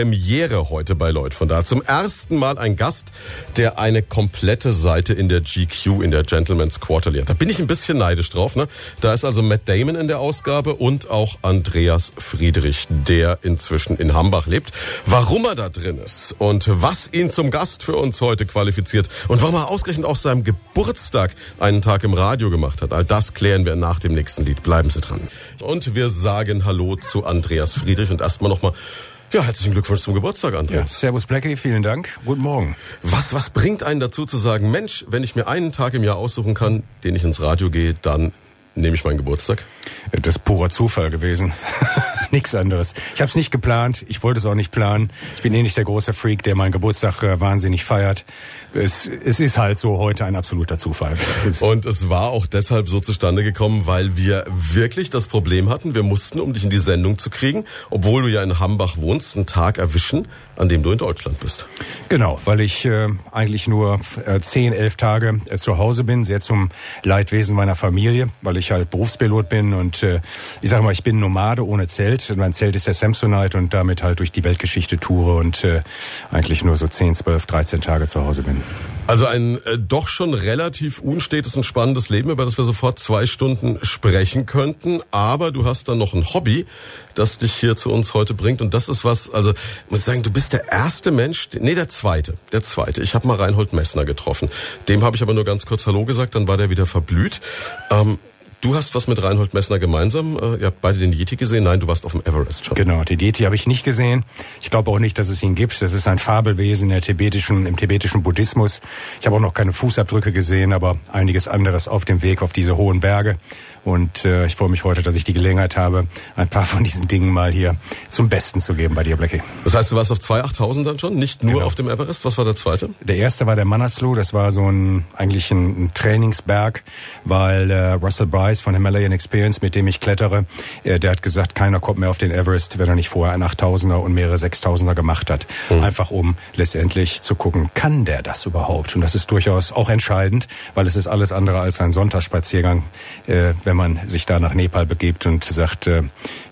Premiere heute bei Lloyd von da. Zum ersten Mal ein Gast, der eine komplette Seite in der GQ, in der Gentleman's Quarterly hat. Da bin ich ein bisschen neidisch drauf. Ne? Da ist also Matt Damon in der Ausgabe und auch Andreas Friedrich, der inzwischen in Hambach lebt. Warum er da drin ist und was ihn zum Gast für uns heute qualifiziert und warum er ausgerechnet aus seinem Geburtstag einen Tag im Radio gemacht hat, all das klären wir nach dem nächsten Lied. Bleiben Sie dran. Und wir sagen Hallo zu Andreas Friedrich und erstmal nochmal ja, herzlichen Glückwunsch zum Geburtstag, Andreas. Ja, servus Blackie, vielen Dank. Guten Morgen. Was, was bringt einen dazu zu sagen, Mensch, wenn ich mir einen Tag im Jahr aussuchen kann, den ich ins Radio gehe, dann nehme ich meinen Geburtstag? Das ist purer Zufall gewesen. Nichts anderes. Ich habe es nicht geplant. Ich wollte es auch nicht planen. Ich bin eh nicht der große Freak, der meinen Geburtstag äh, wahnsinnig feiert. Es, es ist halt so heute ein absoluter Zufall. Und es war auch deshalb so zustande gekommen, weil wir wirklich das Problem hatten, wir mussten, um dich in die Sendung zu kriegen, obwohl du ja in Hambach wohnst, einen Tag erwischen, an dem du in Deutschland bist. Genau, weil ich äh, eigentlich nur äh, zehn, elf Tage äh, zu Hause bin, sehr zum Leidwesen meiner Familie, weil ich halt Berufspilot bin und äh, ich sage mal, ich bin Nomade ohne Zelt. Mein Zelt ist der Samsonite und damit halt durch die Weltgeschichte toure und äh, eigentlich nur so 10, 12, 13 Tage zu Hause bin. Also ein äh, doch schon relativ unstetes und spannendes Leben, über das wir sofort zwei Stunden sprechen könnten. Aber du hast dann noch ein Hobby, das dich hier zu uns heute bringt. Und das ist was, also muss ich sagen, du bist der erste Mensch, nee, der zweite, der zweite. Ich habe mal Reinhold Messner getroffen. Dem habe ich aber nur ganz kurz Hallo gesagt, dann war der wieder verblüht. Ähm, Du hast was mit Reinhold Messner gemeinsam. Äh, ihr habt beide den Yeti gesehen. Nein, du warst auf dem Everest schon. Genau, den Yeti habe ich nicht gesehen. Ich glaube auch nicht, dass es ihn gibt. Das ist ein Fabelwesen der tibetischen, im tibetischen Buddhismus. Ich habe auch noch keine Fußabdrücke gesehen, aber einiges anderes auf dem Weg auf diese hohen Berge. Und äh, ich freue mich heute, dass ich die Gelegenheit habe, ein paar von diesen Dingen mal hier zum Besten zu geben bei dir, Blackie. Das heißt, du warst auf zwei 8000 dann schon, nicht nur genau. auf dem Everest. Was war der zweite? Der erste war der Manaslu. Das war so ein eigentlich ein, ein Trainingsberg, weil äh, Russell Bryce von Himalayan Experience, mit dem ich klettere, äh, der hat gesagt, keiner kommt mehr auf den Everest, wenn er nicht vorher ein 8000er und mehrere 6000er gemacht hat. Mhm. Einfach um letztendlich zu gucken, kann der das überhaupt? Und das ist durchaus auch entscheidend, weil es ist alles andere als ein Sonntagsspaziergang. Äh, wenn man sich da nach Nepal begibt und sagt, äh,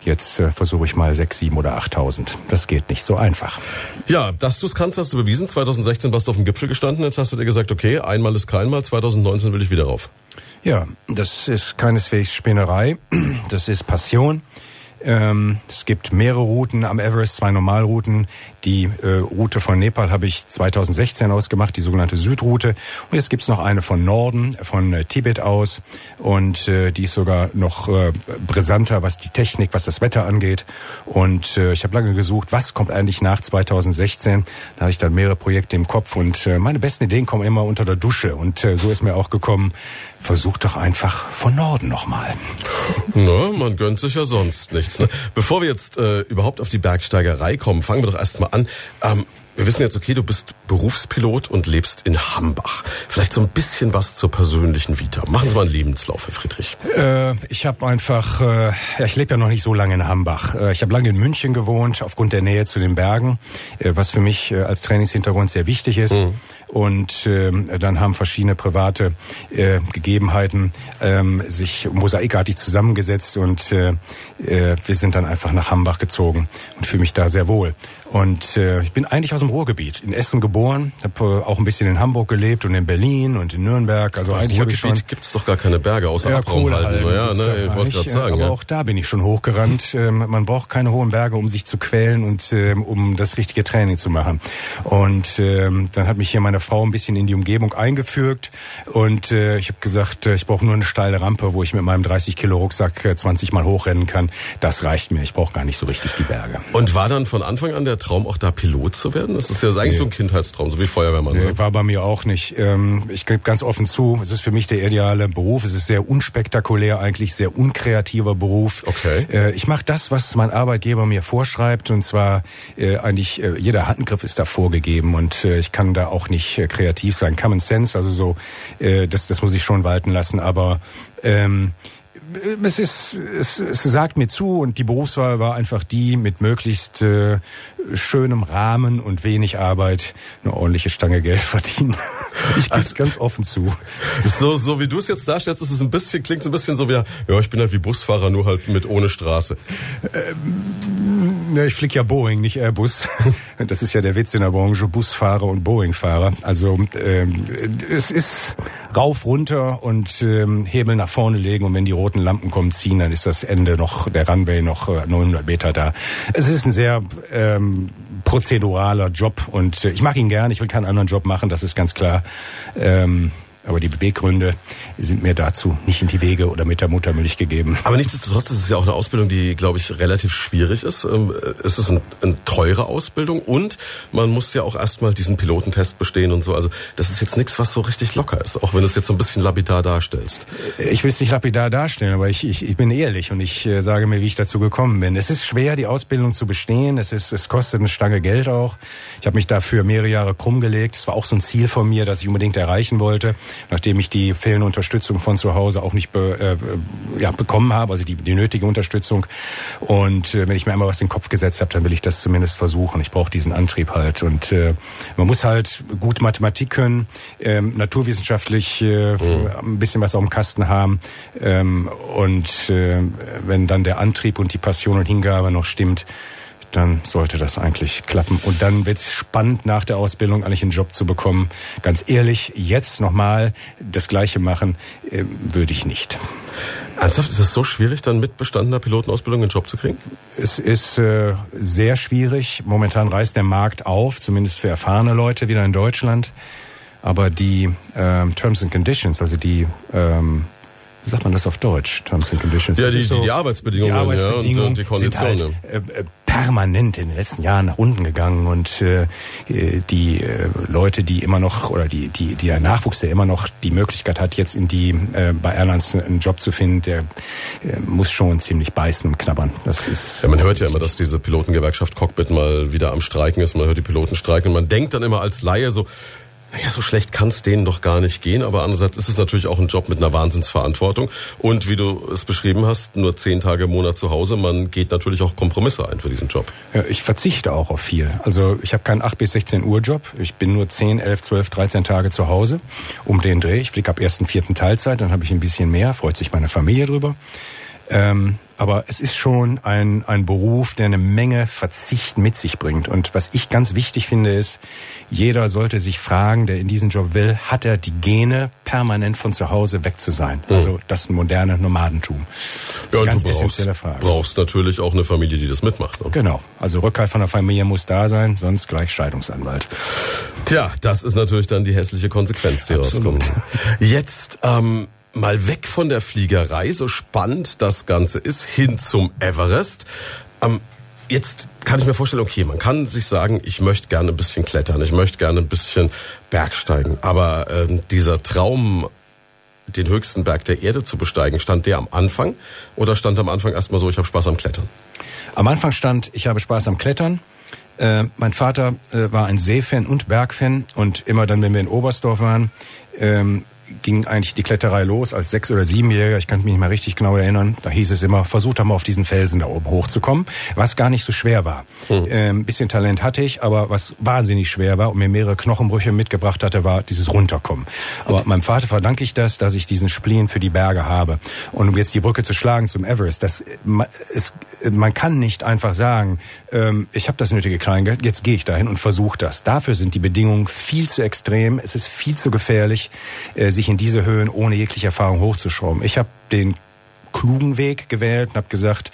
jetzt äh, versuche ich mal sechs, sieben oder achttausend. Das geht nicht so einfach. Ja, dass du es kannst, hast du bewiesen. 2016 warst du auf dem Gipfel gestanden. Jetzt hast du dir gesagt, okay, einmal ist keinmal. 2019 will ich wieder rauf. Ja, das ist keineswegs Spinnerei. Das ist Passion. Ähm, es gibt mehrere Routen am Everest, zwei Normalrouten. Die äh, Route von Nepal habe ich 2016 ausgemacht, die sogenannte Südroute. Und jetzt gibt's noch eine von Norden, von äh, Tibet aus. Und äh, die ist sogar noch brisanter, was die Technik, was das Wetter angeht. Und ich habe lange gesucht, was kommt eigentlich nach 2016. Da habe ich dann mehrere Projekte im Kopf. Und meine besten Ideen kommen immer unter der Dusche. Und so ist mir auch gekommen, versuch doch einfach von Norden nochmal. Na, man gönnt sich ja sonst nichts. Ne? Bevor wir jetzt äh, überhaupt auf die Bergsteigerei kommen, fangen wir doch erstmal an. Ähm, wir wissen jetzt, okay, du bist Berufspilot und lebst in Hambach. Vielleicht so ein bisschen was zur persönlichen Vita. Machen Sie mal einen Lebenslauf, Herr Friedrich. Äh, ich habe einfach, äh, ja, ich lebe ja noch nicht so lange in Hambach. Äh, ich habe lange in München gewohnt, aufgrund der Nähe zu den Bergen, äh, was für mich äh, als Trainingshintergrund sehr wichtig ist. Mhm. Und äh, dann haben verschiedene private äh, Gegebenheiten ähm, sich mosaikartig zusammengesetzt und wir sind dann einfach nach Hambach gezogen und fühle mich da sehr wohl. Und äh, ich bin eigentlich aus dem Ruhrgebiet, in Essen geboren, habe äh, auch ein bisschen in Hamburg gelebt und in Berlin und in Nürnberg. Also aber eigentlich ich schon gibt's doch gar keine Berge außer ja, Kohlehalden. Ja, ne, ich wollte gerade sagen. Aber ja. auch da bin ich schon hochgerannt. Ähm, man braucht keine hohen Berge, um sich zu quälen und ähm, um das richtige Training zu machen. Und ähm, dann hat mich hier meine Frau ein bisschen in die Umgebung eingefügt und äh, ich habe gesagt, äh, ich brauche nur eine steile Rampe, wo ich mit meinem 30 Kilo Rucksack äh, 20 Mal hochrennen kann. Das reicht mir. Ich brauche gar nicht so richtig die Berge. Und war dann von Anfang an der Traum, auch da Pilot zu werden? Das ist ja eigentlich nee. so ein Kindheitstraum, so wie Feuerwehrmann. Nee, ne? War bei mir auch nicht. Ähm, ich gebe ganz offen zu, es ist für mich der ideale Beruf. Es ist sehr unspektakulär, eigentlich sehr unkreativer Beruf. Okay. Äh, ich mache das, was mein Arbeitgeber mir vorschreibt, und zwar äh, eigentlich äh, jeder Handgriff ist da vorgegeben und ich kann da auch nicht kreativ sein. Common Sense, also so, das, das muss ich schon walten lassen, aber ähm, es ist, es, es sagt mir zu und die Berufswahl war einfach die mit möglichst äh, schönem Rahmen und wenig Arbeit eine ordentliche Stange Geld verdienen. Ich gebe also, ganz offen zu. So, so wie du es jetzt darstellst, ist es ein bisschen, klingt so ein bisschen so wie, ja, ich bin halt wie Busfahrer, nur halt mit ohne Straße. Ähm, ich fliege ja Boeing, nicht Airbus. Das ist ja der Witz in der Branche, Busfahrer und Boeing-Fahrer. Also ähm, es ist rauf, runter und ähm, Hebel nach vorne legen und wenn die roten Lampen kommen, ziehen, dann ist das Ende noch, der Runway noch 900 äh, Meter da. Es ist ein sehr ähm, prozeduraler Job und äh, ich mag ihn gern, ich will keinen anderen Job machen, das ist ganz klar. Ähm, aber die Beweggründe sind mir dazu nicht in die Wege oder mit der Muttermilch gegeben. Aber nichtsdestotrotz ist es ja auch eine Ausbildung, die, glaube ich, relativ schwierig ist. Ähm, es ist ein, eine teure Ausbildung und man muss ja auch erstmal diesen Pilotentest bestehen und so. Also das ist jetzt nichts, was so richtig locker ist, auch wenn du es jetzt so ein bisschen lapidar darstellst. Ich will es nicht lapidar darstellen, aber ich, ich, ich bin ehrlich und ich äh, sage mir, wie ich dazu gekommen bin. Es ist schwer, die Ausbildung zu bestehen. Es, ist, es kostet eine Stange Geld auch. Ich habe mich dafür mehrere Jahre krumm gelegt. Es war auch so ein Ziel von mir, das ich unbedingt erreichen wollte nachdem ich die fehlende Unterstützung von zu Hause auch nicht be, äh, ja, bekommen habe, also die, die nötige Unterstützung. Und äh, wenn ich mir einmal was in den Kopf gesetzt habe, dann will ich das zumindest versuchen. Ich brauche diesen Antrieb halt. Und äh, man muss halt gut Mathematik können, ähm, naturwissenschaftlich äh, mhm. ein bisschen was auf dem Kasten haben. Ähm, und äh, wenn dann der Antrieb und die Passion und Hingabe noch stimmt, dann sollte das eigentlich klappen. Und dann wird es spannend, nach der Ausbildung eigentlich einen Job zu bekommen. Ganz ehrlich, jetzt nochmal das Gleiche machen, äh, würde ich nicht. Ernsthaft, ist es so schwierig, dann mit bestandener Pilotenausbildung einen Job zu kriegen? Es ist äh, sehr schwierig. Momentan reißt der Markt auf, zumindest für erfahrene Leute wieder in Deutschland. Aber die ähm, Terms and Conditions, also die ähm, wie sagt man das auf Deutsch? Terms and Conditions. Ja, die, so, die Arbeitsbedingungen, die Arbeitsbedingungen ja, und, und die. Sind halt, äh, permanent in den letzten Jahren nach unten gegangen und äh, die äh, Leute, die immer noch oder die die die der Nachwuchs, der immer noch die Möglichkeit hat, jetzt in die äh, bei Airlines einen Job zu finden, der äh, muss schon ziemlich beißen und knabbern. Das ist ja, man hört ja immer, dass diese Pilotengewerkschaft Cockpit mal wieder am Streiken ist. Man hört die Piloten streiken. Man denkt dann immer als Laie so, naja, so schlecht kann es denen doch gar nicht gehen, aber andererseits ist es natürlich auch ein Job mit einer Wahnsinnsverantwortung. Und wie du es beschrieben hast, nur zehn Tage im Monat zu Hause, man geht natürlich auch Kompromisse ein für diesen Job. Ja, ich verzichte auch auf viel. Also ich habe keinen 8 bis 16 Uhr Job. Ich bin nur 10, 11, 12, 13 Tage zu Hause um den Dreh. Ich fliege ab ersten, vierten Teilzeit, dann habe ich ein bisschen mehr, freut sich meine Familie drüber. Ähm, aber es ist schon ein, ein Beruf, der eine Menge Verzicht mit sich bringt. Und was ich ganz wichtig finde, ist, jeder sollte sich fragen, der in diesen Job will, hat er die Gene, permanent von zu Hause weg zu sein? Mhm. Also das moderne Nomadentum. Das ja, und du brauchst, brauchst natürlich auch eine Familie, die das mitmacht. Ne? Genau. Also Rückhalt von der Familie muss da sein, sonst gleich Scheidungsanwalt. Tja, das ist natürlich dann die hässliche Konsequenz, die Absolut. rauskommt. Jetzt ähm, mal weg von der Fliegerei, so spannend das Ganze ist, hin zum Everest. Ähm, jetzt kann ich mir vorstellen, okay, man kann sich sagen, ich möchte gerne ein bisschen klettern, ich möchte gerne ein bisschen Bergsteigen, aber ähm, dieser Traum, den höchsten Berg der Erde zu besteigen, stand der am Anfang oder stand am Anfang erstmal so, ich habe Spaß am Klettern? Am Anfang stand, ich habe Spaß am Klettern. Äh, mein Vater äh, war ein Seefan und Bergfan und immer dann, wenn wir in Oberstdorf waren, ähm, ging eigentlich die Kletterei los als sechs- oder siebenjähriger. Ich kann mich nicht mehr richtig genau erinnern. Da hieß es immer, versucht mal auf diesen Felsen da oben hochzukommen, was gar nicht so schwer war. Hm. Ähm, bisschen Talent hatte ich, aber was wahnsinnig schwer war und mir mehrere Knochenbrüche mitgebracht hatte, war dieses Runterkommen. Aber meinem Vater verdanke ich das, dass ich diesen Spleen für die Berge habe. Und um jetzt die Brücke zu schlagen zum Everest, das, es, man kann nicht einfach sagen, ähm, ich habe das nötige Kleingeld, jetzt gehe ich dahin und versuche das. Dafür sind die Bedingungen viel zu extrem, es ist viel zu gefährlich. Äh, sich in diese Höhen ohne jegliche Erfahrung hochzuschrauben. Ich habe den klugen Weg gewählt und habe gesagt,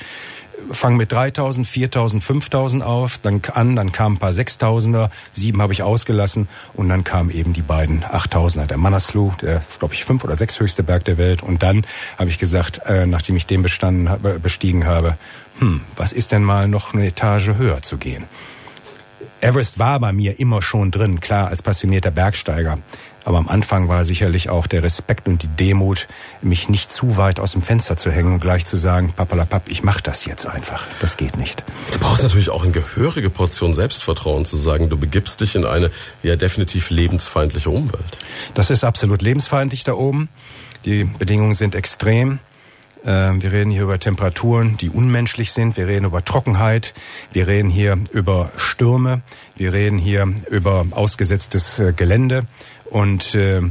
fang mit 3000, 4000, 5000 auf, dann an, dann kamen ein paar 6000er, sieben habe ich ausgelassen und dann kamen eben die beiden 8000er, der Manaslu, der glaube ich fünf oder sechs höchste Berg der Welt und dann habe ich gesagt, äh, nachdem ich den bestanden, bestiegen habe, hm, was ist denn mal noch eine Etage höher zu gehen? Everest war bei mir immer schon drin, klar, als passionierter Bergsteiger. Aber am Anfang war sicherlich auch der Respekt und die Demut, mich nicht zu weit aus dem Fenster zu hängen und gleich zu sagen, papalapap, ich mach das jetzt einfach. Das geht nicht. Du brauchst natürlich auch eine gehörige Portion Selbstvertrauen zu sagen, du begibst dich in eine ja definitiv lebensfeindliche Umwelt. Das ist absolut lebensfeindlich da oben. Die Bedingungen sind extrem. Ähm, wir reden hier über Temperaturen, die unmenschlich sind. Wir reden über Trockenheit. Wir reden hier über Stürme. Wir reden hier über ausgesetztes äh, Gelände. Und äh,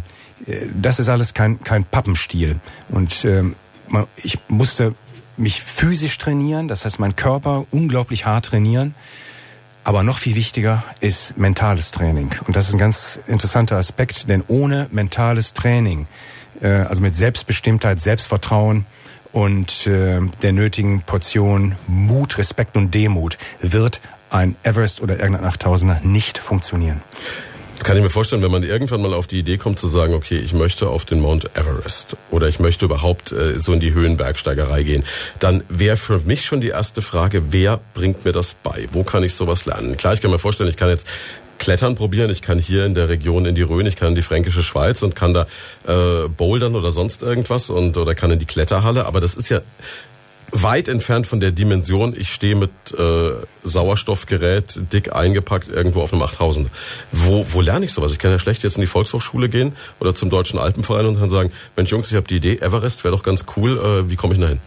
das ist alles kein, kein Pappenstiel. Und äh, ich musste mich physisch trainieren, das heißt mein Körper unglaublich hart trainieren. Aber noch viel wichtiger ist mentales Training. Und das ist ein ganz interessanter Aspekt, denn ohne mentales Training, äh, also mit Selbstbestimmtheit, Selbstvertrauen und äh, der nötigen Portion Mut, Respekt und Demut, wird ein Everest oder irgendein 8000er nicht funktionieren. Das kann ich mir vorstellen, wenn man irgendwann mal auf die Idee kommt zu sagen, okay, ich möchte auf den Mount Everest oder ich möchte überhaupt äh, so in die Höhenbergsteigerei gehen, dann wäre für mich schon die erste Frage, wer bringt mir das bei? Wo kann ich sowas lernen? Klar, ich kann mir vorstellen, ich kann jetzt Klettern probieren. Ich kann hier in der Region in die Rhön, ich kann in die Fränkische Schweiz und kann da äh, bouldern oder sonst irgendwas und oder kann in die Kletterhalle. Aber das ist ja weit entfernt von der Dimension, ich stehe mit äh, Sauerstoffgerät dick eingepackt irgendwo auf einem 8000. Wo, wo lerne ich sowas? Ich kann ja schlecht jetzt in die Volkshochschule gehen oder zum Deutschen Alpenverein und dann sagen, Mensch Jungs, ich habe die Idee, Everest wäre doch ganz cool, äh, wie komme ich dahin?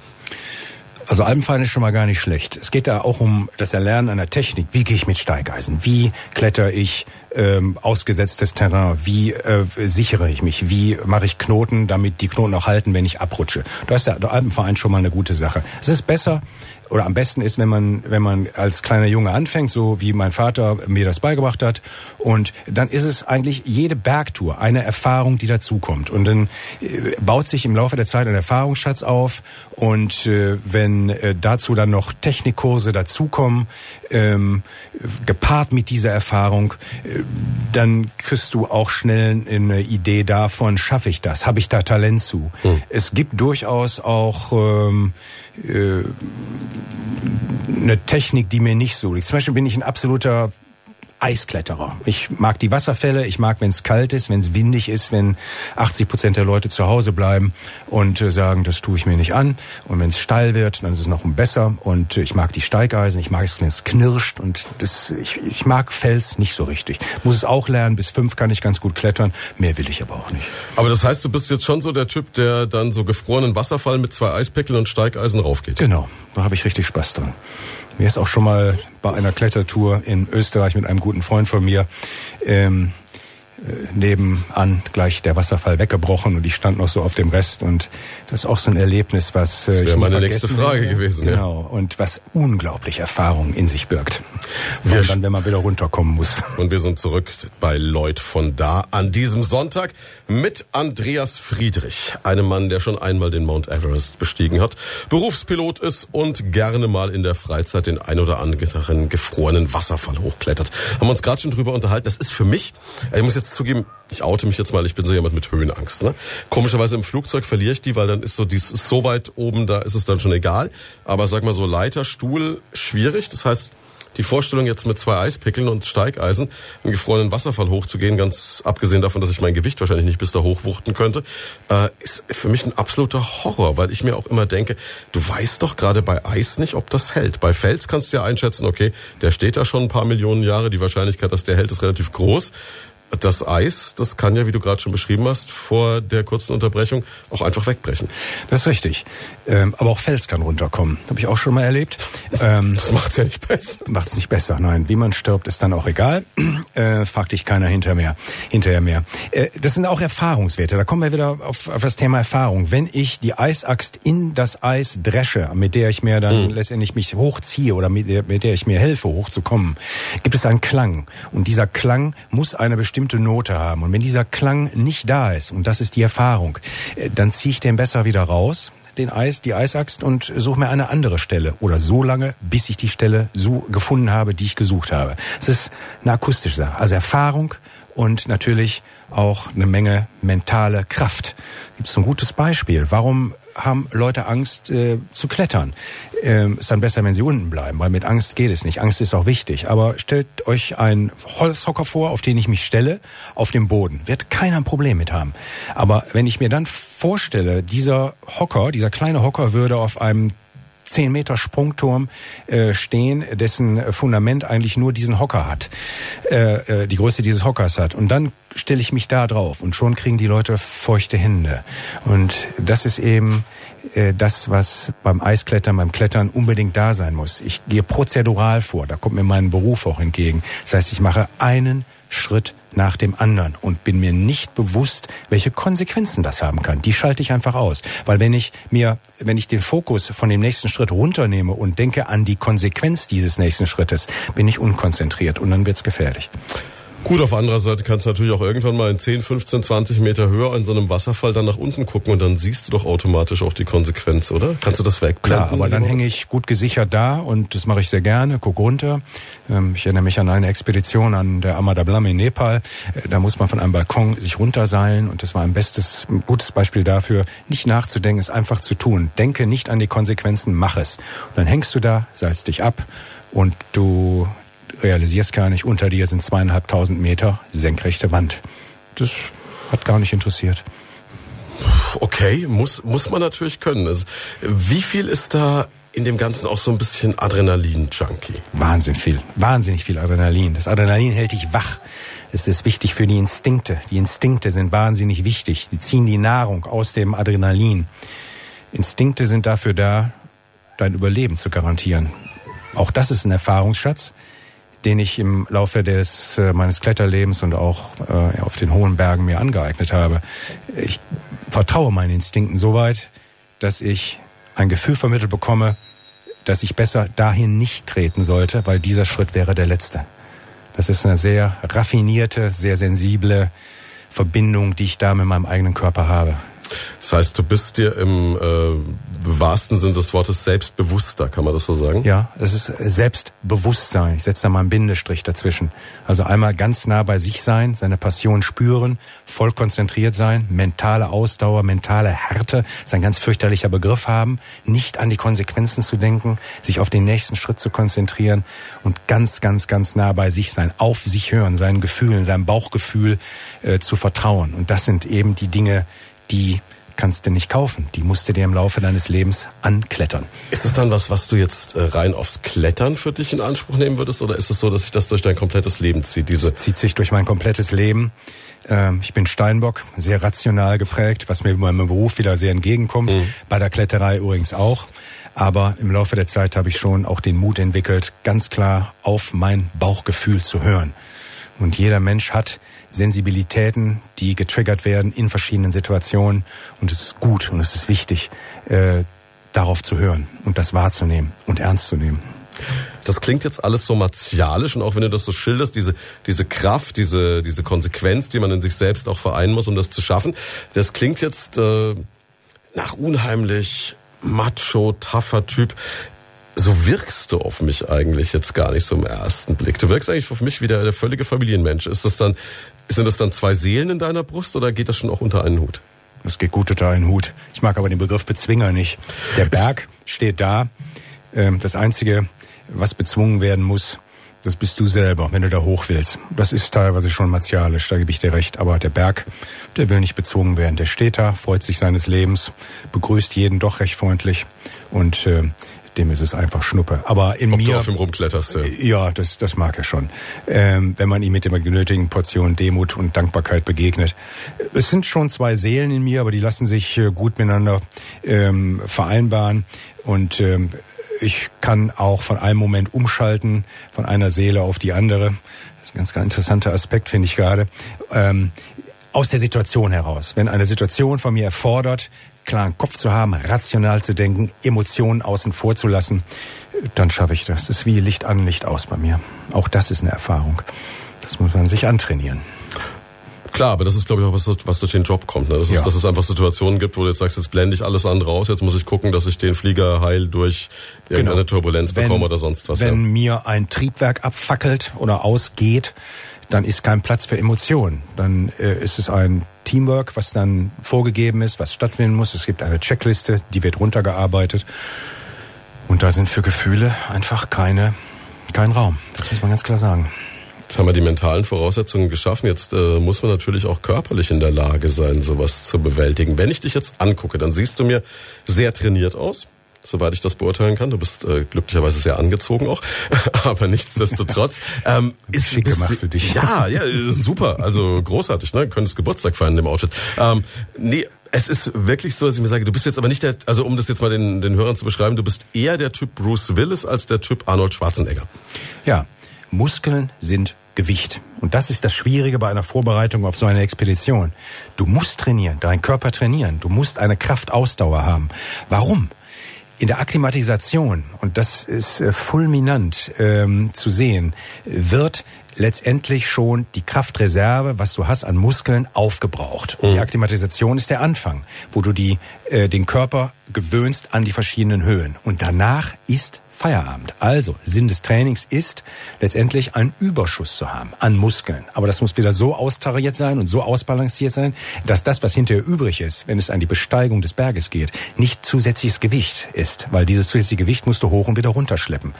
Also Alpenfahren ist schon mal gar nicht schlecht. Es geht da auch um das Erlernen einer Technik. Wie gehe ich mit Steigeisen? Wie kletter ich ähm, ausgesetztes Terrain? Wie äh, sichere ich mich? Wie mache ich Knoten, damit die Knoten auch halten, wenn ich abrutsche? Da ist der Alpenverein schon mal eine gute Sache. Es ist besser, oder am besten ist, wenn man, wenn man als kleiner Junge anfängt, so wie mein Vater mir das beigebracht hat. Und dann ist es eigentlich jede Bergtour eine Erfahrung, die dazukommt. Und dann äh, baut sich im Laufe der Zeit ein Erfahrungsschatz auf. Und äh, wenn äh, dazu dann noch Technikkurse dazukommen, ähm, gepaart mit dieser Erfahrung, äh, dann kriegst du auch schnell eine Idee davon, schaffe ich das? Habe ich da Talent zu? Hm. Es gibt durchaus auch ähm, äh, eine Technik, die mir nicht so liegt. Zum Beispiel bin ich ein absoluter Eiskletterer. Ich mag die Wasserfälle, ich mag, wenn es kalt ist, wenn es windig ist, wenn 80 Prozent der Leute zu Hause bleiben und äh, sagen, das tue ich mir nicht an. Und wenn es steil wird, dann ist es noch besser. Und ich mag die Steigeisen, ich mag es, wenn es knirscht. Und das, ich, ich mag Fels nicht so richtig. Muss es auch lernen, bis fünf kann ich ganz gut klettern. Mehr will ich aber auch nicht. Aber das heißt, du bist jetzt schon so der Typ, der dann so gefrorenen Wasserfall mit zwei Eispickeln und Steigeisen raufgeht. Genau, da habe ich richtig Spaß dran. Mir ist auch schon mal bei einer Klettertour in Österreich mit einem guten Freund von mir ähm, äh, nebenan gleich der Wasserfall weggebrochen und ich stand noch so auf dem Rest und das ist auch so ein Erlebnis, was äh, das wäre meine nächste Frage will. gewesen. Genau ja. und was unglaublich Erfahrung in sich birgt. Wir dann, wenn man wieder runterkommen muss. Und wir sind zurück bei Lloyd von da an diesem Sonntag mit Andreas Friedrich, einem Mann, der schon einmal den Mount Everest bestiegen hat, Berufspilot ist und gerne mal in der Freizeit den ein oder anderen gefrorenen Wasserfall hochklettert. Haben wir uns gerade schon drüber unterhalten. Das ist für mich, ich muss jetzt zugeben, ich oute mich jetzt mal, ich bin so jemand mit Höhenangst. Ne? Komischerweise im Flugzeug verliere ich die, weil dann ist so dies ist so weit oben, da ist es dann schon egal. Aber sag mal so Leiter, Stuhl, schwierig. Das heißt, die Vorstellung jetzt mit zwei Eispickeln und Steigeisen einen gefrorenen Wasserfall hochzugehen, ganz abgesehen davon, dass ich mein Gewicht wahrscheinlich nicht bis da hochwuchten könnte, äh, ist für mich ein absoluter Horror, weil ich mir auch immer denke, du weißt doch gerade bei Eis nicht, ob das hält. Bei Fels kannst du ja einschätzen, okay, der steht da schon ein paar Millionen Jahre, die Wahrscheinlichkeit, dass der hält, ist relativ groß das Eis, das kann ja, wie du gerade schon beschrieben hast, vor der kurzen Unterbrechung auch einfach wegbrechen. Das ist richtig. Ähm, aber auch Fels kann runterkommen. Habe ich auch schon mal erlebt. Ähm, das macht's ja nicht besser. Macht's nicht besser, nein. Wie man stirbt, ist dann auch egal. Äh, fragt dich keiner hinter mehr, hinterher mehr. Äh, das sind auch Erfahrungswerte. Da kommen wir wieder auf, auf das Thema Erfahrung. Wenn ich die Eisaxt in das Eis dresche, mit der ich mir dann mhm. letztendlich mich hochziehe oder mit der, mit der ich mir helfe, hochzukommen, gibt es einen Klang. Und dieser Klang muss eine bestimmte bestimmte Note haben. Und wenn dieser Klang nicht da ist, und das ist die Erfahrung, äh, dann ziehe ich den besser wieder raus, den Eis, die Eisaxt und suche mir eine andere Stelle oder so lange, bis ich die Stelle so gefunden habe, die ich gesucht habe. Es ist eine akustische Sache, also Erfahrung und natürlich auch eine Menge mentale Kraft. Gibt es ein gutes Beispiel? Warum haben Leute Angst äh, zu klettern. Ähm, ist dann besser, wenn sie unten bleiben, weil mit Angst geht es nicht. Angst ist auch wichtig. Aber stellt euch einen Holzhocker vor, auf den ich mich stelle, auf dem Boden. Wird keiner ein Problem mit haben. Aber wenn ich mir dann vorstelle, dieser Hocker, dieser kleine Hocker würde auf einem 10 Meter Sprungturm äh, stehen, dessen Fundament eigentlich nur diesen Hocker hat, äh, äh, die Größe dieses Hockers hat. Und dann stelle ich mich da drauf und schon kriegen die Leute feuchte Hände. Und das ist eben das, was beim Eisklettern, beim Klettern unbedingt da sein muss. Ich gehe prozedural vor, da kommt mir mein Beruf auch entgegen. Das heißt, ich mache einen Schritt nach dem anderen und bin mir nicht bewusst, welche Konsequenzen das haben kann. Die schalte ich einfach aus. Weil wenn ich mir, wenn ich den Fokus von dem nächsten Schritt runternehme und denke an die Konsequenz dieses nächsten Schrittes, bin ich unkonzentriert und dann wird's gefährlich. Gut, auf anderer Seite kannst du natürlich auch irgendwann mal in 10, 15, 20 Meter höher an so einem Wasserfall dann nach unten gucken und dann siehst du doch automatisch auch die Konsequenz, oder? Kannst du das wegblenden? Klar, aber dann hänge ich gut gesichert da und das mache ich sehr gerne, guck runter. Ähm, ich erinnere mich an eine Expedition an der Amadablam in Nepal. Äh, da muss man von einem Balkon sich runterseilen und das war ein bestes, ein gutes Beispiel dafür, nicht nachzudenken, es einfach zu tun. Denke nicht an die Konsequenzen, mach es. Und dann hängst du da, seilst dich ab und du realisierst gar nicht, unter dir sind zweieinhalbtausend Meter senkrechte Wand. Das hat gar nicht interessiert. Okay, muss, muss man natürlich können. Also, wie viel ist da in dem Ganzen auch so ein bisschen Adrenalin-Junkie? Wahnsinnig viel. Wahnsinnig viel Adrenalin. Das Adrenalin hält dich wach. Es ist wichtig für die Instinkte. Die Instinkte sind wahnsinnig wichtig. Die ziehen die Nahrung aus dem Adrenalin. Instinkte sind dafür da, dein Überleben zu garantieren. Auch das ist ein Erfahrungsschatz, den ich im Laufe des äh, meines Kletterlebens und auch äh, auf den hohen Bergen mir angeeignet habe. Ich vertraue meinen Instinkten so weit, dass ich ein Gefühl vermittelt bekomme, dass ich besser dahin nicht treten sollte, weil dieser Schritt wäre der letzte. Das ist eine sehr raffinierte, sehr sensible Verbindung, die ich da mit meinem eigenen Körper habe. Das heißt, du bist dir im äh, wahrsten Sinn des Wortes selbstbewusster, kann man das so sagen? Ja, es ist Selbstbewusstsein. Ich setze da mal einen Bindestrich dazwischen. Also einmal ganz nah bei sich sein, seine Passion spüren, voll konzentriert sein, mentale Ausdauer, mentale Härte, ist ein ganz fürchterlicher Begriff haben, nicht an die Konsequenzen zu denken, sich auf den nächsten Schritt zu konzentrieren und ganz, ganz, ganz nah bei sich sein, auf sich hören, seinen Gefühlen, seinem Bauchgefühl äh, zu vertrauen. Und das sind eben die Dinge, die kannst du nicht kaufen. Die musst du dir im Laufe deines Lebens anklettern. Ist es dann was, was du jetzt äh, rein aufs Klettern für dich in Anspruch nehmen würdest? Oder ist es so, dass sich das durch dein komplettes Leben zieht? Diese das zieht sich durch mein komplettes Leben. Ähm, ich bin Steinbock, sehr rational geprägt, was mir in meinem Beruf wieder sehr entgegenkommt. Mhm. Bei der Kletterei übrigens auch. Aber im Laufe der Zeit habe ich schon auch den Mut entwickelt, ganz klar auf mein Bauchgefühl zu hören. Und jeder Mensch hat Sensibilitäten, die getriggert werden in verschiedenen Situationen. Und es ist gut und es ist wichtig, äh, darauf zu hören und das wahrzunehmen und ernst zu nehmen. Das klingt jetzt alles so martialisch und auch wenn du das so schilderst, diese, diese Kraft, diese, diese Konsequenz, die man in sich selbst auch vereinen muss, um das zu schaffen, das klingt jetzt äh, nach unheimlich macho, tougher Typ so wirkst du auf mich eigentlich jetzt gar nicht so im ersten Blick. Du wirkst eigentlich auf mich wie der, der völlige Familienmensch. Ist das dann, sind das dann zwei Seelen in deiner Brust oder geht das schon auch unter einen Hut? Das geht gut unter einen Hut. Ich mag aber den Begriff Bezwinger nicht. Der Berg steht da. Ähm, das Einzige, was bezwungen werden muss, das bist du selber, wenn du da hoch willst. Das ist teilweise schon martialisch, da gebe ich dir recht. Aber der Berg, der will nicht bezwungen werden. Der steht da, freut sich seines Lebens, begrüßt jeden doch recht freundlich und äh, dem ist es einfach Schnuppe. Aber in Ob mir. Du auf ihm rumkletterst, ja. ja, das, das mag er schon. Ähm, wenn man ihm mit der genötigen Portion Demut und Dankbarkeit begegnet. Es sind schon zwei Seelen in mir, aber die lassen sich äh, gut miteinander ähm, vereinbaren. Und ähm, ich kann auch von einem Moment umschalten, von einer Seele auf die andere. Das ist ein ganz, ganz interessanter Aspekt, finde ich gerade. Ähm, aus der Situation heraus. Wenn eine Situation von mir erfordert, klaren Kopf zu haben, rational zu denken, Emotionen außen vor zu lassen, dann schaffe ich das. Das ist wie Licht an, Licht aus bei mir. Auch das ist eine Erfahrung. Das muss man sich antrainieren. Klar, aber das ist, glaube ich, auch was, was durch den Job kommt. Ne? Das ja. ist, dass es einfach Situationen gibt, wo du jetzt sagst, jetzt blende ich alles andere aus, jetzt muss ich gucken, dass ich den Flieger heil durch irgendeine genau. Turbulenz wenn, bekomme oder sonst was. Wenn ja. mir ein Triebwerk abfackelt oder ausgeht, dann ist kein Platz für Emotionen. Dann äh, ist es ein Teamwork, was dann vorgegeben ist, was stattfinden muss. Es gibt eine Checkliste, die wird runtergearbeitet. Und da sind für Gefühle einfach keine, kein Raum. Das muss man ganz klar sagen. Jetzt haben wir die mentalen Voraussetzungen geschaffen. Jetzt äh, muss man natürlich auch körperlich in der Lage sein, sowas zu bewältigen. Wenn ich dich jetzt angucke, dann siehst du mir sehr trainiert aus soweit ich das beurteilen kann. Du bist äh, glücklicherweise sehr angezogen auch, aber nichtsdestotrotz ähm, ist schick gemacht für dich. Ja, ja, super, also großartig. Ne, könntest Geburtstag feiern in dem Outfit. Ähm, nee, es ist wirklich so, dass ich mir sage, du bist jetzt aber nicht der, also um das jetzt mal den, den Hörern zu beschreiben, du bist eher der Typ Bruce Willis als der Typ Arnold Schwarzenegger. Ja, Muskeln sind Gewicht. Und das ist das Schwierige bei einer Vorbereitung auf so eine Expedition. Du musst trainieren, deinen Körper trainieren. Du musst eine Kraftausdauer haben. Warum? In der Akklimatisation, und das ist äh, fulminant ähm, zu sehen, wird letztendlich schon die Kraftreserve, was du hast an Muskeln, aufgebraucht. Und die mhm. Akklimatisation ist der Anfang, wo du die, äh, den Körper gewöhnst an die verschiedenen Höhen. Und danach ist Feierabend. Also, Sinn des Trainings ist letztendlich einen Überschuss zu haben an Muskeln. Aber das muss wieder so austariert sein und so ausbalanciert sein, dass das, was hinterher übrig ist, wenn es an die Besteigung des Berges geht, nicht zusätzliches Gewicht ist. Weil dieses zusätzliche Gewicht musst du hoch und wieder runterschleppen.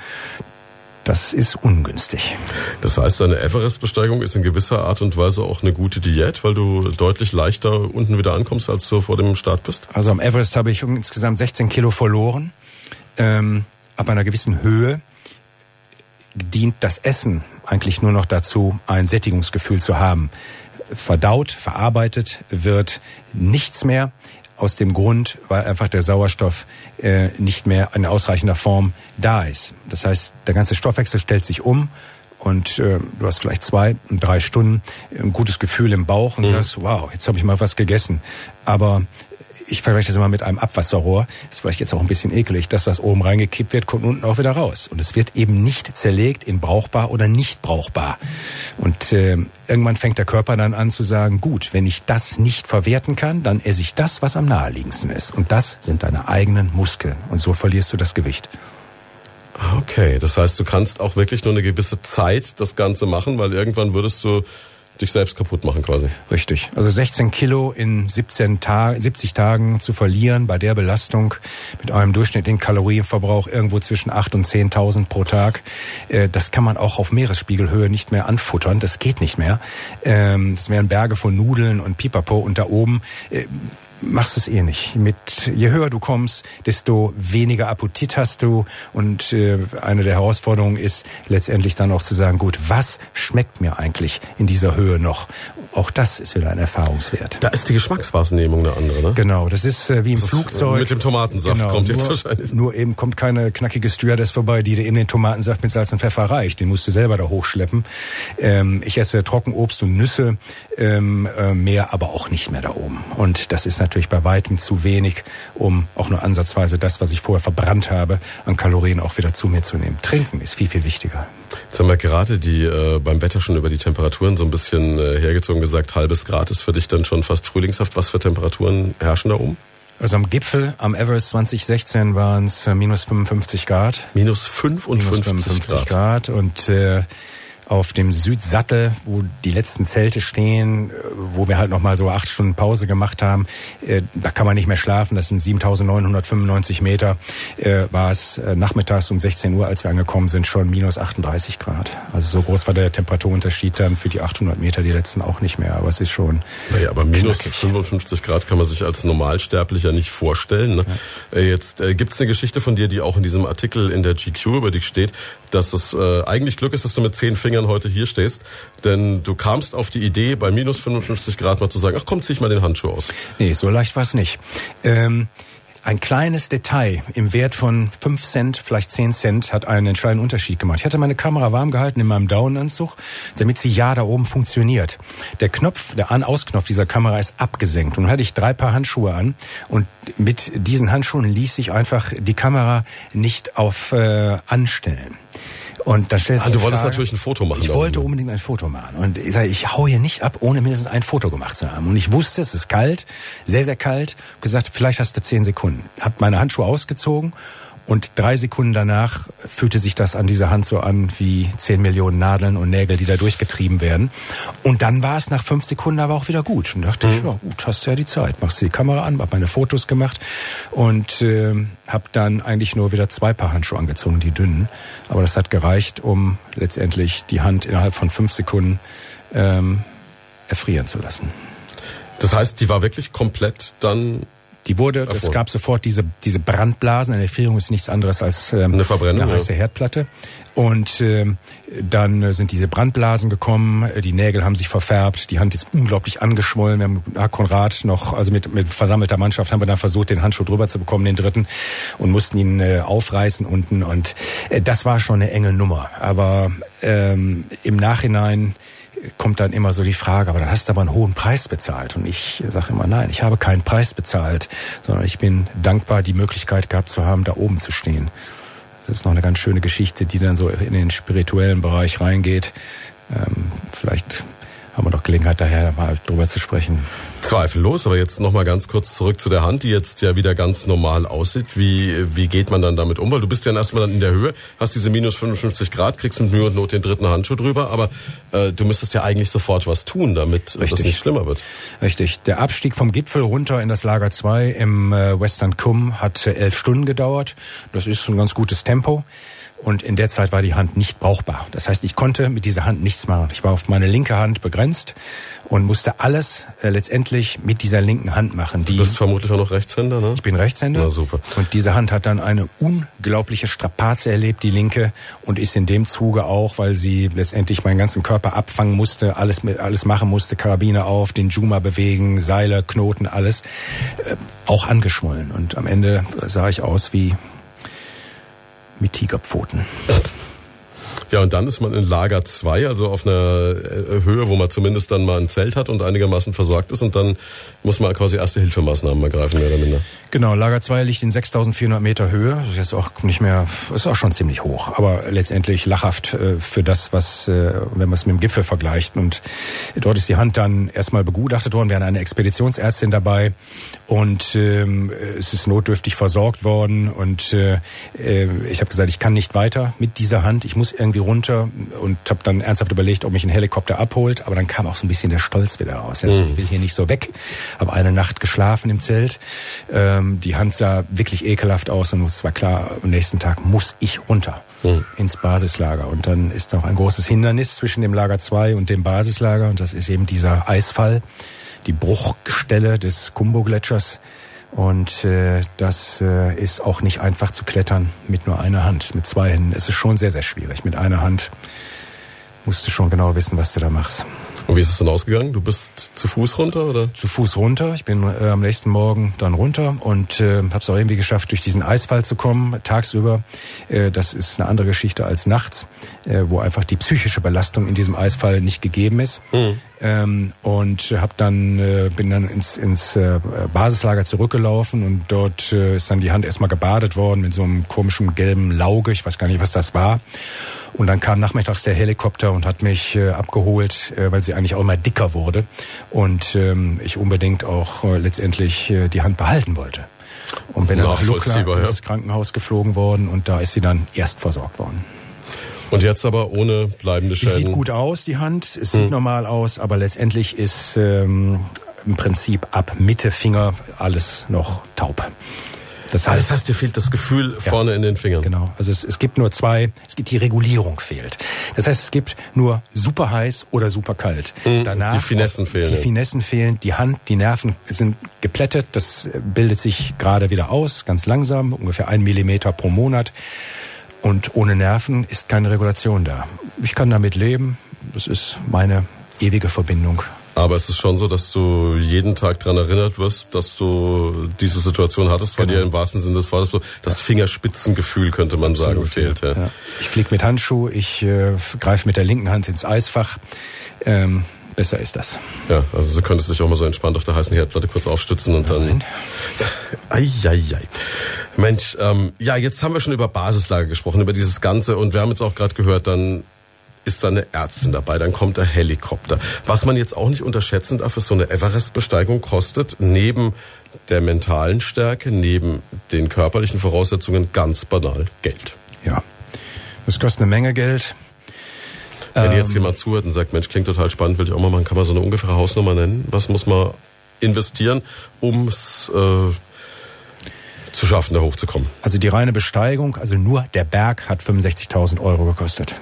Das ist ungünstig. Das heißt, eine Everest-Besteigung ist in gewisser Art und Weise auch eine gute Diät, weil du deutlich leichter unten wieder ankommst, als du vor dem Start bist? Also am Everest habe ich insgesamt 16 Kilo verloren. Ähm, ab einer gewissen Höhe dient das Essen eigentlich nur noch dazu, ein Sättigungsgefühl zu haben. Verdaut, verarbeitet wird nichts mehr aus dem Grund, weil einfach der Sauerstoff äh, nicht mehr in ausreichender Form da ist. Das heißt, der ganze Stoffwechsel stellt sich um und äh, du hast vielleicht zwei, drei Stunden ein gutes Gefühl im Bauch und mhm. sagst, wow, jetzt habe ich mal was gegessen. Aber ich vergleiche das immer mit einem Abwasserrohr. Ist vielleicht jetzt auch ein bisschen eklig. Das, was oben reingekippt wird, kommt unten auch wieder raus. Und es wird eben nicht zerlegt in brauchbar oder nicht brauchbar. Und äh, irgendwann fängt der Körper dann an zu sagen, gut, wenn ich das nicht verwerten kann, dann esse ich das, was am naheliegendsten ist. Und das sind deine eigenen Muskeln. Und so verlierst du das Gewicht. Okay, das heißt, du kannst auch wirklich nur eine gewisse Zeit das Ganze machen, weil irgendwann würdest du dich selbst kaputt machen quasi. Richtig. Also 16 Kilo in 17 Tagen, 70 Tagen zu verlieren bei der Belastung mit einem durchschnittlichen Kalorienverbrauch irgendwo zwischen 8 und 10.000 pro Tag, äh, das kann man auch auf Meeresspiegelhöhe nicht mehr anfuttern. Das geht nicht mehr. Ähm, das wären Berge von Nudeln und Pipapo und da oben äh, machst es eh nicht. Mit je höher du kommst, desto weniger Appetit hast du und äh, eine der Herausforderungen ist letztendlich dann auch zu sagen, gut, was schmeckt mir eigentlich in dieser Höhe noch? Auch das ist wieder ein Erfahrungswert. Da ist die Geschmackswahrnehmung eine andere, ne? Genau, das ist äh, wie im Flugzeug. Mit dem Tomatensaft genau, kommt jetzt wahrscheinlich. Nur eben kommt keine knackige Stewardess vorbei, die dir in den Tomatensaft mit Salz und Pfeffer reicht. Den musst du selber da hochschleppen. Ähm, ich esse Trockenobst und Nüsse ähm, äh, mehr, aber auch nicht mehr da oben. Und das ist natürlich bei weitem zu wenig, um auch nur ansatzweise das, was ich vorher verbrannt habe, an Kalorien auch wieder zu mir zu nehmen. Trinken ist viel, viel wichtiger. Jetzt haben wir gerade die äh, beim Wetter schon über die Temperaturen so ein bisschen äh, hergezogen gesagt, halbes Grad ist für dich dann schon fast frühlingshaft. Was für Temperaturen herrschen da oben? Also am Gipfel, am Everest 2016 waren es minus 55 Grad. Minus 55, minus 55 Grad. Grad. Und äh, auf dem Südsattel, wo die letzten Zelte stehen, wo wir halt noch mal so acht Stunden Pause gemacht haben. Äh, da kann man nicht mehr schlafen. Das sind 7.995 Meter. Äh, war es äh, nachmittags um 16 Uhr, als wir angekommen sind, schon minus 38 Grad. Also so groß war der Temperaturunterschied dann für die 800 Meter, die letzten auch nicht mehr. Aber es ist schon. Naja, aber minus knackig. 55 Grad kann man sich als Normalsterblicher nicht vorstellen. Ne? Ja. Jetzt äh, gibt es eine Geschichte von dir, die auch in diesem Artikel in der GQ über dich steht, dass es äh, eigentlich Glück ist, dass du mit zehn Fingern heute hier stehst. Denn du kamst auf die Idee, bei minus 55 Grad mal zu sagen, ach komm, zieh ich mal den Handschuh aus. Nee, so leicht war es nicht. Ähm ein kleines Detail im Wert von 5 Cent, vielleicht 10 Cent, hat einen entscheidenden Unterschied gemacht. Ich hatte meine Kamera warm gehalten in meinem Daunenanzug, damit sie ja da oben funktioniert. Der Knopf, der An-Aus-Knopf dieser Kamera ist abgesenkt. Und nun hatte ich drei Paar Handschuhe an und mit diesen Handschuhen ließ sich einfach die Kamera nicht auf äh, anstellen. Und dann stellst ah, du wolltest Frage, natürlich ein Foto machen. Ich wollte unbedingt ein Foto machen. Und ich sage, ich hau hier nicht ab, ohne mindestens ein Foto gemacht zu haben. Und ich wusste, es ist kalt, sehr, sehr kalt. Gesagt, vielleicht hast du zehn Sekunden. Hab meine Handschuhe ausgezogen und drei Sekunden danach fühlte sich das an dieser Hand so an wie zehn Millionen Nadeln und Nägel, die da durchgetrieben werden. Und dann war es nach fünf Sekunden aber auch wieder gut. Und dachte mhm. ich, ja gut, hast du ja die Zeit. Machst du die Kamera an, hab meine Fotos gemacht und äh, habe dann eigentlich nur wieder zwei Paar Handschuhe angezogen, die dünnen. Aber das hat gereicht, um letztendlich die Hand innerhalb von fünf Sekunden ähm, erfrieren zu lassen. Das heißt, die war wirklich komplett dann Die wurde, es Erfunden. gab sofort diese, diese Brandblasen. Eine Erfrierung ist nichts anderes als ähm, Eine Verbrennung, eine ja. heiße Herdplatte. Und ähm, dann äh, sind diese Brandblasen gekommen, die Nägel haben sich verfärbt, die Hand ist unglaublich angeschwollen. Wir haben mit Konrad noch, also mit, mit versammelter Mannschaft haben wir dann versucht, den Handschuh drüber zu bekommen, den dritten, und mussten ihn äh, aufreißen unten. Und äh, das war schon eine enge Nummer. Aber ähm, im Nachhinein kommt dann immer so die Frage, aber dann hast du aber einen hohen Preis bezahlt. Und ich sage immer, nein, ich habe keinen Preis bezahlt, sondern ich bin dankbar, die Möglichkeit gehabt zu haben, da oben zu stehen. Das ist noch eine ganz schöne Geschichte, die dann so in den spirituellen Bereich reingeht. Ähm, vielleicht haben wir doch Gelegenheit, daher mal drüber zu sprechen. Zweifellos, aber jetzt nochmal ganz kurz zurück zu der Hand, die jetzt ja wieder ganz normal aussieht. Wie, wie geht man dann damit um? Weil du bist ja erstmal dann in der Höhe, hast diese minus 55 Grad, kriegst mit Mühe und Not den dritten Handschuh drüber, aber äh, du müsstest ja eigentlich sofort was tun, damit Richtig. nicht schlimmer wird. Richtig. Der Abstieg vom Gipfel runter in das Lager 2 im äh, Western Kum hat äh, elf Stunden gedauert. Das ist ein ganz gutes Tempo. Und in der Zeit war die Hand nicht brauchbar. Das heißt, ich konnte mit dieser Hand nichts machen. Ich war auf meine linke Hand begrenzt und musste alles äh, letztendlich mit dieser linken Hand machen. Die Du bist vermutlich auch noch Rechtshänder, ne? ich bin Rechtshänder. Na, super. Und diese Hand hat dann eine unglaubliche Strapaze erlebt, die linke, und ist in dem Zuge auch, weil sie letztendlich meinen ganzen Körper abfangen musste, alles mit, alles machen musste, Karabiner auf, den Juma bewegen, Seile, Knoten, alles, äh, auch angeschwollen. Und am Ende sah ich aus wie mit Tigerpfoten. Ja, und dann ist man in Lager 2, also auf einer äh, Höhe, wo man zumindest dann mal ein Zelt hat und einigermaßen versorgt ist und dann muss man quasi erste Hilfemaßnahmen ergreifen, mehr oder minder. Genau, Lager 2 liegt in 6400 Meter Höhe. Das ist jetzt auch nicht mehr, ist auch schon ziemlich hoch, aber letztendlich lachhaft äh, für das, was, äh, wenn man es mit dem Gipfel vergleicht. Und dort ist die Hand dann erstmal begutachtet worden. Wir hatten eine Expeditionsärztin dabei und ähm, es ist notdürftig versorgt worden. Und äh, ich habe gesagt, ich kann nicht weiter mit dieser Hand. Ich muss runter und habe dann ernsthaft überlegt, ob mich ein Helikopter abholt. Aber dann kam auch so ein bisschen der Stolz wieder raus. Also Ich will hier nicht so weg. Habe eine Nacht geschlafen im Zelt. Ähm, die Hand sah wirklich ekelhaft aus und es war klar, am nächsten Tag muss ich runter ins Basislager. Und dann ist noch ein großes Hindernis zwischen dem Lager 2 und dem Basislager und das ist eben dieser Eisfall, die Bruchstelle des Kumbo-Gletschers. Und äh, das äh, ist auch nicht einfach zu klettern mit nur einer Hand. Mit zwei Händen ist es schon sehr, sehr schwierig. Mit einer Hand musst du schon genau wissen, was du da machst. Und wie ist es dann ausgegangen? Du bist zu Fuß runter oder? zu Fuß runter. Ich bin äh, am nächsten Morgen dann runter und äh, habe es auch irgendwie geschafft, durch diesen Eisfall zu kommen, tagsüber. Äh, das ist eine andere Geschichte als nachts, äh, wo einfach die psychische Belastung in diesem Eisfall nicht gegeben ist. Ähm, und hab dann äh, bin dann ins, ins äh, Basislager zurückgelaufen und dort äh, ist dann die Hand erstmal gebadet worden mit so einem komischen gelben Lauge. Ich weiß gar nicht, was das war. Und dann kam nachmittags der Helikopter und hat mich äh, abgeholt, äh, weil sie eigentlich auch immer dicker wurde und ähm, ich unbedingt auch äh, letztendlich äh, die Hand behalten wollte. Und bin dann nach Lukla ja. ins Krankenhaus geflogen worden und da ist sie dann erst versorgt worden. Und jetzt aber ohne bleibende Die Schäden. sieht gut aus, die Hand, es sieht normal aus, aber letztendlich ist ähm, im Prinzip ab Mitte Finger alles noch taub. Das heißt, das heißt, dir fehlt das Gefühl vorne in den Fingern. Genau. Also es, es gibt nur zwei, es gibt die Regulierung fehlt. Das heißt, es gibt nur super heiß oder super kalt. Danach die Finessen fehlen, Die ja. Finessen fehlen, die Hand, die Nerven sind geplättet, das bildet sich gerade wieder aus, ganz langsam, ungefähr ein Millimeter pro Monat. Und ohne Nerven ist keine Regulation da. Ich kann damit leben. Das ist meine ewige Verbindung. Aber es ist schon so, dass du jeden Tag dran erinnert wirst, dass du diese Situation hattest, weil Genau. dir im wahrsten Sinne des Wortes so das Fingerspitzengefühl, könnte man sagen, fehlt. Ja. Ja. Ich fliege mit Handschuh, ich äh, greife mit der linken Hand ins Eisfach. Ähm, besser ist das. Ja, also du könntest dich auch mal so entspannt auf der heißen Herdplatte kurz aufstützen und dann. Nein. Eieiei. Mensch, ähm, ja, jetzt haben wir schon über Basislager gesprochen, über dieses Ganze und wir haben jetzt auch gerade gehört, dann ist da eine Ärztin dabei, dann kommt der Helikopter. Was man jetzt auch nicht unterschätzen darf, ist so eine Everest-Besteigung kostet neben der mentalen Stärke, neben den körperlichen Voraussetzungen ganz banal Geld. Ja. Das kostet eine Menge Geld. Wenn Ähm. jetzt jemand zuhört und sagt, Mensch, klingt total spannend, will ich auch mal machen, kann man so eine ungefähre Hausnummer nennen? Was muss man investieren, um es äh, zu schaffen, da hochzukommen? Also die reine Besteigung, also nur der Berg hat 65.000 Euro gekostet.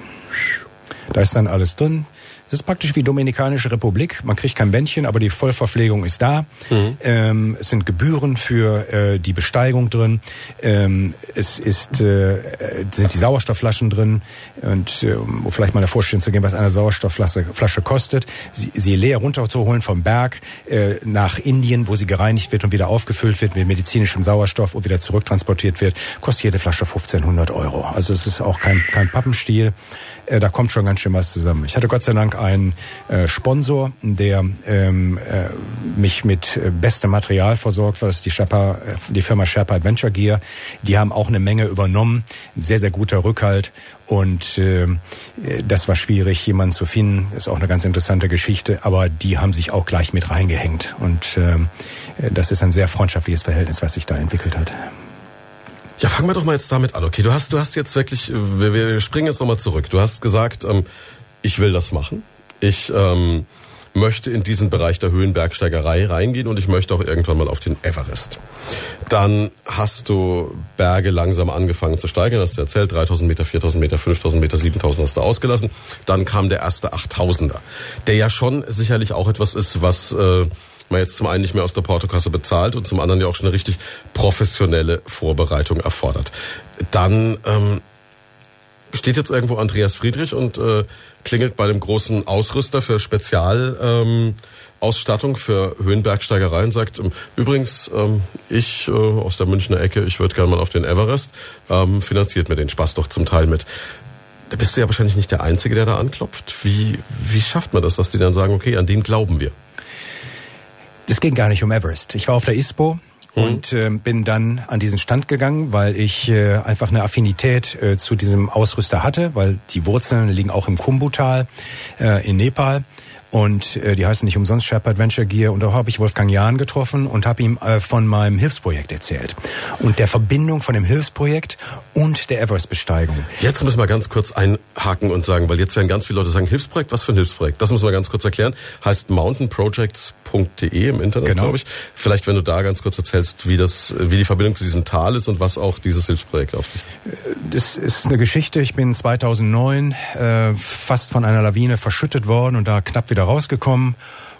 Da ist dann alles drin. Es ist praktisch wie Dominikanische Republik. Man kriegt kein Bändchen, aber die Vollverpflegung ist da. Mhm. Ähm, es sind Gebühren für äh, die Besteigung drin. Ähm, es ist, äh, sind die Sauerstoffflaschen drin. Und äh, um vielleicht mal eine Vorstellung zu geben, was eine Sauerstoffflasche Flasche kostet. Sie, sie leer runterzuholen vom Berg äh, nach Indien, wo sie gereinigt wird und wieder aufgefüllt wird mit medizinischem Sauerstoff und wieder zurücktransportiert wird, kostet jede Flasche 1500 Euro. Also es ist auch kein, kein Pappenstiel. Äh, da kommt schon ganz schön was zusammen. Ich hatte Gott sei Dank einen äh, Sponsor, der ähm, äh, mich mit äh, bestem Material versorgt, war das die, Sherpa, äh, die Firma Sherpa Adventure Gear. Die haben auch eine Menge übernommen, sehr, sehr guter Rückhalt und äh, das war schwierig, jemanden zu finden. Ist auch eine ganz interessante Geschichte, aber die haben sich auch gleich mit reingehängt und äh, das ist ein sehr freundschaftliches Verhältnis, was sich da entwickelt hat. Ja, fangen wir doch mal jetzt damit an. Okay, du hast, du hast jetzt wirklich, wir, wir springen jetzt nochmal zurück. Du hast gesagt, ähm, ich will das machen. Ich ähm, möchte in diesen Bereich der Höhenbergsteigerei reingehen und ich möchte auch irgendwann mal auf den Everest. Dann hast du Berge langsam angefangen zu steigen, hast du erzählt, 3000 Meter, 4000 Meter, 5000 Meter, 7000 hast du ausgelassen. Dann kam der erste 8000er, der ja schon sicherlich auch etwas ist, was... Äh, man jetzt zum einen nicht mehr aus der Portokasse bezahlt und zum anderen ja auch schon eine richtig professionelle Vorbereitung erfordert. Dann ähm, steht jetzt irgendwo Andreas Friedrich und äh, klingelt bei dem großen Ausrüster für Spezialausstattung ähm, für Höhenbergsteigerei und sagt, ähm, übrigens, ähm, ich äh, aus der Münchner Ecke, ich würde gerne mal auf den Everest, ähm, finanziert mir den Spaß doch zum Teil mit. Da bist du ja wahrscheinlich nicht der Einzige, der da anklopft. Wie, wie schafft man das, dass die dann sagen, okay, an den glauben wir? Das ging gar nicht um Everest. Ich war auf der ISPO. Und äh, bin dann an diesen Stand gegangen, weil ich äh, einfach eine Affinität äh, zu diesem Ausrüster hatte, weil die Wurzeln liegen auch im Kumbu-Tal äh, in Nepal. Und äh, die heißen nicht umsonst Shep Adventure Gear. Und da habe ich Wolfgang Jahn getroffen und habe ihm äh, von meinem Hilfsprojekt erzählt. Und der Verbindung von dem Hilfsprojekt und der Everest-Besteigung. Jetzt müssen wir ganz kurz einhaken und sagen, weil jetzt werden ganz viele Leute sagen, Hilfsprojekt, was für ein Hilfsprojekt? Das müssen wir ganz kurz erklären. Heißt mountainprojects.de im Internet, genau. glaube ich. Vielleicht, wenn du da ganz kurz erzählst, wie das, wie die Verbindung zu diesem Tal ist und was auch dieses Hilfsprojekt auf sich. Das ist eine Geschichte. Ich bin 2009 äh, fast von einer Lawine verschüttet worden und da knapp wieder rausgekommen.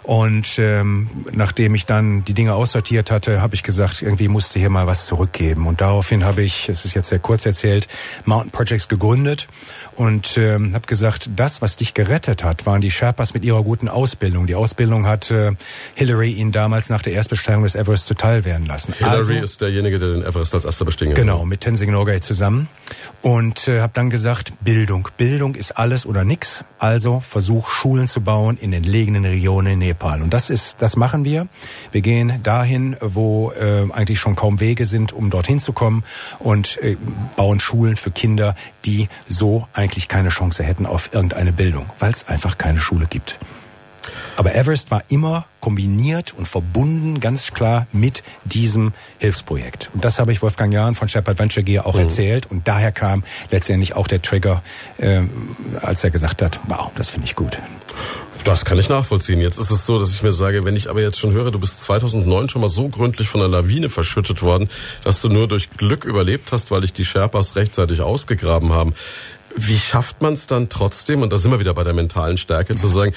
Und ähm, nachdem ich dann die Dinge aussortiert hatte, habe ich gesagt, irgendwie musste hier mal was zurückgeben. Und daraufhin habe ich, es ist jetzt sehr kurz erzählt, Mountain Projects gegründet und ähm, habe gesagt, das, was dich gerettet hat, waren die Sherpas mit ihrer guten Ausbildung. Die Ausbildung hat äh, Hillary ihnen damals nach der Erstbesteigung des Everest zuteil werden lassen. Hillary also, ist derjenige, der den Everest als erster bestiegen hat. Genau, mit Tenzing Norgay zusammen. Und äh, habe dann gesagt, Bildung. Bildung ist alles oder nix. Also versuch Schulen zu bauen in entlegenen Regionen in Nepal. Und das ist, das machen wir. Wir gehen dahin, wo äh, eigentlich schon kaum Wege sind, um dorthin zu kommen und äh, bauen Schulen für Kinder, die so eigentlich keine Chance hätten auf irgendeine Bildung, weil es einfach keine Schule gibt. Aber Everest war immer kombiniert und verbunden ganz klar mit diesem Hilfsprojekt. Und das habe ich Wolfgang Jahn von Shepard Venture Gear auch mhm. erzählt. Und daher kam letztendlich auch der Trigger, äh, als er gesagt hat, wow, das finde ich gut. Das kann ich nachvollziehen. Jetzt ist es so, dass ich mir sage, wenn ich aber jetzt schon höre, du bist 2009 schon mal so gründlich von der Lawine verschüttet worden, dass du nur durch Glück überlebt hast, weil dich die Sherpas rechtzeitig ausgegraben haben. Wie schafft man es dann trotzdem, und da sind wir wieder bei der mentalen Stärke, zu sagen,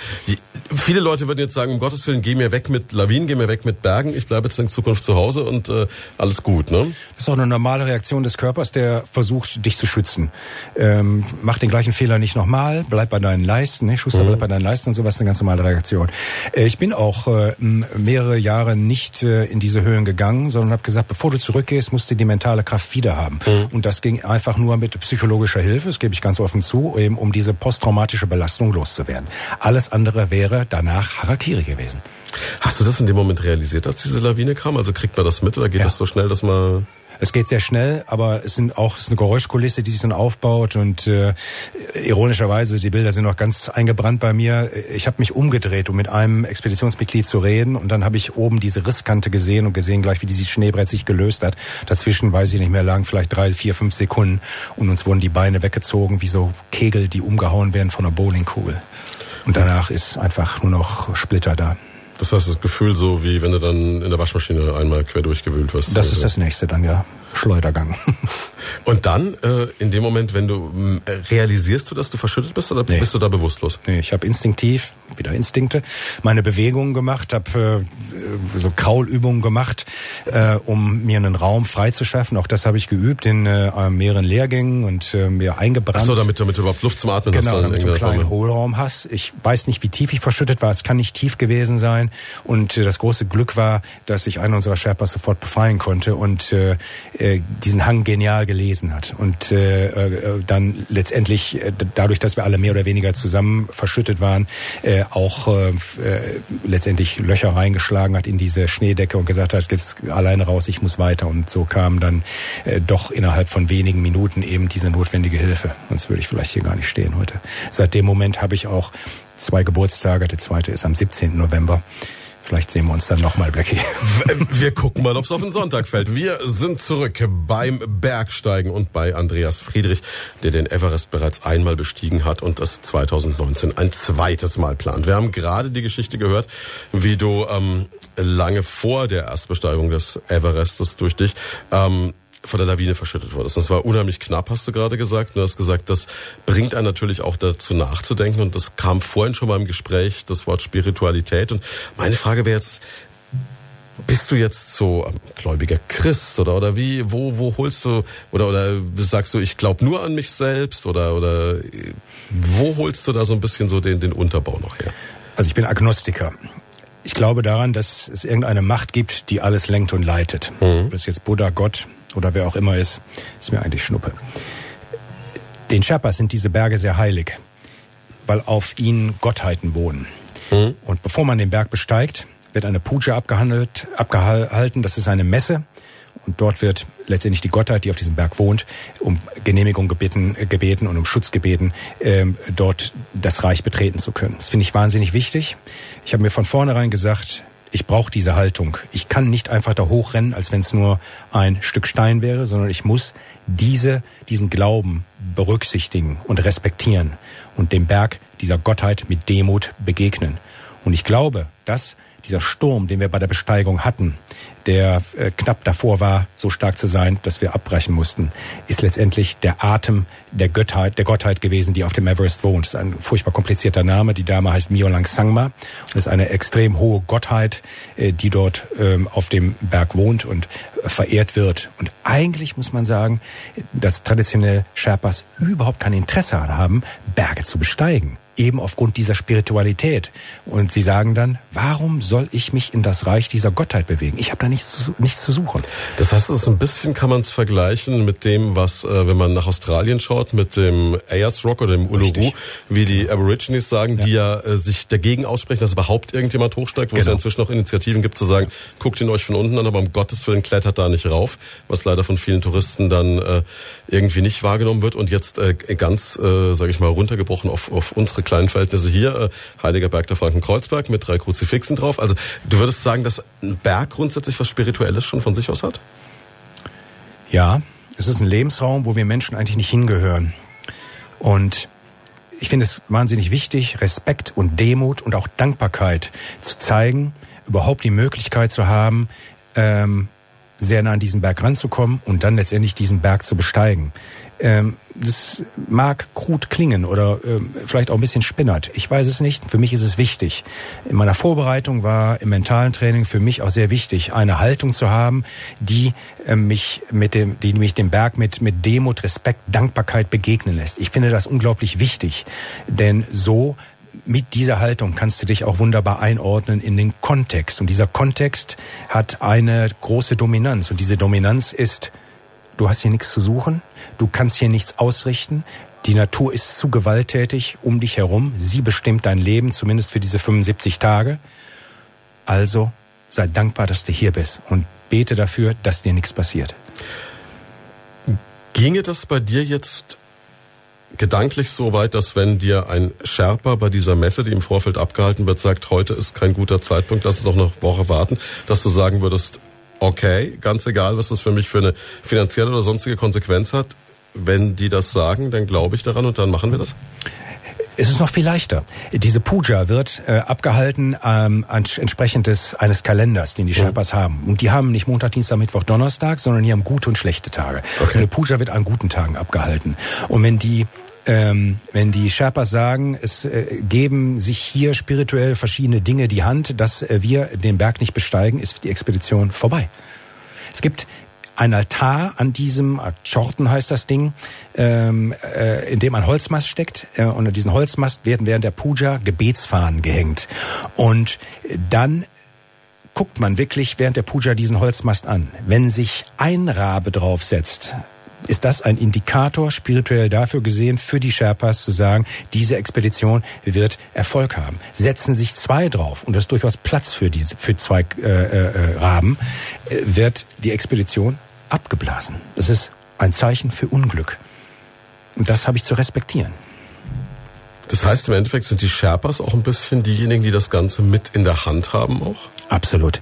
viele Leute würden jetzt sagen, um Gottes Willen, geh mir weg mit Lawinen, geh mir weg mit Bergen, ich bleibe jetzt in Zukunft zu Hause und äh, alles gut. Ne? Das ist auch eine normale Reaktion des Körpers, der versucht, dich zu schützen. Ähm, mach den gleichen Fehler nicht nochmal, bleib bei deinen Leisten, ne? Schuster, mhm. bleib bei deinen Leisten und sowas, eine ganz normale Reaktion. Äh, ich bin auch äh, mehrere Jahre nicht äh, in diese Höhen gegangen, sondern habe gesagt, bevor du zurückgehst, musst du die mentale Kraft wieder haben. Mhm. Und das ging einfach nur mit psychologischer Hilfe, das gebe ich ganz offen zu, eben um diese posttraumatische Belastung loszuwerden. Alles andere wäre danach Harakiri gewesen. Hast du das in dem Moment realisiert, als diese Lawine kam? Also kriegt man das mit oder geht ja. das so schnell, dass man es geht sehr schnell, aber es sind auch es ist eine Geräuschkulisse, die sich dann aufbaut und äh, ironischerweise die Bilder sind noch ganz eingebrannt bei mir. Ich habe mich umgedreht, um mit einem Expeditionsmitglied zu reden und dann habe ich oben diese Risskante gesehen und gesehen gleich, wie dieses Schneebrett sich gelöst hat. Dazwischen weiß ich nicht mehr lang, vielleicht drei, vier, fünf Sekunden und uns wurden die Beine weggezogen wie so Kegel, die umgehauen werden von einer Bowlingkugel. Und danach ist einfach nur noch Splitter da. Das heißt, das Gefühl so, wie wenn du dann in der Waschmaschine einmal quer durchgewühlt wirst. Das ist das nächste dann, ja. Schleudergang. Und dann, äh, in dem Moment, wenn du äh, realisierst du, dass du verschüttet bist oder nee. bist du da bewusstlos? Nee, ich habe instinktiv, wieder Instinkte, meine Bewegungen gemacht, habe äh, so Kraulübungen gemacht, äh, um mir einen Raum freizuschaffen. Auch das habe ich geübt in äh, mehreren Lehrgängen und äh, mir eingebrannt. Ach so, damit, damit du überhaupt Luft zum Atmen genau, hast. Genau, damit du einen kleinen. Hohlraum hast. Ich weiß nicht, wie tief ich verschüttet war. Es kann nicht tief gewesen sein. Und äh, das große Glück war, dass ich einen unserer Sherpas sofort befreien konnte und äh, äh diesen Hang genial gelesen hat. Und äh, äh, dann letztendlich, äh, dadurch, dass wir alle mehr oder weniger zusammen verschüttet waren, äh, auch äh, äh, letztendlich Löcher reingeschlagen hat in diese Schneedecke und gesagt hat, jetzt alleine raus, ich muss weiter. Und so kam dann äh, doch innerhalb von wenigen Minuten eben diese notwendige Hilfe. Sonst würde ich vielleicht hier gar nicht stehen heute. Seit dem Moment habe ich auch zwei Geburtstage. Der zweite ist am 17. November. Vielleicht sehen wir uns dann nochmal, Blackie. Wir gucken mal, ob es auf den Sonntag fällt. Wir sind zurück beim Bergsteigen und bei Andreas Friedrich, der den Everest bereits einmal bestiegen hat und das 2019 ein zweites Mal plant. Wir haben gerade die Geschichte gehört, wie du ähm, lange vor der Erstbesteigung des Everestes durch dich ähm, von der Lawine verschüttet wurdest. Das war unheimlich knapp, hast du gerade gesagt. Du hast gesagt, das bringt einen natürlich auch dazu nachzudenken und das kam vorhin schon mal im Gespräch, das Wort Spiritualität. Und meine Frage wäre jetzt, bist du jetzt so ein gläubiger Christ oder oder wie wo wo holst du oder oder sagst du ich glaube nur an mich selbst oder oder wo holst du da so ein bisschen so den den Unterbau noch her? Also ich bin Agnostiker. Ich glaube daran, dass es irgendeine Macht gibt, die alles lenkt und leitet. Mhm. Das ist jetzt Buddha, Gott, oder wer auch immer ist, ist mir eigentlich Schnuppe. Den Sherpas sind diese Berge sehr heilig, weil auf ihnen Gottheiten wohnen. Mhm. Und bevor man den Berg besteigt, wird eine Puja abgehandelt, abgehalten. Das ist eine Messe. Und dort wird letztendlich die Gottheit, die auf diesem Berg wohnt, um Genehmigung gebeten, gebeten und um Schutz gebeten, ähm, dort das Reich betreten zu können. Das finde ich wahnsinnig wichtig. Ich habe mir von vornherein gesagt, ich brauche diese Haltung. Ich kann nicht einfach da hochrennen, als wenn es nur ein Stück Stein wäre, sondern ich muss diese, diesen Glauben berücksichtigen und respektieren und dem Berg dieser Gottheit mit Demut begegnen. Und ich glaube, dass dieser Sturm, den wir bei der Besteigung hatten, der äh, knapp davor war, so stark zu sein, dass wir abbrechen mussten, ist letztendlich der Atem der Gottheit, der Gottheit gewesen, die auf dem Everest wohnt. Das ist ein furchtbar komplizierter Name. Die Dame heißt Miolang Sangma und ist eine extrem hohe Gottheit, äh, die dort ähm, auf dem Berg wohnt und verehrt wird. Und eigentlich muss man sagen, dass traditionell Sherpas überhaupt kein Interesse haben, Berge zu besteigen eben aufgrund dieser Spiritualität. Und sie sagen dann, warum soll ich mich in das Reich dieser Gottheit bewegen? Ich habe da nichts, nichts zu suchen. Das heißt, es ist ein bisschen kann man es vergleichen mit dem, was, äh, wenn man nach Australien schaut, mit dem Ayers Rock oder dem Uluru, wie die Aborigines sagen, ja. die ja äh, sich dagegen aussprechen, dass überhaupt irgendjemand hochsteigt, wo genau. es ja inzwischen auch Initiativen gibt, zu sagen, guckt ihn euch von unten an, aber um Gottes Willen klettert da nicht rauf, was leider von vielen Touristen dann äh, irgendwie nicht wahrgenommen wird und jetzt ganz, äh, sage ich mal, runtergebrochen auf, auf unsere kleinen Verhältnisse hier, äh, Heiliger Berg der Franken-Kreuzberg mit drei Kruzifixen drauf. Also du würdest sagen, dass ein Berg grundsätzlich was Spirituelles schon von sich aus hat? Ja, es ist ein Lebensraum, wo wir Menschen eigentlich nicht hingehören. Und ich finde es wahnsinnig wichtig, Respekt und Demut und auch Dankbarkeit zu zeigen, überhaupt die Möglichkeit zu haben, ähm, sehr nah an diesen Berg ranzukommen und dann letztendlich diesen Berg zu besteigen. Ähm, das mag krut klingen oder ähm, vielleicht auch ein bisschen spinnert. Ich weiß es nicht. Für mich ist es wichtig. In meiner Vorbereitung war im mentalen Training für mich auch sehr wichtig, eine Haltung zu haben, die äh, mich mit dem, die mich dem Berg mit mit Demut, Respekt, Dankbarkeit begegnen lässt. Ich finde das unglaublich wichtig, denn so mit dieser Haltung kannst du dich auch wunderbar einordnen in den Kontext. Und dieser Kontext hat eine große Dominanz. Und diese Dominanz ist, du hast hier nichts zu suchen, du kannst hier nichts ausrichten, die Natur ist zu gewalttätig um dich herum, sie bestimmt dein Leben, zumindest für diese 75 Tage. Also sei dankbar, dass du hier bist und bete dafür, dass dir nichts passiert. Ginge das bei dir jetzt gedanklich so weit, dass wenn dir ein Sherpa bei dieser Messe, die im Vorfeld abgehalten wird, sagt, heute ist kein guter Zeitpunkt, lass uns noch eine Woche warten, dass du sagen würdest, okay, ganz egal, was das für mich für eine finanzielle oder sonstige Konsequenz hat, wenn die das sagen, dann glaube ich daran und dann machen wir das? Es ist noch viel leichter. Diese Puja wird äh, abgehalten ähm, entsprechend des, eines Kalenders, den die mhm. Sherpas mhm. haben. Und die haben nicht Montag, Dienstag, Mittwoch, Donnerstag, sondern die haben gute und schlechte Tage. Okay. Eine Puja wird an guten Tagen abgehalten. Und wenn die ähm, wenn die Sherpas sagen, es äh, geben sich hier spirituell verschiedene Dinge die Hand, dass äh, wir den Berg nicht besteigen, ist die Expedition vorbei. Es gibt ein Altar an diesem, Chorten heißt das Ding, ähm, äh, in dem ein Holzmast steckt. Äh, und diesen Holzmast werden während der Puja Gebetsfahnen gehängt. Und dann guckt man wirklich während der Puja diesen Holzmast an. Wenn sich ein Rabe draufsetzt, ist das ein Indikator spirituell dafür gesehen für die Sherpas zu sagen, diese Expedition wird Erfolg haben. Setzen sich zwei drauf und das ist durchaus Platz für diese für zwei äh, äh, Raben, äh, wird die Expedition abgeblasen. Das ist ein Zeichen für Unglück. Und das habe ich zu respektieren. Das heißt, im Endeffekt sind die Sherpas auch ein bisschen diejenigen, die das Ganze mit in der Hand haben auch? Absolut,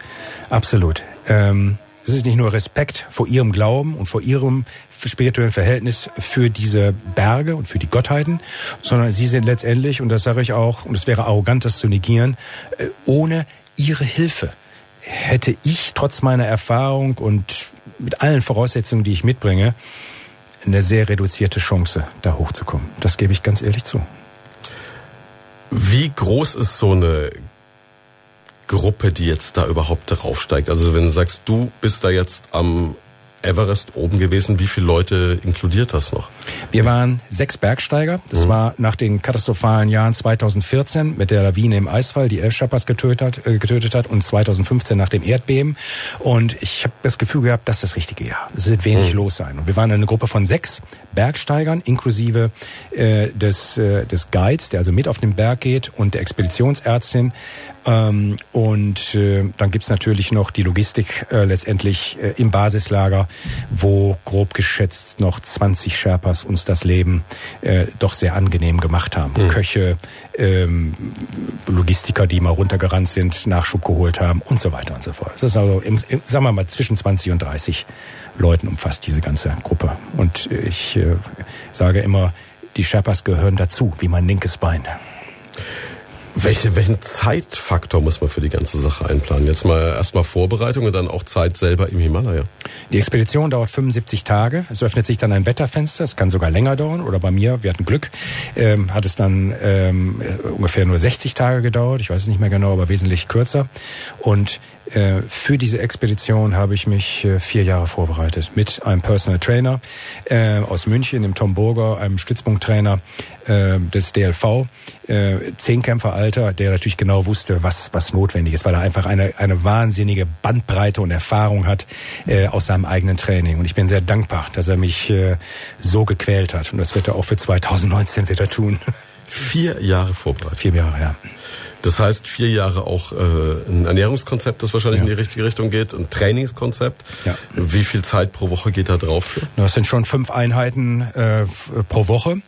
absolut. Ähm, es ist nicht nur Respekt vor ihrem Glauben und vor ihrem spirituellen Verhältnis für diese Berge und für die Gottheiten, sondern sie sind letztendlich, und das sage ich auch, und es wäre arrogant, das zu negieren, äh, ohne ihre Hilfe hätte ich trotz meiner Erfahrung und mit allen Voraussetzungen, die ich mitbringe, eine sehr reduzierte Chance, da hochzukommen. Das gebe ich ganz ehrlich zu. Wie groß ist so eine Gruppe, die jetzt da überhaupt draufsteigt? Also wenn du sagst, du bist da jetzt am Everest oben gewesen. Wie viele Leute inkludiert das noch? Wir waren sechs Bergsteiger. Das mhm. war nach den katastrophalen Jahren 2014 mit der Lawine im Eisfall, die elf Sherpas getötet, äh, getötet hat, und 2015 nach dem Erdbeben. Und ich habe das Gefühl gehabt, das ist das richtige Jahr. Es wird wenig mhm. los sein. Und wir waren eine Gruppe von sechs Bergsteigern, inklusive äh, des, äh, des Guides, der also mit auf den Berg geht, und der Expeditionsärztin. Ähm, und äh, dann gibt's natürlich noch die Logistik äh, letztendlich äh, im Basislager, wo grob geschätzt noch 20 Sherpas uns das Leben äh, doch sehr angenehm gemacht haben. Mhm. Köche, ähm, Logistiker, die mal runtergerannt sind, Nachschub geholt haben und so weiter und so fort. Das ist also, im, im, sagen wir mal, zwischen 20 und 30 Leuten umfasst diese ganze Gruppe. Und ich äh, sage immer, die Sherpas gehören dazu, wie mein linkes Bein. Welche, welchen Zeitfaktor muss man für die ganze Sache einplanen? Jetzt mal erstmal Vorbereitung und dann auch Zeit selber im Himalaya. Die Expedition dauert 75 Tage. Es öffnet sich dann ein Wetterfenster. Es kann sogar länger dauern. Oder bei mir, wir hatten Glück, ähm, hat es dann ähm, ungefähr nur 60 Tage gedauert. Ich weiß es nicht mehr genau, aber wesentlich kürzer. Und äh, für diese Expedition habe ich mich äh, vier Jahre vorbereitet mit einem Personal Trainer äh, aus München, dem Tom Burger, einem Stützpunkttrainer des DLV, Zehnkämpferalter, der natürlich genau wusste, was, was notwendig ist, weil er einfach eine, eine wahnsinnige Bandbreite und Erfahrung hat aus seinem eigenen Training. Und ich bin sehr dankbar, dass er mich so gequält hat. Und das wird er auch für 2019 wieder tun. Vier Jahre vorbereitet. Vier Jahre, ja. Das heißt, vier Jahre auch äh, ein Ernährungskonzept, das wahrscheinlich ja. in die richtige Richtung geht, ein Trainingskonzept. Ja. Wie viel Zeit pro Woche geht da drauf für? Das sind schon fünf Einheiten äh, pro Woche.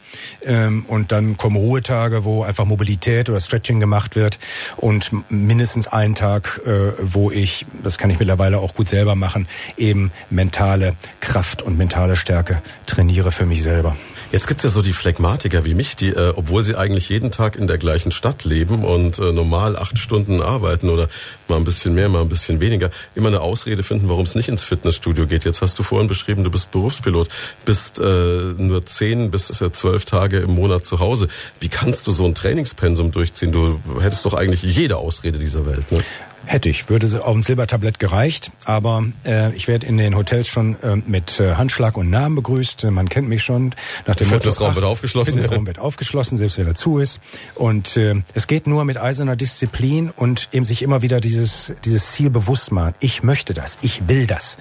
Ähm, und dann kommen Ruhetage, wo einfach Mobilität oder Stretching gemacht wird. Und mindestens einen Tag, äh, wo ich, das kann ich mittlerweile auch gut selber machen, eben mentale Kraft und mentale Stärke trainiere für mich selber. Jetzt gibt's ja so die Phlegmatiker wie mich, die, äh, obwohl sie eigentlich jeden Tag in der gleichen Stadt leben und äh, normal acht Stunden arbeiten oder mal ein bisschen mehr, mal ein bisschen weniger, immer eine Ausrede finden, warum es nicht ins Fitnessstudio geht. Jetzt hast du vorhin beschrieben, du bist Berufspilot, bist äh, nur zehn bis zwölf Tage im Monat zu Hause. Wie kannst du so ein Trainingspensum durchziehen? Du hättest doch eigentlich jede Ausrede dieser Welt. Ne? Hätte ich, würde auf ein Silbertablett gereicht, aber äh, ich werde in den Hotels schon äh, mit äh, Handschlag und Namen begrüßt. Man kennt mich schon. Nach dem Fitnessraum wird aufgeschlossen. Fitnessraum wird aufgeschlossen, selbst wenn er zu ist. Und äh, es geht nur mit eiserner Disziplin und eben sich immer wieder dieses dieses Ziel bewusst machen. Ich möchte das, ich will das.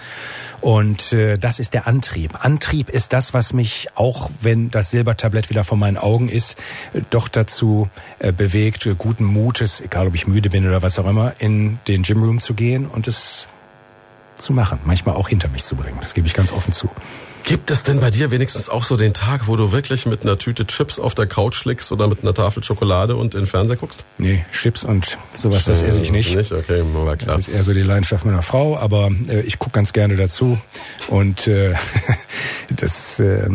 Und äh, das ist der Antrieb. Antrieb ist das, was mich, auch wenn das Silbertablett wieder vor meinen Augen ist, doch dazu äh, bewegt, äh, guten Mutes, egal ob ich müde bin oder was auch immer, in den Gymroom zu gehen und es zu machen. Manchmal auch hinter mich zu bringen. Das gebe ich ganz offen zu. Gibt es denn bei dir wenigstens auch so den Tag, wo du wirklich mit einer Tüte Chips auf der Couch liegst oder mit einer Tafel Schokolade und in den Fernseher guckst? Nee, Chips und sowas, das esse ich nicht. Nicht, okay, war klar. Das ist eher so die Leidenschaft meiner Frau, aber äh, ich gucke ganz gerne dazu und äh, das äh,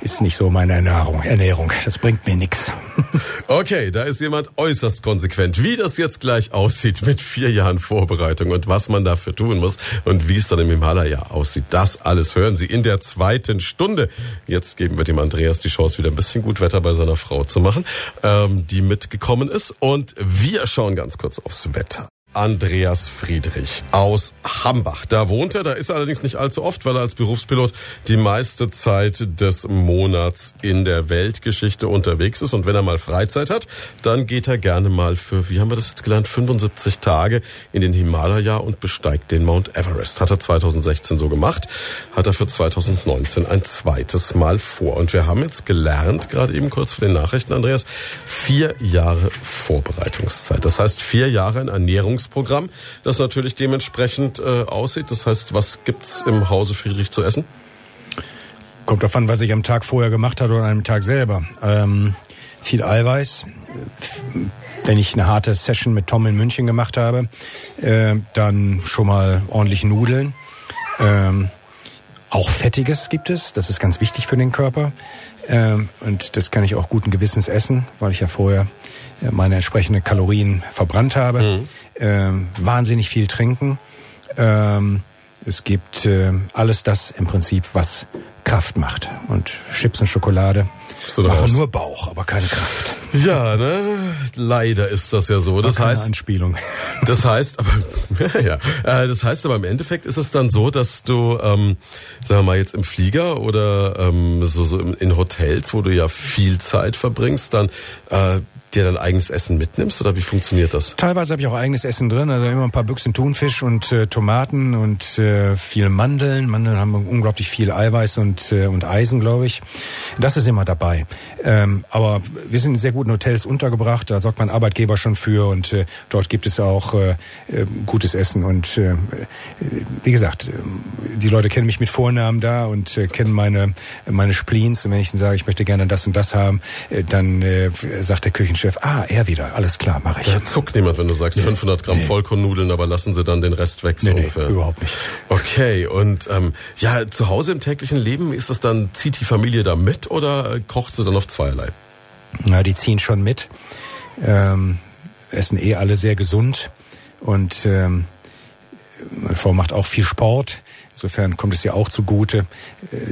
ist nicht so meine Ernährung. Ernährung, das bringt mir nichts. Okay, da ist jemand äußerst konsequent. Wie das jetzt gleich aussieht mit vier Jahren Vorbereitung und was man dafür tun muss und wie es dann im Himalaya aussieht, das alles hören Sie in der zweiten Stunde. Jetzt geben wir dem Andreas die Chance, wieder ein bisschen gut Wetter bei seiner Frau zu machen, ähm, die mitgekommen ist. Und wir schauen ganz kurz aufs Wetter. Andreas Friedrich aus Hambach. Da wohnt er, da ist er allerdings nicht allzu oft, weil er als Berufspilot die meiste Zeit des Monats in der Weltgeschichte unterwegs ist. Und wenn er mal Freizeit hat, dann geht er gerne mal für, wie haben wir das jetzt gelernt, 75 Tage in den Himalaya und besteigt den Mount Everest. Hat er 2016 so gemacht, hat er für 2019 ein zweites Mal vor. Und wir haben jetzt gelernt, gerade eben kurz vor den Nachrichten, Andreas, vier Jahre Vorbereitungszeit. Das heißt, vier Jahre in Ernährungs Programm, das natürlich dementsprechend äh, aussieht. Das heißt, was gibt's im Hause Friedrich zu essen? Kommt davon, was ich am Tag vorher gemacht habe oder am Tag selber. Ähm, viel Eiweiß. Wenn ich eine harte Session mit Tom in München gemacht habe, äh, dann schon mal ordentlich Nudeln. Ähm, auch Fettiges gibt es, das ist ganz wichtig für den Körper. Ähm, und das kann ich auch guten Gewissens essen, weil ich ja vorher äh, meine entsprechenden Kalorien verbrannt habe. Mhm. Ähm, wahnsinnig viel trinken. Ähm, es gibt alles das im Prinzip, was Kraft macht. Und Chips und Schokolade so machen nur Bauch, aber keine Kraft. Ja, ne? Leider ist das ja so. Das heißt, Anspielung. Das heißt, aber ja, äh, das heißt, aber im Endeffekt ist es dann so, dass du, ähm, sagen wir mal jetzt im Flieger oder ähm, so, so in Hotels, wo du ja viel Zeit verbringst, dann äh, dir dein eigenes Essen mitnimmst oder wie funktioniert das? Teilweise habe ich auch eigenes Essen drin, also immer ein paar Büchsen Thunfisch und äh, Tomaten und äh, viele Mandeln. Mandeln haben unglaublich viel Eiweiß und, äh, und Eisen, glaube ich. Das ist immer dabei. Ähm, aber wir sind in sehr guten Hotels untergebracht, da sorgt mein Arbeitgeber schon für und äh, dort gibt es auch äh, äh gutes Essen und äh, wie gesagt, äh, die Leute kennen mich mit Vornamen da und äh, kennen meine, meine Spleens und wenn ich dann sage, ich möchte gerne das und das haben, äh, dann äh, sagt der Küchenchef, Chef, ah, er wieder, alles klar, mache ich. Da zuckt niemand, wenn du sagst nee, 500 Gramm nee. Vollkornnudeln, aber lassen sie dann den Rest weg, so nee, ungefähr. Nee, überhaupt nicht. Okay, und ähm, ja, zu Hause im täglichen Leben, ist das dann, zieht die Familie da mit oder kocht sie dann auf zweierlei? Na, die ziehen schon mit, ähm, essen eh alle sehr gesund und ähm, meine Frau macht auch viel Sport. Insofern kommt es ihr auch zugute.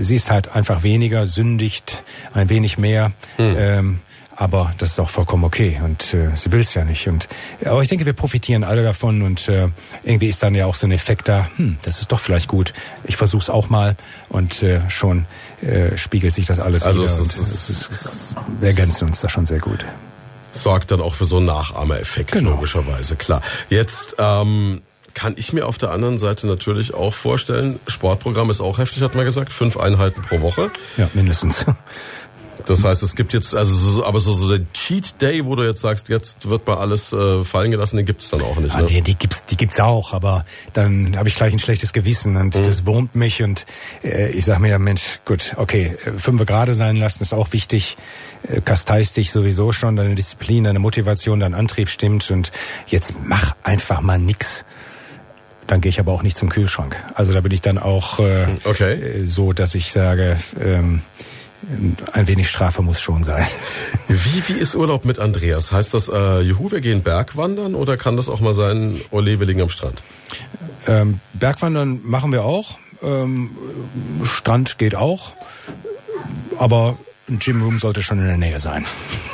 Sie ist halt einfach weniger, sündigt ein wenig mehr. Hm. Ähm, aber das ist auch vollkommen okay und äh, sie will es ja nicht. Und aber ich denke, wir profitieren alle davon und äh, irgendwie ist dann ja auch so ein Effekt da. Hm, das ist doch vielleicht gut. Ich versuche es auch mal und äh, schon äh, spiegelt sich das alles also wieder. Es ist, es ist, es wir ergänzen uns da schon sehr gut. Sorgt dann auch für so einen Nachahmereffekt genau. logischerweise klar. Jetzt ähm, kann ich mir auf der anderen Seite natürlich auch vorstellen, Sportprogramm ist auch heftig, hat man gesagt, fünf Einheiten pro Woche. Ja, mindestens. Das heißt, es gibt jetzt, also so, aber so, so der Cheat Day, wo du jetzt sagst, jetzt wird mal alles äh, fallen gelassen, den gibt's dann auch nicht. Ah, ne? nee, die gibt's, die gibt's auch, aber dann habe ich gleich ein schlechtes Gewissen und mhm. das wurmt mich und äh, ich sag mir ja, Mensch, gut, okay, fünf gerade sein lassen ist auch wichtig. Äh, kasteist dich sowieso schon, deine Disziplin, deine Motivation, dein Antrieb stimmt und jetzt mach einfach mal nix dann gehe ich aber auch nicht zum Kühlschrank. Also da bin ich dann auch äh, okay. Äh, so, dass ich sage, ähm, ein wenig Strafe muss schon sein. Wie, wie ist Urlaub mit Andreas? Heißt das, äh, juhu, wir gehen Bergwandern oder kann das auch mal sein, ole, wir liegen am Strand? Ähm, Bergwandern machen wir auch. Ähm, Strand geht auch. Aber ein Gymroom sollte schon in der Nähe sein.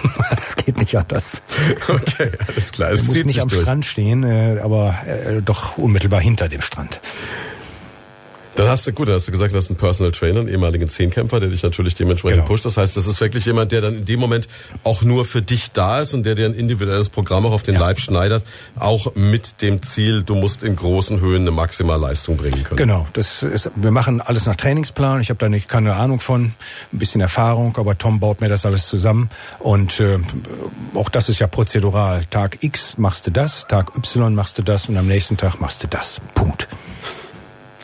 Es geht nicht anders. Okay, alles klar. Es muss nicht am durch. Strand stehen, äh, aber äh, doch unmittelbar hinter dem Strand. Dann hast du, gut, dann hast du gesagt, das ist ein Personal Trainer, einen ehemaligen Zehnkämpfer, der dich natürlich dementsprechend genau. pusht. Das heißt, das ist wirklich jemand, der dann in dem Moment auch nur für dich da ist und der dir ein individuelles Programm auch auf den ja. Leib schneidert, auch mit dem Ziel, du musst in großen Höhen eine Maximalleistung bringen können. Genau, das ist, wir machen alles nach Trainingsplan. Ich habe da nicht keine Ahnung von, ein bisschen Erfahrung, aber Tom baut mir das alles zusammen und äh, auch das ist ja prozedural. Tag X machst du das, Tag Y machst du das und am nächsten Tag machst du das. Punkt.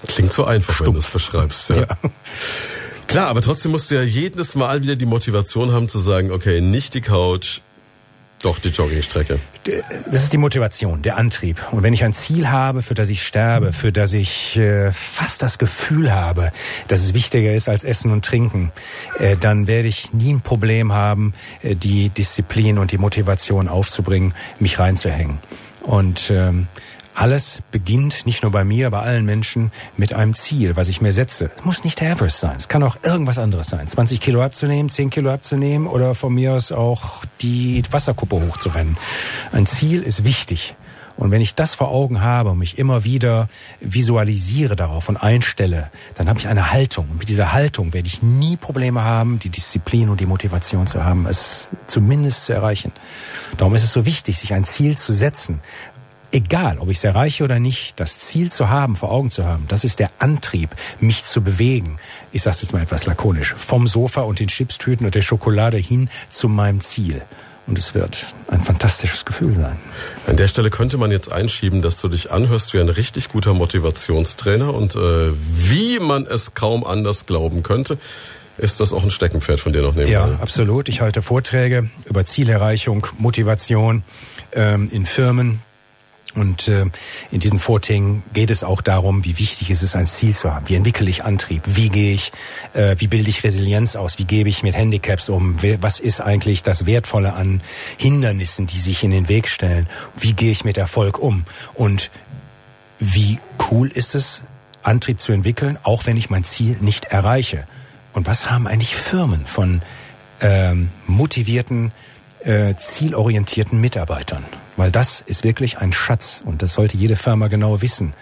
Klingt so einfach, Stumpf. wenn du es verschreibst. Ja. ja. Klar, aber trotzdem musst du ja jedes Mal wieder die Motivation haben zu sagen, okay, nicht die Couch, Doch, die Joggingstrecke. Das ist die Motivation, der Antrieb. Und wenn ich ein Ziel habe, für das ich sterbe, für das ich äh, fast das Gefühl habe, dass es wichtiger ist als Essen und Trinken, äh, dann werde ich nie ein Problem haben, äh, die Disziplin und die Motivation aufzubringen, mich reinzuhängen. Und ähm, alles beginnt nicht nur bei mir, bei allen Menschen mit einem Ziel, was ich mir setze. Es muss nicht der Everest sein. Es kann auch irgendwas anderes sein. 20 Kilo abzunehmen, 10 Kilo abzunehmen oder von mir aus auch die Wasserkuppe hochzurennen. Ein Ziel ist wichtig. Und wenn ich das vor Augen habe und mich immer wieder visualisiere darauf und einstelle, dann habe ich eine Haltung. Und mit dieser Haltung werde ich nie Probleme haben, die Disziplin und die Motivation zu haben, es zumindest zu erreichen. Darum ist es so wichtig, sich ein Ziel zu setzen, egal, ob ich es erreiche oder nicht, das Ziel zu haben, vor Augen zu haben, das ist der Antrieb, mich zu bewegen. Ich sage jetzt mal etwas lakonisch. Vom Sofa und den Chipstüten und der Schokolade hin zu meinem Ziel. Und es wird ein fantastisches Gefühl sein. An der Stelle könnte man jetzt einschieben, dass du dich anhörst wie ein richtig guter Motivationstrainer und äh, wie man es kaum anders glauben könnte. Ist das auch ein Steckenpferd von dir noch nebenbei? Ja, absolut. Ich halte Vorträge über Zielerreichung, Motivation ähm, in Firmen, und äh, in diesen Vorträgen geht es auch darum, wie wichtig es ist, ein Ziel zu haben. Wie entwickle ich Antrieb? Wie gehe ich, äh, wie bilde ich Resilienz aus? Wie gebe ich mit Handicaps um? Was ist eigentlich das Wertvolle an Hindernissen, die sich in den Weg stellen? Wie gehe ich mit Erfolg um? Und wie cool ist es, Antrieb zu entwickeln, auch wenn ich mein Ziel nicht erreiche? Und was haben eigentlich Firmen von ähm, motivierten, äh, zielorientierten Mitarbeitern? Weil das ist wirklich ein Schatz und das sollte jede Firma genau wissen,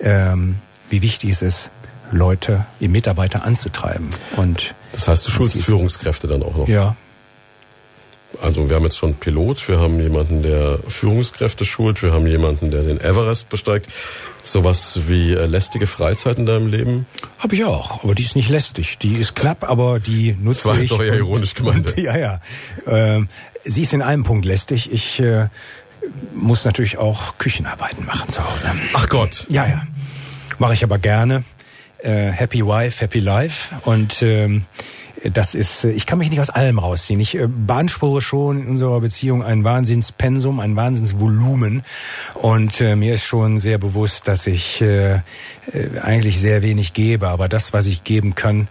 ähm, wie wichtig es ist, Leute, die Mitarbeiter anzutreiben. Und das heißt, du schulst Führungskräfte dann auch noch? Ja. Also wir haben jetzt schon Pilot, wir haben jemanden, der Führungskräfte schult, wir haben jemanden, der den Everest besteigt. Sowas wie äh, lästige Freizeit in deinem Leben? Habe ich auch, aber die ist nicht lästig. Die ist knapp, aber die nutze das war ich. Das war jetzt auch eher ironisch gemeint. Ja, ja. Ähm, sie ist in einem Punkt lästig. Ich äh, muss natürlich auch Küchenarbeiten machen zu Hause. Ach Gott. Ja, ja. Mache ich aber gerne. Äh, happy Wife, Happy Life. Und ähm, das ist, äh, ich kann mich nicht aus allem rausziehen. Ich äh, beanspruche schon in unserer Beziehung ein Wahnsinnspensum, ein Wahnsinnsvolumen. Und äh, mir ist schon sehr bewusst, dass ich äh, äh eigentlich sehr wenig gebe. Aber das, was ich geben kann,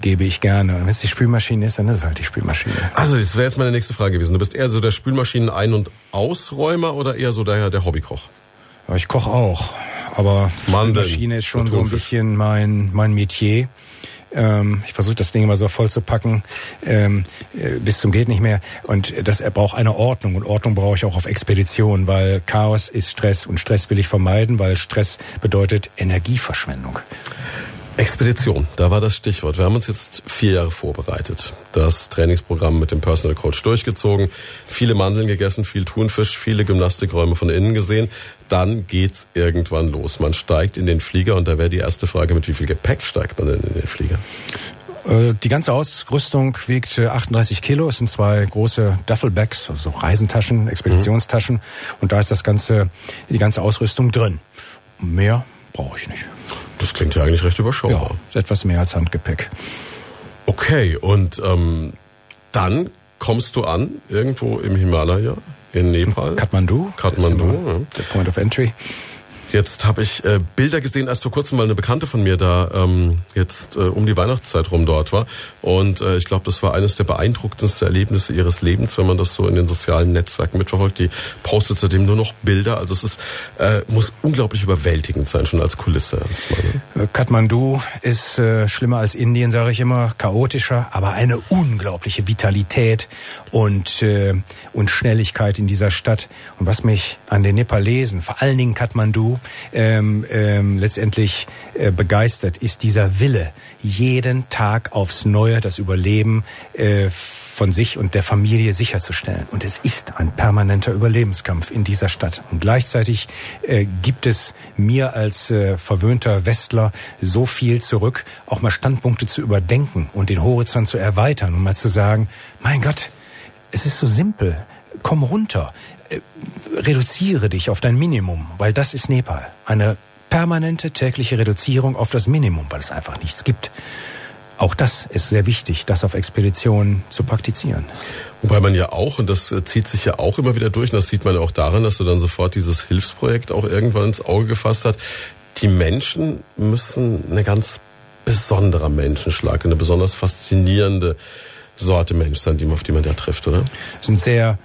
gebe ich gerne. Wenn es die Spülmaschine ist, dann ist es halt die Spülmaschine. Also, das wäre jetzt meine nächste Frage gewesen. Du bist eher so der Spülmaschinen Ein- und Ausräumer oder eher so der, der Hobbykoch? Ja, ich koche auch. Aber Mandeln, Spülmaschine ist schon so ein bisschen mein, mein Metier. Ähm, ich versuche das Ding immer so voll zu packen, ähm, äh, bis zum geht nicht mehr. Und das braucht eine Ordnung und Ordnung brauche ich auch auf Expedition, weil Chaos ist Stress und Stress will ich vermeiden, weil Stress bedeutet Energieverschwendung. Expedition, da war das Stichwort. Wir haben uns jetzt vier Jahre vorbereitet. Das Trainingsprogramm mit dem Personal Coach durchgezogen, viele Mandeln gegessen, viel Thunfisch, viele Gymnastikräume von innen gesehen. Dann geht's irgendwann los. Man steigt in den Flieger und da wäre die erste Frage, mit wie viel Gepäck steigt man denn in den Flieger? Äh, die ganze Ausrüstung wiegt 38 Kilo. Es sind zwei große Duffelbags, also Reisentaschen, Expeditionstaschen. Mhm. Und da ist das ganze, die ganze Ausrüstung drin. Mehr brauche ich nicht. Das klingt ja eigentlich recht überschaubar. Ja, etwas mehr als Handgepäck. Okay, und ähm, dann kommst du an irgendwo im Himalaya in Nepal. Kathmandu. Kathmandu. Ja. Der Point of Entry. Jetzt habe ich äh, Bilder gesehen, erst vor kurzem mal eine Bekannte von mir da ähm, jetzt äh, um die Weihnachtszeit rum dort war. Und äh, ich glaube, das war eines der beeindruckendsten Erlebnisse ihres Lebens, wenn man das so in den sozialen Netzwerken mitverfolgt. Die postet seitdem nur noch Bilder. Also es ist, äh, muss unglaublich überwältigend sein, schon als Kulisse. Erstmal, ne? Äh, Kathmandu ist äh, schlimmer als Indien, sage ich immer, chaotischer, aber eine unglaubliche Vitalität und, äh, und Schnelligkeit in dieser Stadt. Und was mich an den Nepalesen, vor allen Dingen Kathmandu, ähm, ähm, letztendlich äh, begeistert, ist dieser Wille, jeden Tag aufs Neue das Überleben äh, von sich und der Familie sicherzustellen. Und es ist ein permanenter Überlebenskampf in dieser Stadt. Und gleichzeitig äh, gibt es mir als äh, verwöhnter Westler so viel zurück, auch mal Standpunkte zu überdenken und den Horizont zu erweitern und mal zu sagen, mein Gott, es ist so simpel. Komm runter. Äh, reduziere dich auf dein Minimum, weil das ist Nepal. Eine permanente tägliche Reduzierung auf das Minimum, weil es einfach nichts gibt. Auch das ist sehr wichtig, das auf Expeditionen zu praktizieren. Wobei man ja auch, und das zieht sich ja auch immer wieder durch, und das sieht man ja auch daran, dass du dann sofort dieses Hilfsprojekt auch irgendwann ins Auge gefasst hast. Die Menschen müssen eine ganz besonderer Menschenschlag, eine besonders faszinierende Sorte Mensch sein, die, auf die man da trifft, oder? Das sind sehr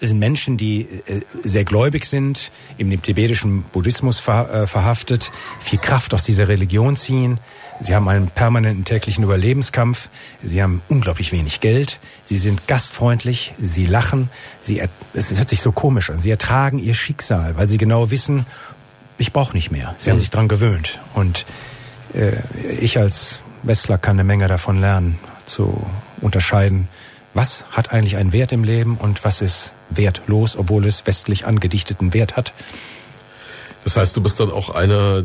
sind Menschen, die äh, sehr gläubig sind, in dem tibetischen Buddhismus äh, verhaftet, viel Kraft aus dieser Religion ziehen. Sie haben einen permanenten täglichen Überlebenskampf. Sie haben unglaublich wenig Geld. Sie sind gastfreundlich. Sie lachen. Sie, es hört sich so komisch an. Sie ertragen ihr Schicksal, weil sie genau wissen, ich brauche nicht mehr. Sie mhm. haben sich dran gewöhnt. Und äh, ich als Westler kann eine Menge davon lernen, zu unterscheiden, was hat eigentlich einen Wert im Leben und was ist wertlos, obwohl es westlich angedichteten Wert hat. Das heißt, du bist dann auch einer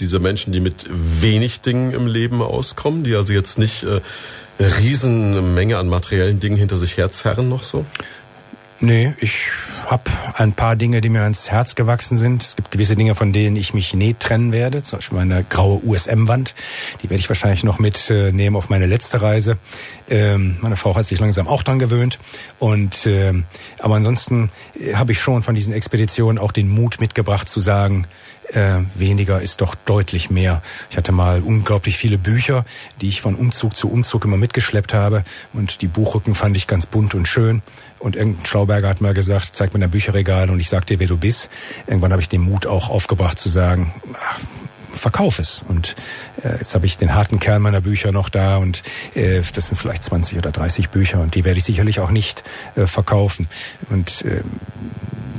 dieser Menschen, die mit wenig Dingen im Leben auskommen, die also jetzt nicht äh, eine Riesenmenge an materiellen Dingen hinter sich herzerren noch so? Nee, ich habe ein paar Dinge, die mir ans Herz gewachsen sind. Es gibt gewisse Dinge, von denen ich mich nie trennen werde. Zum Beispiel meine graue USM-Wand. Die werde ich wahrscheinlich noch mitnehmen auf meine letzte Reise. Ähm, meine Frau hat sich langsam auch dran gewöhnt. Und ähm, aber ansonsten äh, habe ich schon von diesen Expeditionen auch den Mut mitgebracht zu sagen, äh, weniger ist doch deutlich mehr. Ich hatte mal unglaublich viele Bücher, die ich von Umzug zu Umzug immer mitgeschleppt habe. Und die Buchrücken fand ich ganz bunt und schön. Und irgendein Schlauberger hat mal gesagt, zeig mir dein Bücherregal und ich sag dir, wer du bist. Irgendwann habe ich den Mut auch aufgebracht zu sagen, ach, verkauf es. Und äh, jetzt habe ich den harten Kern meiner Bücher noch da und äh, das sind vielleicht 20 oder 30 Bücher und die werde ich sicherlich auch nicht äh, verkaufen. Und äh,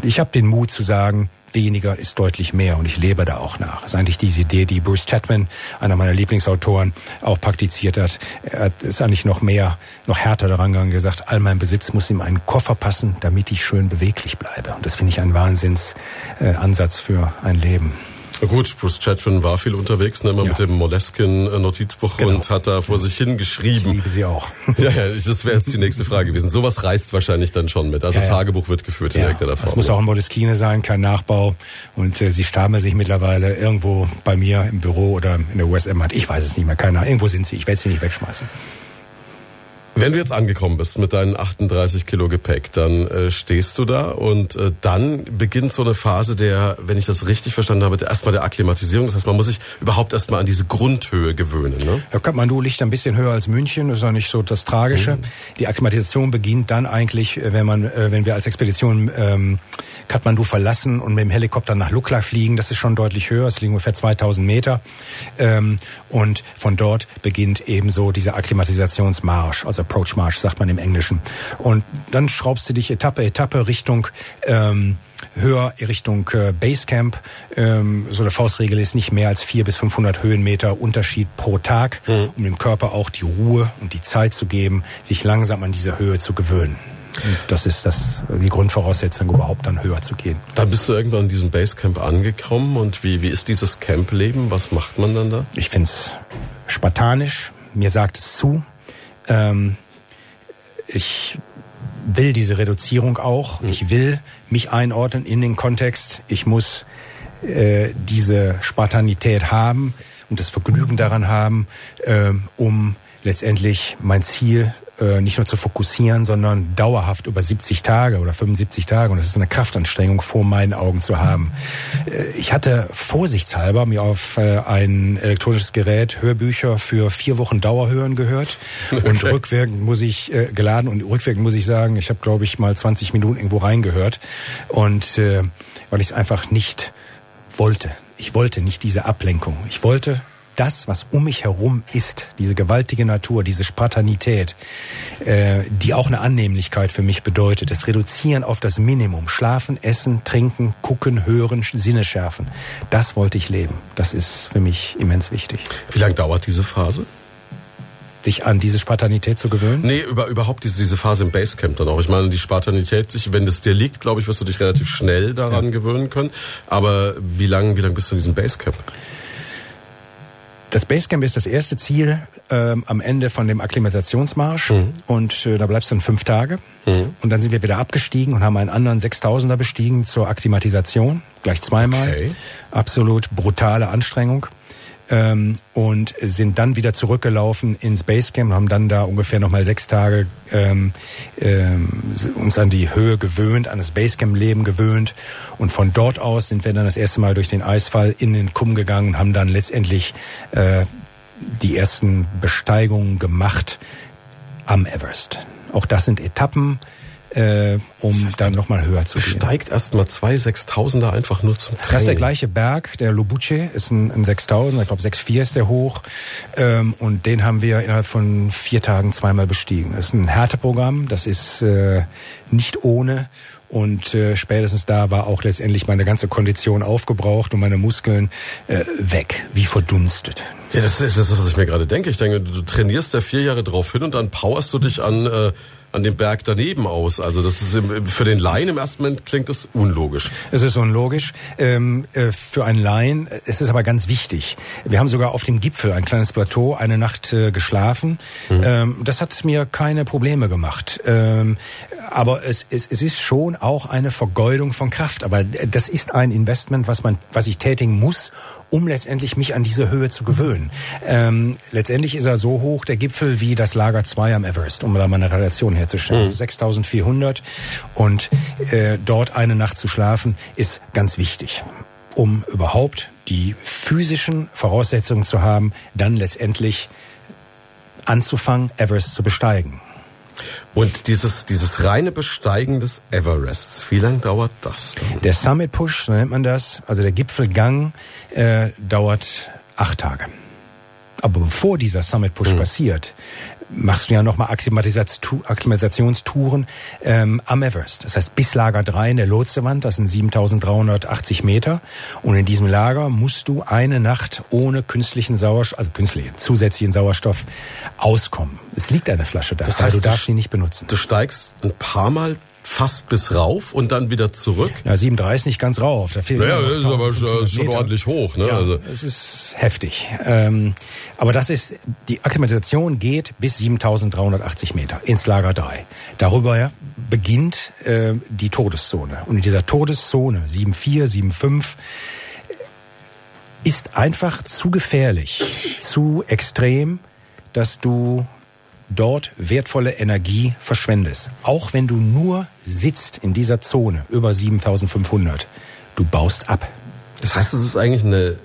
ich habe den Mut zu sagen, weniger ist deutlich mehr und ich lebe da auch nach. Das ist eigentlich diese Idee, die Bruce Chatman, einer meiner Lieblingsautoren, auch praktiziert hat. Er ist eigentlich noch mehr, noch härter daran gegangen gesagt, all mein Besitz muss in einen Koffer passen, damit ich schön beweglich bleibe. Und das finde ich ein Wahnsinnsansatz für ein Leben. Gut, Bruce Chatwin war viel unterwegs, ne, immer ja. mit dem Moleskin-Notizbuch genau. und hat da vor sich hingeschrieben. Ich liebe sie auch. ja, ja, das wäre jetzt die nächste Frage gewesen. Sowas reißt wahrscheinlich dann schon mit. Also ja, ja. Tagebuch wird geführt in irgendeiner Form. Es muss auch ein Moleskine sein, kein Nachbau. Und äh, sie stapeln sich mittlerweile irgendwo bei mir im Büro oder in der USM hat. Ich weiß es nicht mehr, keiner. Irgendwo sind sie. Ich werde sie nicht wegschmeißen. Wenn du jetzt angekommen bist mit deinen 38 Kilo Gepäck, dann äh, stehst du da und äh, dann beginnt so eine Phase der, wenn ich das richtig verstanden habe, erstmal der Akklimatisierung. Das heißt, man muss sich überhaupt erstmal an diese Grundhöhe gewöhnen. Ne? Ja, Kathmandu liegt ein bisschen höher als München, das ist auch nicht so das Tragische. Mhm. Die Akklimatisation beginnt dann eigentlich, äh, wenn man, äh, wenn wir als Expedition ähm, Kathmandu verlassen und mit dem Helikopter nach Lukla fliegen. Das ist schon deutlich höher, es liegen ungefähr 2000 Meter. Ähm, und von dort beginnt ebenso dieser Akklimatisationsmarsch, also Approach March sagt man im Englischen. Und dann schraubst du dich Etappe, Etappe Richtung ähm, höher Richtung äh, Basecamp. Ähm, so eine Faustregel ist nicht mehr als vier bis 500 Höhenmeter Unterschied pro Tag, mhm. um dem Körper auch die Ruhe und die Zeit zu geben, sich langsam an diese Höhe zu gewöhnen. Und das ist das, die Grundvoraussetzung, überhaupt dann höher zu gehen. Dann bist du irgendwann in diesem Basecamp angekommen und wie, wie ist dieses Campleben? Was macht man dann da? Ich finde es spartanisch. Mir sagt es zu. Ähm, ich will diese Reduzierung auch. Mhm. Ich will mich einordnen in den Kontext. Ich muss äh, diese Spartanität haben und das Vergnügen daran haben, äh, um letztendlich mein Ziel nicht nur zu fokussieren, sondern dauerhaft über 70 Tage oder 75 Tage, und das ist eine Kraftanstrengung vor meinen Augen zu haben. Äh, ich hatte vorsichtshalber mir auf äh, ein elektronisches Gerät Hörbücher für vier Wochen Dauerhören gehört okay. und rückwirkend muss ich äh, geladen und rückwirkend muss ich sagen, ich habe glaube ich mal 20 Minuten irgendwo reingehört und äh, weil ich es einfach nicht wollte. Ich wollte nicht diese Ablenkung. Ich wollte das, was um mich herum ist, diese gewaltige Natur, diese Spartanität, äh, die auch eine Annehmlichkeit für mich bedeutet, das Reduzieren auf das Minimum, schlafen, essen, trinken, gucken, hören, Sinne schärfen, das wollte ich leben. Das ist für mich immens wichtig. Wie lange dauert diese Phase? sich an diese Spartanität zu gewöhnen? Nee, über, überhaupt diese, diese Phase im Basecamp dann auch. Ich meine, die Spartanität, sich, wenn es dir liegt, glaube ich, wirst du dich relativ schnell daran ja. gewöhnen können. Aber wie lange wie lang bist du in diesem Basecamp? Das Basecamp ist das erste Ziel ähm, am Ende von dem Akklimatisationsmarsch mhm. und äh, da bleibst du dann fünf Tage mhm. und dann sind wir wieder abgestiegen und haben einen anderen 6000er bestiegen zur Akklimatisation, gleich zweimal. Okay. Absolut brutale Anstrengung. Ähm, und sind dann wieder zurückgelaufen ins Basecamp, haben dann da ungefähr nochmal sechs Tage ähm, ähm, uns an die Höhe gewöhnt, an das Basecamp-Leben gewöhnt und von dort aus sind wir dann das erste Mal durch den Eisfall in den Kumm gegangen, haben dann letztendlich äh, die ersten Besteigungen gemacht am Everest. Auch das sind Etappen, äh, um das heißt, dann nochmal höher zu gehen. Steigt erstmal zwei Sechstausender einfach nur zum Training. Das ist der gleiche Berg, der Lobuche ist ein, ein 6000, ich glaube 6,4 ist der hoch. Ähm, und den haben wir innerhalb von vier Tagen zweimal bestiegen. Das ist ein Härteprogramm, das ist äh, nicht ohne. Und äh, spätestens da war auch letztendlich meine ganze Kondition aufgebraucht und meine Muskeln äh, weg, wie verdunstet. Ja, das ist das, was ich mir gerade denke. Ich denke, du trainierst ja vier Jahre drauf hin und dann powerst du dich an äh, an dem Berg daneben aus. Also das ist für den Laien im ersten Moment klingt das unlogisch. Es ist unlogisch. Ähm, äh, für einen Laien, es ist aber ganz wichtig. Wir haben sogar auf dem Gipfel ein kleines Plateau eine Nacht äh, geschlafen. Mhm. Ähm, das hat mir keine Probleme gemacht. Ähm, aber es, es, es ist schon auch eine Vergeudung von Kraft. Aber das ist ein Investment, was man, was ich tätigen muss, um letztendlich mich an diese Höhe zu gewöhnen. Ähm, letztendlich ist er so hoch, der Gipfel, wie das Lager 2 am Everest, um da mal eine Relation herzustellen. Mhm. 6400 und äh, dort eine Nacht zu schlafen, ist ganz wichtig, um überhaupt die physischen Voraussetzungen zu haben, dann letztendlich anzufangen, Everest zu besteigen. Und dieses, dieses reine Besteigen des Everests, wie lange dauert das? Dann? Der Summit Push, so nennt man das, also der Gipfelgang, äh, dauert acht Tage. Aber bevor dieser Summit Push mhm. passiert, machst du ja nochmal Akklimatisationstouren ähm, am Everest. Das heißt, bis Lager 3 in der Lotsewand, das sind 7380 Meter. Und in diesem Lager musst du eine Nacht ohne künstlichen Sauerstoff, also künstlichen, zusätzlichen Sauerstoff auskommen. Es liegt eine Flasche da, das heißt, aber du darfst sie nicht benutzen. Du steigst ein paar Mal fast bis rauf und dann wieder zurück. Ja, 7,3 ist nicht ganz rauf. Da fehlt ja, das ist aber schon Meter. ordentlich hoch. Ne? Ja, also. Es ist heftig. Ähm, aber das ist, die Akklimatisation geht bis 7.380 Meter ins Lager 3. Darüber beginnt äh, die Todeszone. Und in dieser Todeszone 7,4, 7,5 ist einfach zu gefährlich, zu extrem, dass du dort wertvolle Energie verschwendest. Auch wenn du nur sitzt in dieser Zone über 7500, du baust ab. Das heißt, es ist eigentlich eine,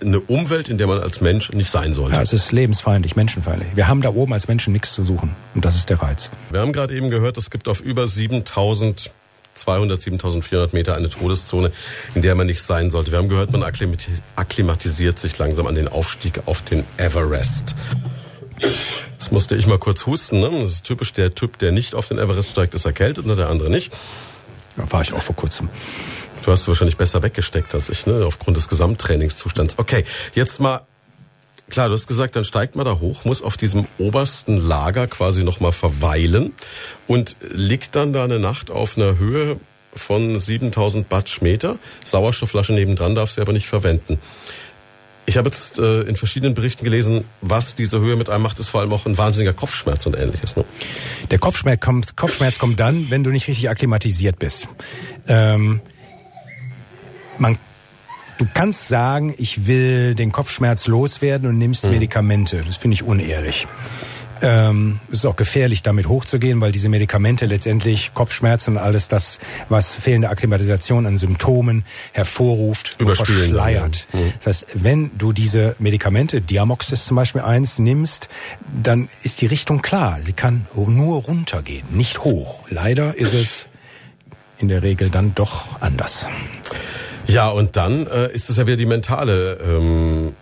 eine Umwelt, in der man als Mensch nicht sein sollte. Ja, es ist lebensfeindlich, menschenfeindlich. Wir haben da oben als Menschen nichts zu suchen. Und das ist der Reiz. Wir haben gerade eben gehört, es gibt auf über 7000 200, 7400 Meter eine Todeszone, in der man nicht sein sollte. Wir haben gehört, man akklimatisiert sich langsam an den Aufstieg auf den Everest. Jetzt musste ich mal kurz husten. Ne? Das ist typisch der Typ, der nicht auf den Everest steigt, ist erkältet und der andere nicht. Ja, war ich auch vor kurzem. Du hast wahrscheinlich besser weggesteckt als ich, ne? aufgrund des Gesamttrainingszustands. Okay, jetzt mal Klar, du hast gesagt, dann steigt man da hoch, muss auf diesem obersten Lager quasi nochmal verweilen und liegt dann da eine Nacht auf einer Höhe von 7000 Batschmeter. Sauerstoffflasche nebendran darf sie aber nicht verwenden. Ich habe jetzt äh, in verschiedenen Berichten gelesen, was diese Höhe mit einem macht, ist vor allem auch ein wahnsinniger Kopfschmerz und ähnliches. Ne? Der Kopfschmerz kommt, Kopfschmerz kommt dann, wenn du nicht richtig akklimatisiert bist. Ähm, man, du kannst sagen, ich will den Kopfschmerz loswerden und nimmst hm. Medikamente. Das finde ich unehrlich. Ähm, es ist auch gefährlich, damit hochzugehen, weil diese Medikamente letztendlich Kopfschmerzen und alles das, was fehlende Akklimatisation an Symptomen hervorruft, verschleiert. Ja. Mhm. Das heißt, wenn du diese Medikamente, Diamoxis zum Beispiel eins, nimmst, dann ist die Richtung klar. Sie kann nur runtergehen, nicht hoch. Leider ist es in der Regel dann doch anders. Ja, und dann äh, ist es ja wieder die mentale ähm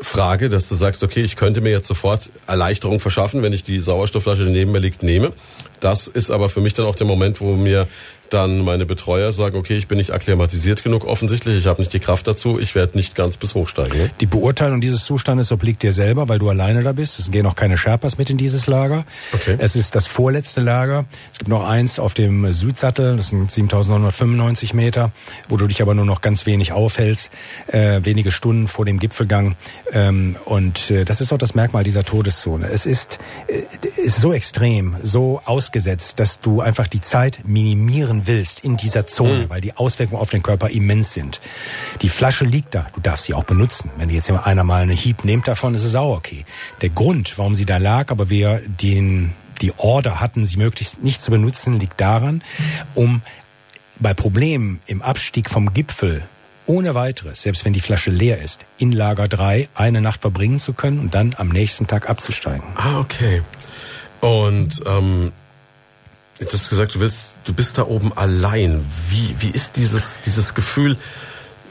Frage, dass du sagst, okay, ich könnte mir jetzt sofort Erleichterung verschaffen, wenn ich die Sauerstoffflasche, die neben mir liegt, nehme. Das ist aber für mich dann auch der Moment, wo mir dann meine Betreuer sagen, okay, ich bin nicht akklimatisiert genug offensichtlich, ich habe nicht die Kraft dazu, ich werde nicht ganz bis hochsteigen. Ne? Die Beurteilung dieses Zustandes obliegt dir selber, weil du alleine da bist. Es gehen auch keine Sherpas mit in dieses Lager. Okay. Es ist das vorletzte Lager. Es gibt noch eins auf dem Südsattel, das sind 7995 Meter, wo du dich aber nur noch ganz wenig aufhältst, äh, wenige Stunden vor dem Gipfelgang. Ähm, und äh, das ist auch das Merkmal dieser Todeszone. Es ist, äh, ist so extrem, so ausgesetzt, dass du einfach die Zeit minimieren lagern willst in dieser Zone, mhm. weil die Auswirkungen auf den Körper immens sind. Die Flasche liegt da, du darfst sie auch benutzen. Wenn jetzt einer mal eine Hieb nimmt davon, ist es auch okay. Der Grund, warum sie da lag, aber wir den die Order hatten, sie möglichst nicht zu benutzen, liegt daran, um bei Problemen im Abstieg vom Gipfel ohne weiteres, selbst wenn die Flasche leer ist, in Lager 3 eine Nacht verbringen zu können und dann am nächsten Tag abzusteigen. Ah, okay. Und ähm, jetzt hast du gesagt, du willst, du bist da oben allein. Wie, wie ist dieses, dieses Gefühl,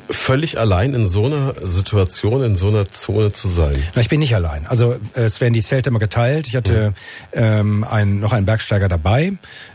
völlig allein in so einer Situation, in so einer Zone zu sein? Na, ich bin nicht allein. Also es werden die Zelte immer geteilt. Ich hatte ähm, einen, noch einen Bergsteiger dabei,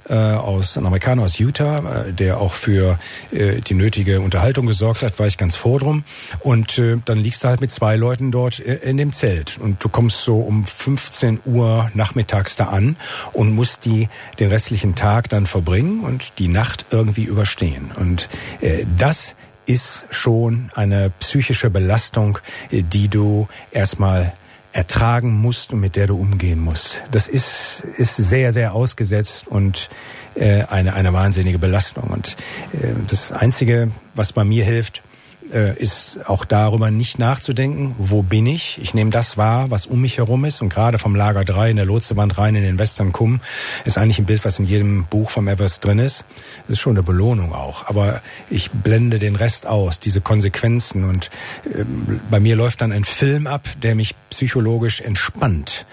äh, aus ein Amerikaner aus Utah, äh, der auch für äh, die nötige Unterhaltung gesorgt hat, war ich ganz froh drum. Und äh, dann liegst du halt mit zwei Leuten dort äh, in dem Zelt. Und du kommst so um 15 Uhr nachmittags da an und musst die den restlichen Tag dann verbringen und die Nacht irgendwie überstehen. Und äh, das ist schon eine psychische Belastung, die du erstmal ertragen musst und mit der du umgehen musst. Das ist, ist sehr, sehr ausgesetzt und äh, eine, eine wahnsinnige Belastung. Und äh, das Einzige, was bei mir hilft, äh, ist auch darüber nicht nachzudenken, wo bin ich? Ich nehme das wahr, was um mich herum ist. Und gerade vom Lager 3 in der Lotsewand rein in den Western Kumm ist eigentlich ein Bild, was in jedem Buch vom Everest drin ist. Das ist schon eine Belohnung auch. Aber ich blende den Rest aus, diese Konsequenzen. Und äh, bei mir läuft dann ein Film ab, der mich psychologisch entspannt.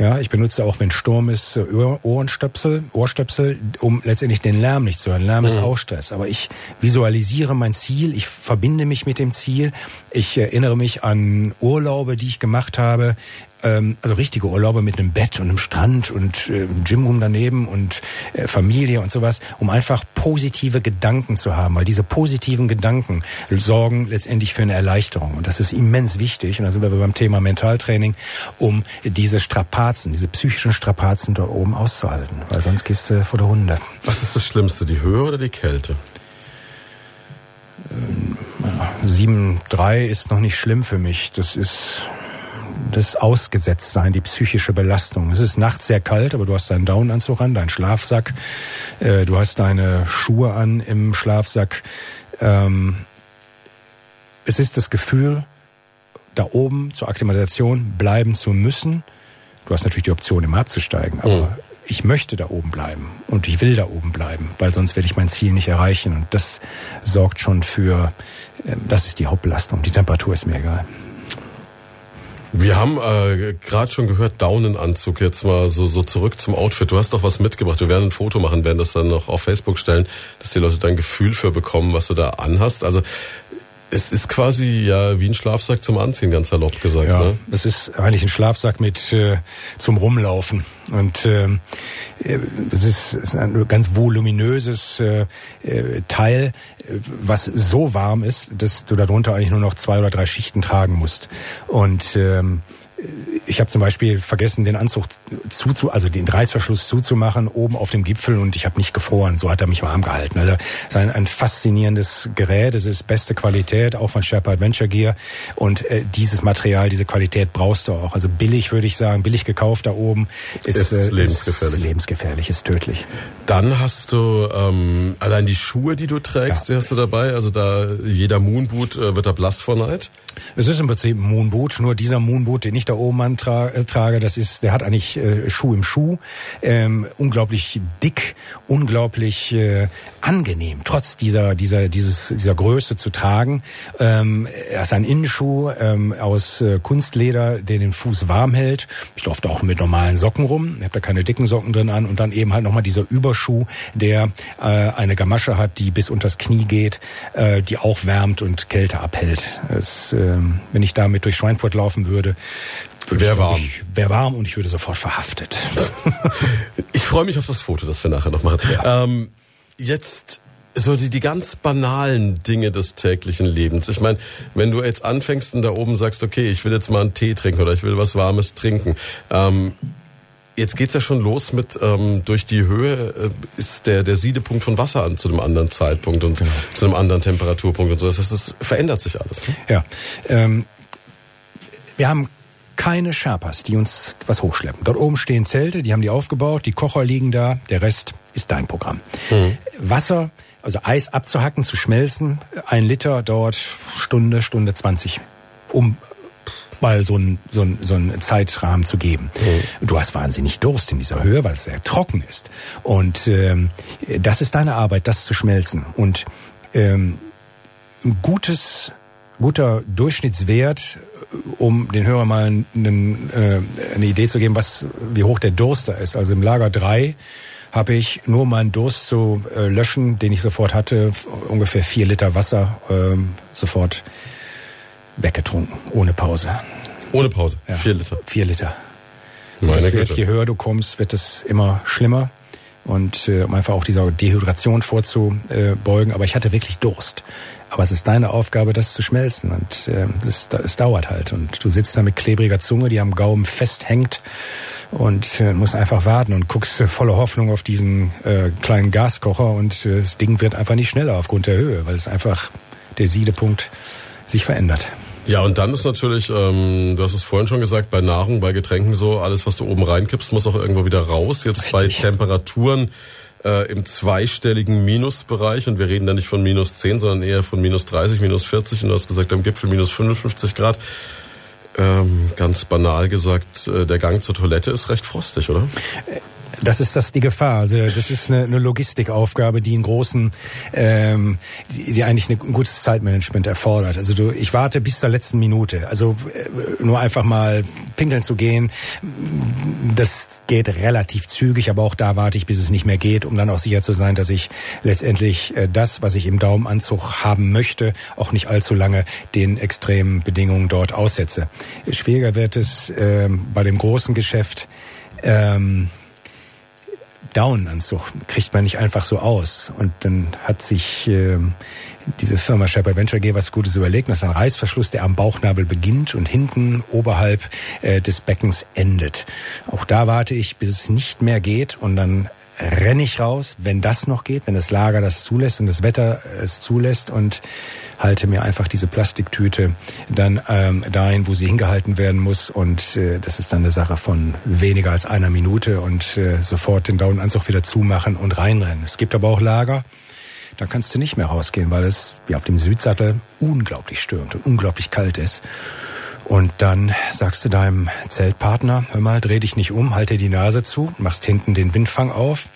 Ja, ich benutze auch, wenn Sturm ist, Ohrenstöpsel, Ohrstöpsel, um letztendlich den Lärm nicht zu hören. Lärm ist mhm. auch Stress. Aber ich visualisiere mein Ziel, ich verbinde mich mit dem Ziel, ich erinnere mich an Urlaube, die ich gemacht habe, ähm, also richtige Urlaube mit einem Bett und einem Strand und äh, Gymroom daneben und äh, Familie und sowas, um einfach positive Gedanken zu haben, weil diese positiven Gedanken sorgen letztendlich für eine Erleichterung und das ist immens wichtig und da sind wir beim Thema Mentaltraining, um diese Strapazen, diese psychischen Strapazen da oben auszuhalten, weil sonst gehst du vor der Hunde. Was ist das Schlimmste, die Höhe oder die Kälte? Ähm, 7,3 ist noch nicht schlimm für mich. Das ist das Ausgesetztsein, die psychische Belastung. Es ist nachts sehr kalt, aber du hast deinen Daunenanzug an, deinen Schlafsack, äh, du hast deine Schuhe an im Schlafsack. Ähm, es ist das Gefühl, da oben zur Akklimatisation bleiben zu müssen. Du hast natürlich die Option, immer abzusteigen, aber mhm. ich möchte da oben bleiben und ich will da oben bleiben, weil sonst werde ich mein Ziel nicht erreichen. Und das sorgt schon für, äh, das ist die Hauptbelastung. Die Temperatur ist mir egal. Wir haben äh, gerade schon gehört, Daunenanzug. Jetzt mal so, so zurück zum Outfit. Du hast doch was mitgebracht. Wir werden ein Foto machen, werden das dann noch auf Facebook stellen, dass die Leute da ein Gefühl für bekommen, was du da anhast. Also es ist quasi ja wie ein Schlafsack zum Anziehen, ganz salopp gesagt. Ja, ne? es ist eigentlich ein Schlafsack mit äh, zum Rumlaufen. Und äh, es ist, ist ein ganz voluminöses äh, äh, Teil, was so warm ist, dass du darunter eigentlich nur noch zwei oder drei Schichten tragen musst. Und ähm, ich habe zum Beispiel vergessen, den Anzug zuzu, also den Reißverschluss zuzumachen oben auf dem Gipfel und ich habe nicht gefroren. So hat er mich warm gehalten. Also es ist ein, ein faszinierendes Gerät. Es ist beste Qualität, auch von Sherpa Adventure Gear. Und äh, dieses Material, diese Qualität brauchst du auch. Also billig würde ich sagen, billig gekauft da oben ist, ist äh, lebensgefährlich. Ist lebensgefährlich, ist tödlich. Dann hast du ähm, allein die Schuhe, die du trägst, ja. die hast du dabei. Also da jeder Moonboot äh, wird da blass vor Neid. Es ist im Prinzip ein Moonboot, nur dieser Moonboot, den ich da oben antrage, äh, das ist, der hat eigentlich äh, Schuh im Schuh, ähm, unglaublich dick, unglaublich äh, angenehm, trotz dieser dieser dieses dieser Größe zu tragen. Ähm, er ist ein Innenschuh ähm, aus äh, Kunstleder, der den Fuß warm hält. Ich laufe da auch mit normalen Socken rum, ich habe da keine dicken Socken drin an und dann eben halt nochmal dieser Überschuh, der äh, eine Gamasche hat, die bis unters Knie geht, äh, die auch wärmt und Kälte abhält. Es, äh, wenn ich damit durch Schweinfurt laufen würde, Wäre warm. Wäre warm und ich würde sofort verhaftet. ich freue mich auf das Foto, das wir nachher noch machen. Ja. Ähm, jetzt so die, die ganz banalen Dinge des täglichen Lebens. Ich meine, wenn du jetzt anfängst und da oben sagst, okay, ich will jetzt mal einen Tee trinken oder ich will was Warmes trinken. Ähm, jetzt geht's ja schon los mit ähm, durch die Höhe äh, ist der der Siedepunkt von Wasser an zu einem anderen Zeitpunkt und genau. zu einem anderen Temperaturpunkt und so. Das heißt, es verändert sich alles. Ne? Ja, ähm, wir haben keine Sherpas, die uns was hochschleppen. Dort oben stehen Zelte, die haben die aufgebaut, die Kocher liegen da, der Rest ist dein Programm. Mhm. Wasser, also Eis abzuhacken, zu schmelzen, ein Liter dauert Stunde, Stunde 20, um mal so einen so einen, so einen Zeitrahmen zu geben. Mhm. Du hast wahnsinnig Durst in dieser Höhe, weil es sehr trocken ist. Und ähm, das ist deine Arbeit, das zu schmelzen. Und ähm, ein gutes, guter Durchschnittswert, äh, um den Hörer mal einen, äh, eine Idee zu geben, was, wie hoch der Durst da ist. Also im Lager 3 habe ich nur meinen Durst zu äh, löschen, den ich sofort hatte, ungefähr vier Liter Wasser äh, sofort weggetrunken, ohne Pause. Ohne Pause? Ja. Vier Liter? Vier Liter. Meine das wird, je höher du kommst, wird es immer schlimmer. Und äh, um einfach auch dieser Dehydration vorzubeugen. Aber ich hatte wirklich Durst. Aber es ist deine Aufgabe, das zu schmelzen. Und äh, es, es dauert halt. Und du sitzt da mit klebriger Zunge, die am Gaumen festhängt und äh, musst einfach warten und guckst äh, voller Hoffnung auf diesen äh, kleinen Gaskocher und äh, das Ding wird einfach nicht schneller aufgrund der Höhe, weil es einfach der Siedepunkt sich verändert. Ja, und dann ist natürlich, ähm, du hast es vorhin schon gesagt, bei Nahrung, bei Getränken so, alles, was du oben reinkippst, muss auch irgendwo wieder raus. Jetzt Richtig. bei Temperaturen äh, im zweistelligen Minusbereich und wir reden da nicht von minus 10, sondern eher von minus 30, minus 40 und du hast gesagt, am Gipfel minus 55 Grad. Ähm, ganz banal gesagt, äh, der Gang zur Toilette ist recht frostig, oder? Äh, das ist das die Gefahr. Also das ist eine, eine Logistikaufgabe, die einen großen, ähm, die, die eigentlich ein gutes Zeitmanagement erfordert. Also du, ich warte bis zur letzten Minute. Also äh, nur einfach mal pinkeln zu gehen, das geht relativ zügig, aber auch da warte ich, bis es nicht mehr geht, um dann auch sicher zu sein, dass ich letztendlich das, was ich im Daumenanzug haben möchte, auch nicht allzu lange den extremen Bedingungen dort aussetze. Schwieriger wird es äh, bei dem großen Geschäft. Ähm, Daunenanzug kriegt man nicht einfach so aus. Und dann hat sich äh, diese Firma Shepard Venture G was Gutes überlegt. Das ist ein Reißverschluss, der am Bauchnabel beginnt und hinten oberhalb äh, des Beckens endet. Auch da warte ich, bis es nicht mehr geht und dann renne ich raus, wenn das noch geht, wenn das Lager das zulässt und das Wetter es zulässt und halte mir einfach diese Plastiktüte dann ähm, dahin, wo sie hingehalten werden muss und äh, das ist dann eine Sache von weniger als einer Minute und äh, sofort den Daunenanzug wieder zumachen und reinrennen. Es gibt aber auch Lager, da kannst du nicht mehr rausgehen, weil es wie auf dem Südsattel unglaublich stürmt und unglaublich kalt ist. Und dann sagst du deinem Zeltpartner, hör mal, dreh dich nicht um, halt dir die Nase zu, machst hinten den Windfang auf,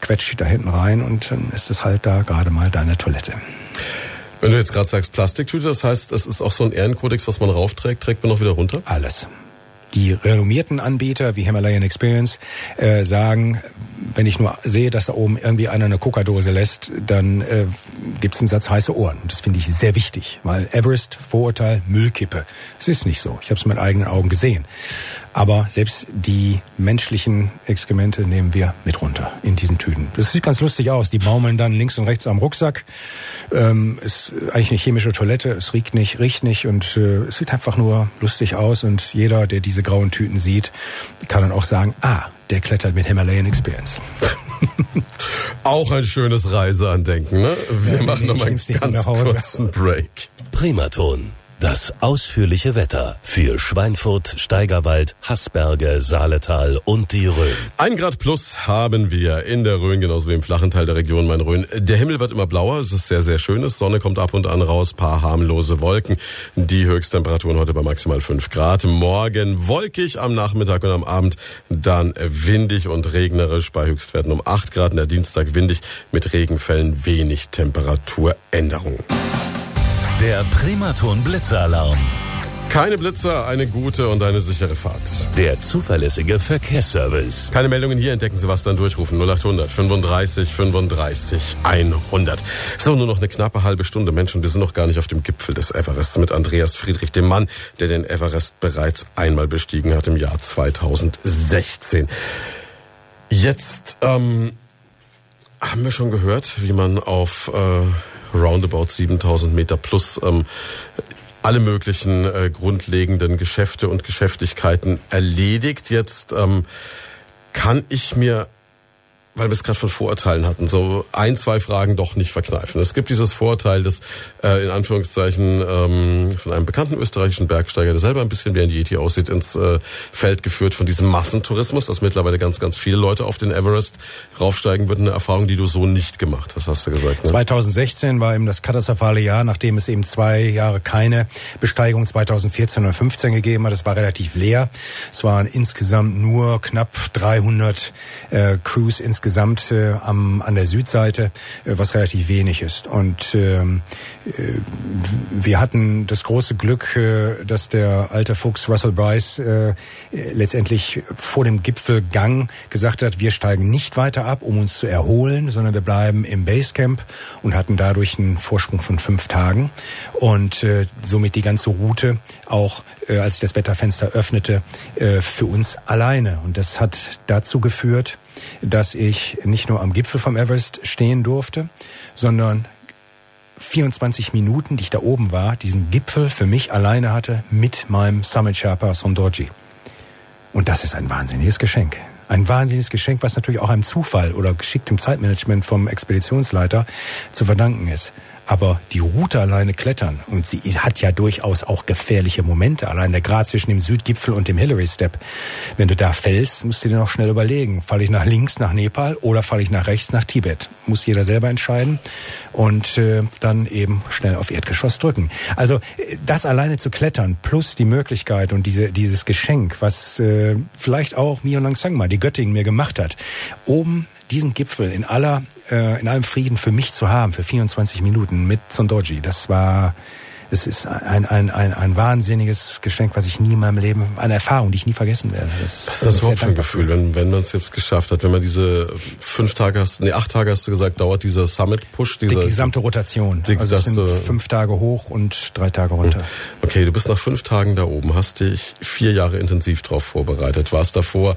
quetscht dich da hinten rein und dann ist es halt da gerade mal deine Toilette. Wenn du jetzt gerade sagst Plastiktüte, das heißt, es ist auch so ein Ehrenkodex, was man raufträgt, trägt man auch wieder runter? Alles die renommierten Anbieter wie Himalayan Experience äh, sagen, wenn ich nur sehe, dass da oben irgendwie einer eine Coca-Dose lässt, dann äh, gibt es einen Satz heiße Ohren. Und das finde ich sehr wichtig, weil Everest, Vorurteil, Müllkippe. Es ist nicht so. Ich habe es mit eigenen Augen gesehen. Aber selbst die menschlichen Exkremente nehmen wir mit runter in diesen Tüten. Das sieht ganz lustig aus. Die baumeln dann links und rechts am Rucksack. Ähm, ist eigentlich eine chemische Toilette. Es riecht nicht, riecht nicht und äh, es sieht einfach nur lustig aus. Und jeder, der diese grauen Tüten sieht, kann dann auch sagen, ah, der klettert mit Himalayan Experience. auch ein schönes Reiseandenken, ne? Wir ja, machen nochmal einen ganz kurzen Break. Primaton das ausführliche Wetter für Schweinfurt, Steigerwald, Haßberge, Saaletal und die Rhön. Ein Grad plus haben wir in der Rhön, genauso wie im flachen Teil der Region Main-Rhön. Der Himmel wird immer blauer, es ist sehr, sehr schönes. Sonne kommt ab und an raus, paar harmlose Wolken. Die Höchsttemperaturen heute bei maximal 5 Grad. Morgen wolkig am Nachmittag und am Abend dann windig und regnerisch bei Höchstwerten um 8 Grad. der Dienstag windig mit Regenfällen, wenig Temperaturänderung. Der Primaton Blitzalarm. Keine Blitzer, eine gute und eine sichere Fahrt. Der zuverlässige Verkehrsservice. Keine Meldungen hier, entdecken Sie was, dann durchrufen. 0800 35 35 100. So, nur noch eine knappe halbe Stunde. Menschen, wir sind noch gar nicht auf dem Gipfel des Everests mit Andreas Friedrich, dem Mann, der den Everest bereits einmal bestiegen hat im Jahr 2016. Jetzt ähm, haben wir schon gehört, wie man auf... Äh, roundabout 7000 Meter plus ähm, alle möglichen äh, grundlegenden Geschäfte und Geschäftigkeiten erledigt. Jetzt ähm, kann ich mir weil wir es gerade von Vorurteilen hatten, so ein, zwei Fragen doch nicht verkneifen. Es gibt dieses Vorurteil, das äh, in Anführungszeichen ähm, von einem bekannten österreichischen Bergsteiger, der selber ein bisschen wie ein Yeti aussieht, ins äh, Feld geführt von diesem Massentourismus, dass mittlerweile ganz, ganz viele Leute auf den Everest raufsteigen würden. Eine Erfahrung, die du so nicht gemacht hast, hast du gesagt. Ne? 2016 war eben das katastrophale Jahr, nachdem es eben zwei Jahre keine Besteigung 2014 und 15 gegeben hat. Es war relativ leer. Es waren insgesamt nur knapp 300 äh, Crews insgesamt insgesamt äh, am, an der Südseite, äh, was relativ wenig ist. Und ähm, äh, wir hatten das große Glück, äh, dass der alte Fuchs Russell Bryce äh, letztendlich vor dem Gipfelgang gesagt hat, wir steigen nicht weiter ab, um uns zu erholen, sondern wir bleiben im Basecamp und hatten dadurch einen Vorsprung von fünf Tagen und äh, somit die ganze Route auch, äh, als das Wetterfenster öffnete, äh, für uns alleine. Und das hat dazu geführt, dass ich nicht nur am Gipfel vom Everest stehen durfte, sondern 24 Minuten, die ich da oben war, diesen Gipfel für mich alleine hatte mit meinem Summit Sherpa Sondorji. Und das ist ein wahnsinniges Geschenk. Ein wahnsinniges Geschenk, was natürlich auch einem Zufall oder geschicktem Zeitmanagement vom Expeditionsleiter zu verdanken ist. Aber die Route alleine klettern, und sie hat ja durchaus auch gefährliche Momente, allein der Grad zwischen dem Südgipfel und dem Hillary Step. Wenn du da fällst, musst du dir noch schnell überlegen, falle ich nach links nach Nepal oder falle ich nach rechts nach Tibet. Muss jeder selber entscheiden und äh, dann eben schnell auf Erdgeschoss drücken. Also das alleine zu klettern, plus die Möglichkeit und diese, dieses Geschenk, was äh, vielleicht auch Mio Langsangma, die Göttin, mir gemacht hat, oben diesen Gipfel in aller, äh, in allem Frieden für mich zu haben, für 24 Minuten mit Sondoji, das war, es ist ein, ein, ein, ein wahnsinniges Geschenk, was ich nie in meinem Leben, eine Erfahrung, die ich nie vergessen werde. Das, was ist das überhaupt für ein Gefühl, wenn, wenn man es jetzt geschafft hat, wenn man diese fünf Tage hast, nee, acht Tage hast du gesagt, dauert dieser Summit-Push. Die gesamte Rotation. Die, also es sind fünf Tage hoch und drei Tage runter. Okay, du bist nach fünf Tagen da oben, hast dich vier Jahre intensiv drauf vorbereitet, warst davor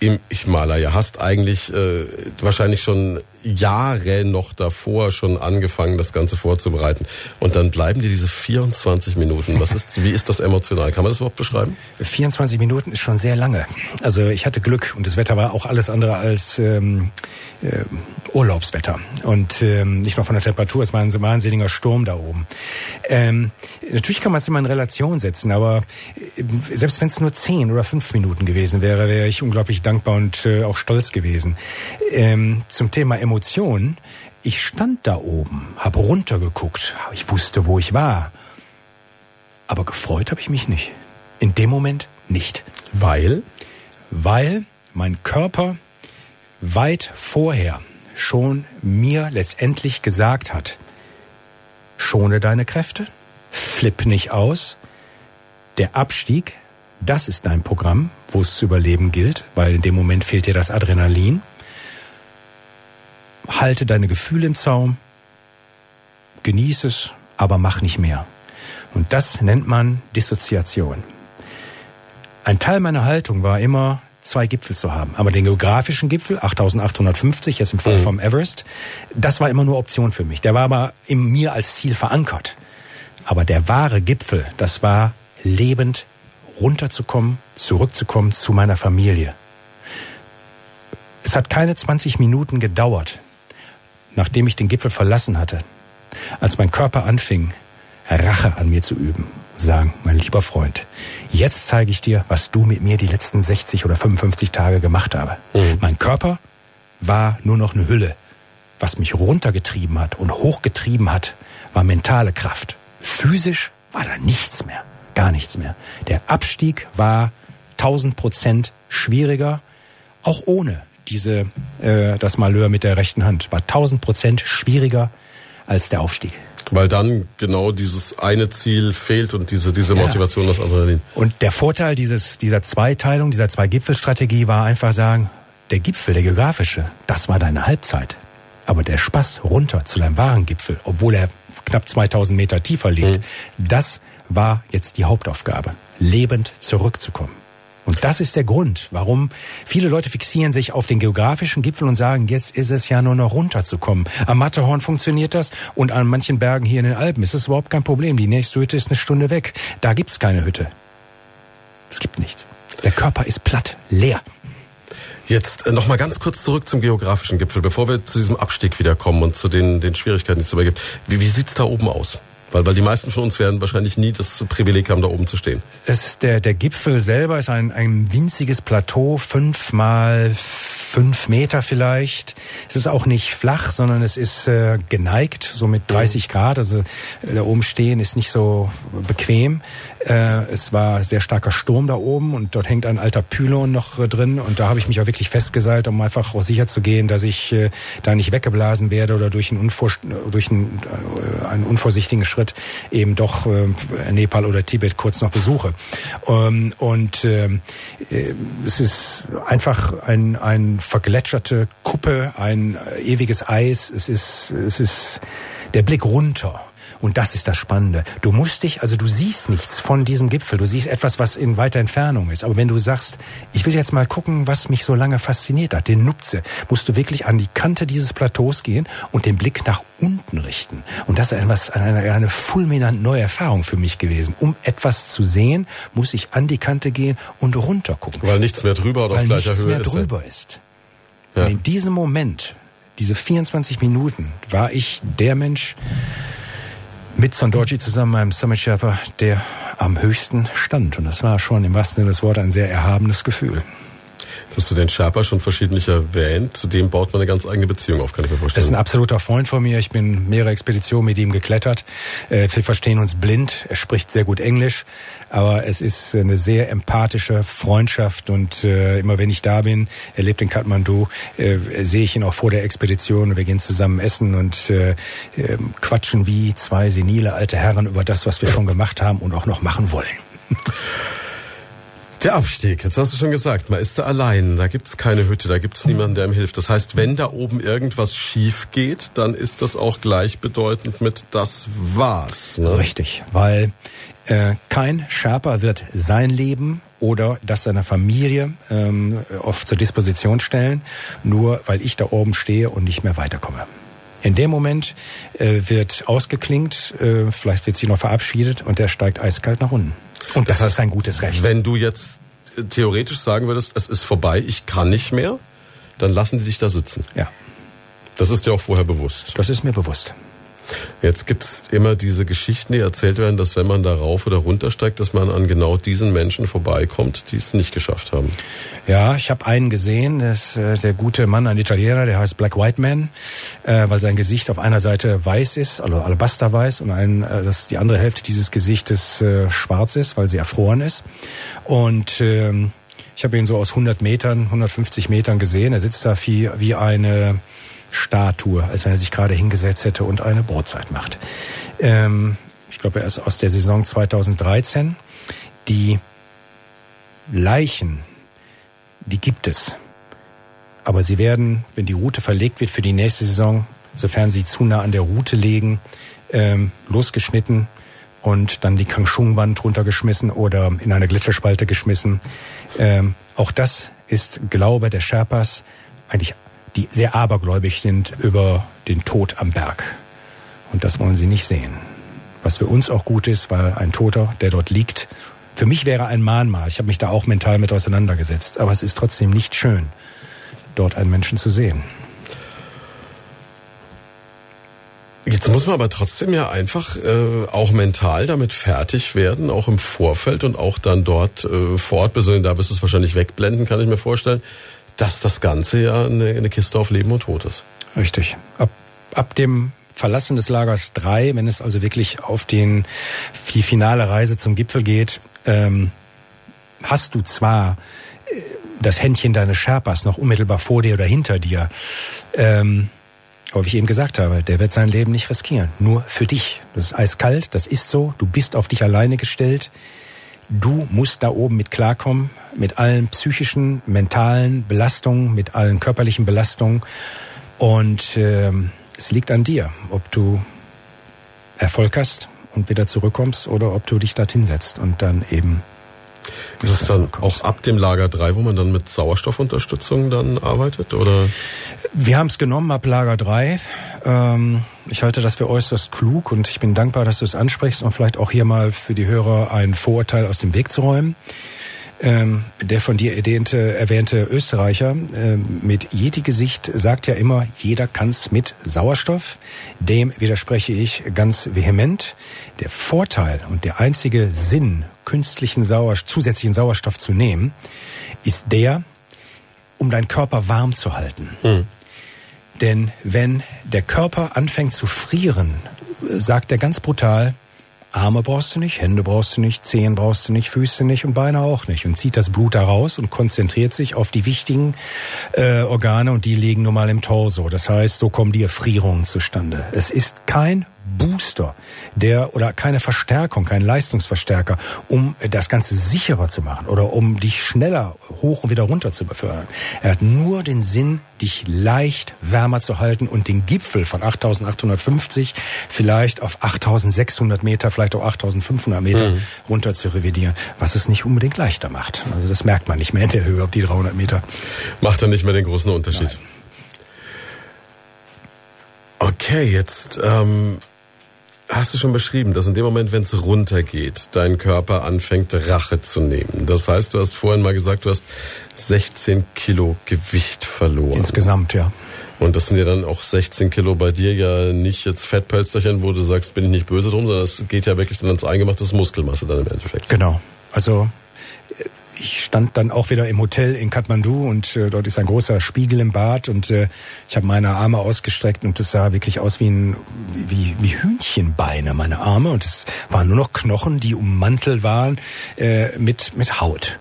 im Himalaya. Hast eigentlich äh, wahrscheinlich schon Jahre noch davor schon angefangen, das Ganze vorzubereiten. Und dann bleiben dir diese 24 Minuten. Was ist, wie ist das emotional? Kann man das überhaupt beschreiben? 24 Minuten ist schon sehr lange. Also ich hatte Glück und das Wetter war auch alles andere als ähm, äh, Urlaubswetter. Und ähm, nicht nur von der Temperatur, es war ein wahnsinniger Sturm da oben. Ähm, natürlich kann man es immer in Relation setzen, aber äh, selbst wenn es nur 10 oder 5 Minuten gewesen wäre, wäre ich unglaublich dankbar und äh, auch stolz gewesen. Ähm, zum Thema Emotionen. Ich stand da oben, habe runtergeguckt, ich wusste, wo ich war. Aber gefreut habe ich mich nicht. In dem Moment nicht. Weil? Weil mein Körper weit vorher schon mir letztendlich gesagt hat, schone deine Kräfte, flipp nicht aus, der Abstieg, das ist dein Programm, wo es zu überleben gilt, weil in dem Moment fehlt dir das Adrenalin halte deine Gefühle im Zaum, genieße es, aber mach nicht mehr. Und das nennt man Dissoziation. Ein Teil meiner Haltung war immer, zwei Gipfel zu haben. Aber den geografischen Gipfel, 8850, jetzt im Fall mhm. vom Everest, das war immer nur Option für mich. Der war aber in mir als Ziel verankert. Aber der wahre Gipfel, das war lebend runterzukommen, zurückzukommen zu meiner Familie. Es hat keine 20 Minuten gedauert, nachdem ich den Gipfel verlassen hatte, als mein Körper anfing, Rache an mir zu üben, sagen, mein lieber Freund, jetzt zeige ich dir, was du mit mir die letzten 60 oder 55 Tage gemacht habe. Mhm. Mein Körper war nur noch eine Hülle. Was mich runtergetrieben hat und hochgetrieben hat, war mentale Kraft. Physisch war da nichts mehr, gar nichts mehr. Der Abstieg war 1000 Prozent schwieriger, auch ohne diese, äh, das Malheur mit der rechten Hand. War 1000 Prozent schwieriger als der Aufstieg. Weil dann genau dieses eine Ziel fehlt und diese, diese Motivation, ja. das Adrenalin. Und der Vorteil dieses, dieser Zweiteilung, dieser Zwei-Gipfel-Strategie war einfach sagen, der Gipfel, der geografische, das war deine Halbzeit. Aber der Spaß runter zu deinem wahren Gipfel, obwohl er knapp 2000 Meter tiefer liegt, mhm. das war jetzt die Hauptaufgabe, lebend zurückzukommen. Und das ist der Grund, warum viele Leute fixieren sich auf den geografischen Gipfel und sagen, jetzt ist es ja nur noch runterzukommen. Am Matterhorn funktioniert das und an manchen Bergen hier in den Alpen ist es überhaupt kein Problem. Die nächste Hütte ist eine Stunde weg. Da gibt's keine Hütte. Es gibt nichts. Der Körper ist platt, leer. Jetzt äh, noch mal ganz kurz zurück zum geografischen Gipfel, bevor wir zu diesem Abstieg wiederkommen und zu den, den Schwierigkeiten, die es dabei gibt. Wie, wie sieht's da oben aus? Weil, weil die meisten von uns werden wahrscheinlich nie das Privileg haben, da oben zu stehen. Es, der, der Gipfel selber ist ein, ein winziges Plateau, fünf mal fünf Meter vielleicht. Es ist auch nicht flach, sondern es ist äh, geneigt, so mit 30 Grad. Also äh, da oben stehen ist nicht so bequem. Äh, es war sehr starker Sturm da oben und dort hängt ein alter Pylon noch äh, drin und da habe ich mich auch wirklich festgeseilt, um einfach auch sicher zu gehen, dass ich äh, da nicht weggeblasen werde oder durch einen, Unvor durch einen, einen unvorsichtigen Schritt eben doch Nepal oder Tibet kurz noch besuche. Ähm, und ähm, äh, es ist einfach ein, ein vergletscherte Kuppe, ein ewiges Eis. Es ist, es ist der Blick runter. Und das ist das Spannende. Du musst dich, also du siehst nichts von diesem Gipfel. Du siehst etwas, was in weiter Entfernung ist. Aber wenn du sagst, ich will jetzt mal gucken, was mich so lange fasziniert hat, den Nupze, musst du wirklich an die Kante dieses Plateaus gehen und den Blick nach unten richten. Und das ist etwas, eine, eine fulminant neue Erfahrung für mich gewesen. Um etwas zu sehen, muss ich an die Kante gehen und runter gucken. Weil nichts mehr drüber oder Weil auf gleicher nichts Höhe mehr ist. drüber ist. Ja. Und in diesem Moment, diese 24 Minuten, war ich der Mensch mit Sondorji zusammen, meinem Summit Sherpa, der am höchsten stand. Und das war schon im wahrsten Sinne des Wortes ein sehr erhabenes Gefühl. Hast du den Sherpa schon verschiedentlich erwähnt? Zu dem baut man eine ganz eigene Beziehung auf, kann ich mir Das ist vorstellen. ein absoluter Freund von mir. Ich bin mehrere Expeditionen mit ihm geklettert. Äh, Wir verstehen uns blind. Er spricht sehr gut Englisch. Aber es ist eine sehr empathische Freundschaft. Und äh, immer wenn ich da bin, er lebt in Kathmandu, äh, sehe ich ihn auch vor der Expedition. Wir gehen zusammen essen und äh, äh, quatschen wie zwei senile alte Herren über das, was wir schon gemacht haben und auch noch machen wollen. Der Abstieg, jetzt hast du schon gesagt, man ist da allein, da gibt's keine Hütte, da gibt's niemanden, der ihm hilft. Das heißt, wenn da oben irgendwas schief geht, dann ist das auch gleichbedeutend mit das war's. Ne? Richtig, weil äh, kein Sherpa wird sein Leben oder das seiner Familie ähm, oft zur Disposition stellen, nur weil ich da oben stehe und nicht mehr weiterkomme. In dem Moment äh, wird ausgeklingt, äh, vielleicht wird sie noch verabschiedet und der steigt eiskalt nach unten. Und das, Das heißt, ist sein gutes Recht. Wenn du jetzt äh, theoretisch sagen würdest, es ist vorbei, ich kann nicht mehr, dann lassen die dich da sitzen. Ja, Das ist dir auch vorher bewusst. das ist mir bewusst. Jetzt gibt's immer diese Geschichten, die erzählt werden, dass wenn man da rauf oder runter steigt, dass man an genau diesen Menschen vorbeikommt, die es nicht geschafft haben. Ja, ich habe einen gesehen, das äh, der gute Mann, ein Italiener, der heißt Black White Man, äh, weil sein Gesicht auf einer Seite weiß ist, also alabasterweiß, und ein, äh, das die andere Hälfte dieses Gesichtes äh, schwarz ist, weil sie erfroren ist. Und ähm, ich habe ihn so aus 100 Metern, 150 Metern gesehen. Er sitzt da wie, wie eine Statue, als wenn er sich gerade hingesetzt hätte und eine Brotzeit macht. Ähm, ich glaube, er ist aus der Saison 2013. Die Leichen die gibt es. Aber sie werden, wenn die Route verlegt wird für die nächste Saison, sofern sie zu nah an der Route liegen, ähm, losgeschnitten und dann die Kangshung-Wand runtergeschmissen oder in eine Gletscherspalte geschmissen. Ähm, auch das ist Glaube der Sherpas, eigentlich die sehr abergläubig sind über den Tod am Berg. Und das wollen sie nicht sehen. Was für uns auch gut ist, weil ein Toter, der dort liegt, für mich wäre ein Mahnmal. Ich habe mich da auch mental mit auseinandergesetzt. Aber es ist trotzdem nicht schön, dort einen Menschen zu sehen. Jetzt muss man aber trotzdem ja einfach äh, auch mental damit fertig werden, auch im Vorfeld und auch dann dort äh, vor Ort besonders, da wirst du es wahrscheinlich wegblenden, kann ich mir vorstellen, dass das Ganze ja eine, eine Kiste auf Leben und Tod ist. Richtig. Ab, ab dem Verlassen des Lagers 3, wenn es also wirklich auf den, die finale Reise zum Gipfel geht, ähm, hast du zwar äh, das Händchen deines Sherpas noch unmittelbar vor dir oder hinter dir, ähm, aber wie ich eben gesagt habe, der wird sein Leben nicht riskieren. Nur für dich. Das ist eiskalt, das ist so. Du bist auf dich alleine gestellt. Du musst da oben mit klarkommen, mit allen psychischen, mentalen Belastungen, mit allen körperlichen Belastungen. Und ähm, es liegt an dir, ob du Erfolg hast und wieder zurückkommst oder ob du dich dorthin setzt und dann eben Ist es dann auch ab dem Lager 3, wo man dann mit Sauerstoffunterstützung dann arbeitet? Oder? Wir haben es genommen ab Lager 3. Ähm, ich halte das für äußerst klug und ich bin dankbar, dass du es ansprichst und vielleicht auch hier mal für die Hörer ein Vorurteil aus dem Weg zu räumen. Ähm, der von dir erwähnte, erwähnte Österreicher äh, mit Yeti-Gesicht sagt ja immer, jeder kann's mit Sauerstoff. Dem widerspreche ich ganz vehement. Der Vorteil und der einzige Sinn, künstlichen Sauerstoff, zusätzlichen Sauerstoff zu nehmen, ist der, um deinen Körper warm zu halten. Mhm. Denn wenn der Körper anfängt zu frieren, sagt er ganz brutal, Arme brauchst du nicht, Hände brauchst du nicht, Zehen brauchst du nicht, Füße nicht und Beine auch nicht. Und zieht das Blut da raus und konzentriert sich auf die wichtigen äh, Organe und die liegen nun mal im Torso. Das heißt, so kommen die Erfrierungen zustande. Es ist kein Booster, der oder keine Verstärkung, kein Leistungsverstärker, um das Ganze sicherer zu machen oder um dich schneller hoch und wieder runter zu befördern. Er hat nur den Sinn, dich leicht wärmer zu halten und den Gipfel von 8850 vielleicht auf 8600 Meter, vielleicht auch 8500 Meter mhm. runter zu revidieren, was es nicht unbedingt leichter macht. Also das merkt man nicht mehr in der Höhe, ob die 300 Meter. Macht dann nicht mehr den großen Unterschied. Nein. Okay, jetzt ähm, hast du schon beschrieben, dass in dem Moment, wenn es runtergeht, dein Körper anfängt Rache zu nehmen. Das heißt, du hast vorhin mal gesagt, du hast 16 Kilo Gewicht verloren. Insgesamt, ja. Und das sind ja dann auch 16 Kilo bei dir ja nicht jetzt Fettpölsterchen, wo du sagst, bin ich nicht böse drum, sondern es geht ja wirklich dann ans Eingemachtes Muskelmasse dann im Endeffekt. Genau. Also ich stand dann auch wieder im Hotel in Kathmandu und äh, dort ist ein großer Spiegel im Bad und äh, ich habe meine Arme ausgestreckt und das sah wirklich aus wie ein wie, wie Hühnchenbeine meine Arme und es waren nur noch Knochen, die ummantelt waren äh, mit mit Haut.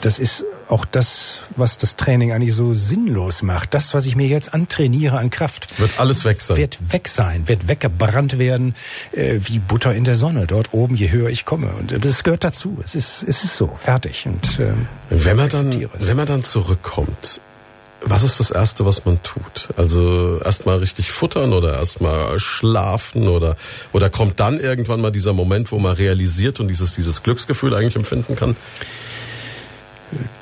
Das ist auch das, was das Training eigentlich so sinnlos macht. Das, was ich mir jetzt antrainiere an Kraft. Wird alles weg sein. Wird weg sein, wird weggebrannt werden, äh, wie Butter in der Sonne. Dort oben, je höher ich komme. Und das gehört dazu. Es ist, es ist so, fertig. Und, ähm, wenn man dann, wenn man dann zurückkommt, was ist das Erste, was man tut? Also erstmal richtig futtern oder erstmal schlafen oder, oder kommt dann irgendwann mal dieser Moment, wo man realisiert und dieses, dieses Glücksgefühl eigentlich empfinden kann?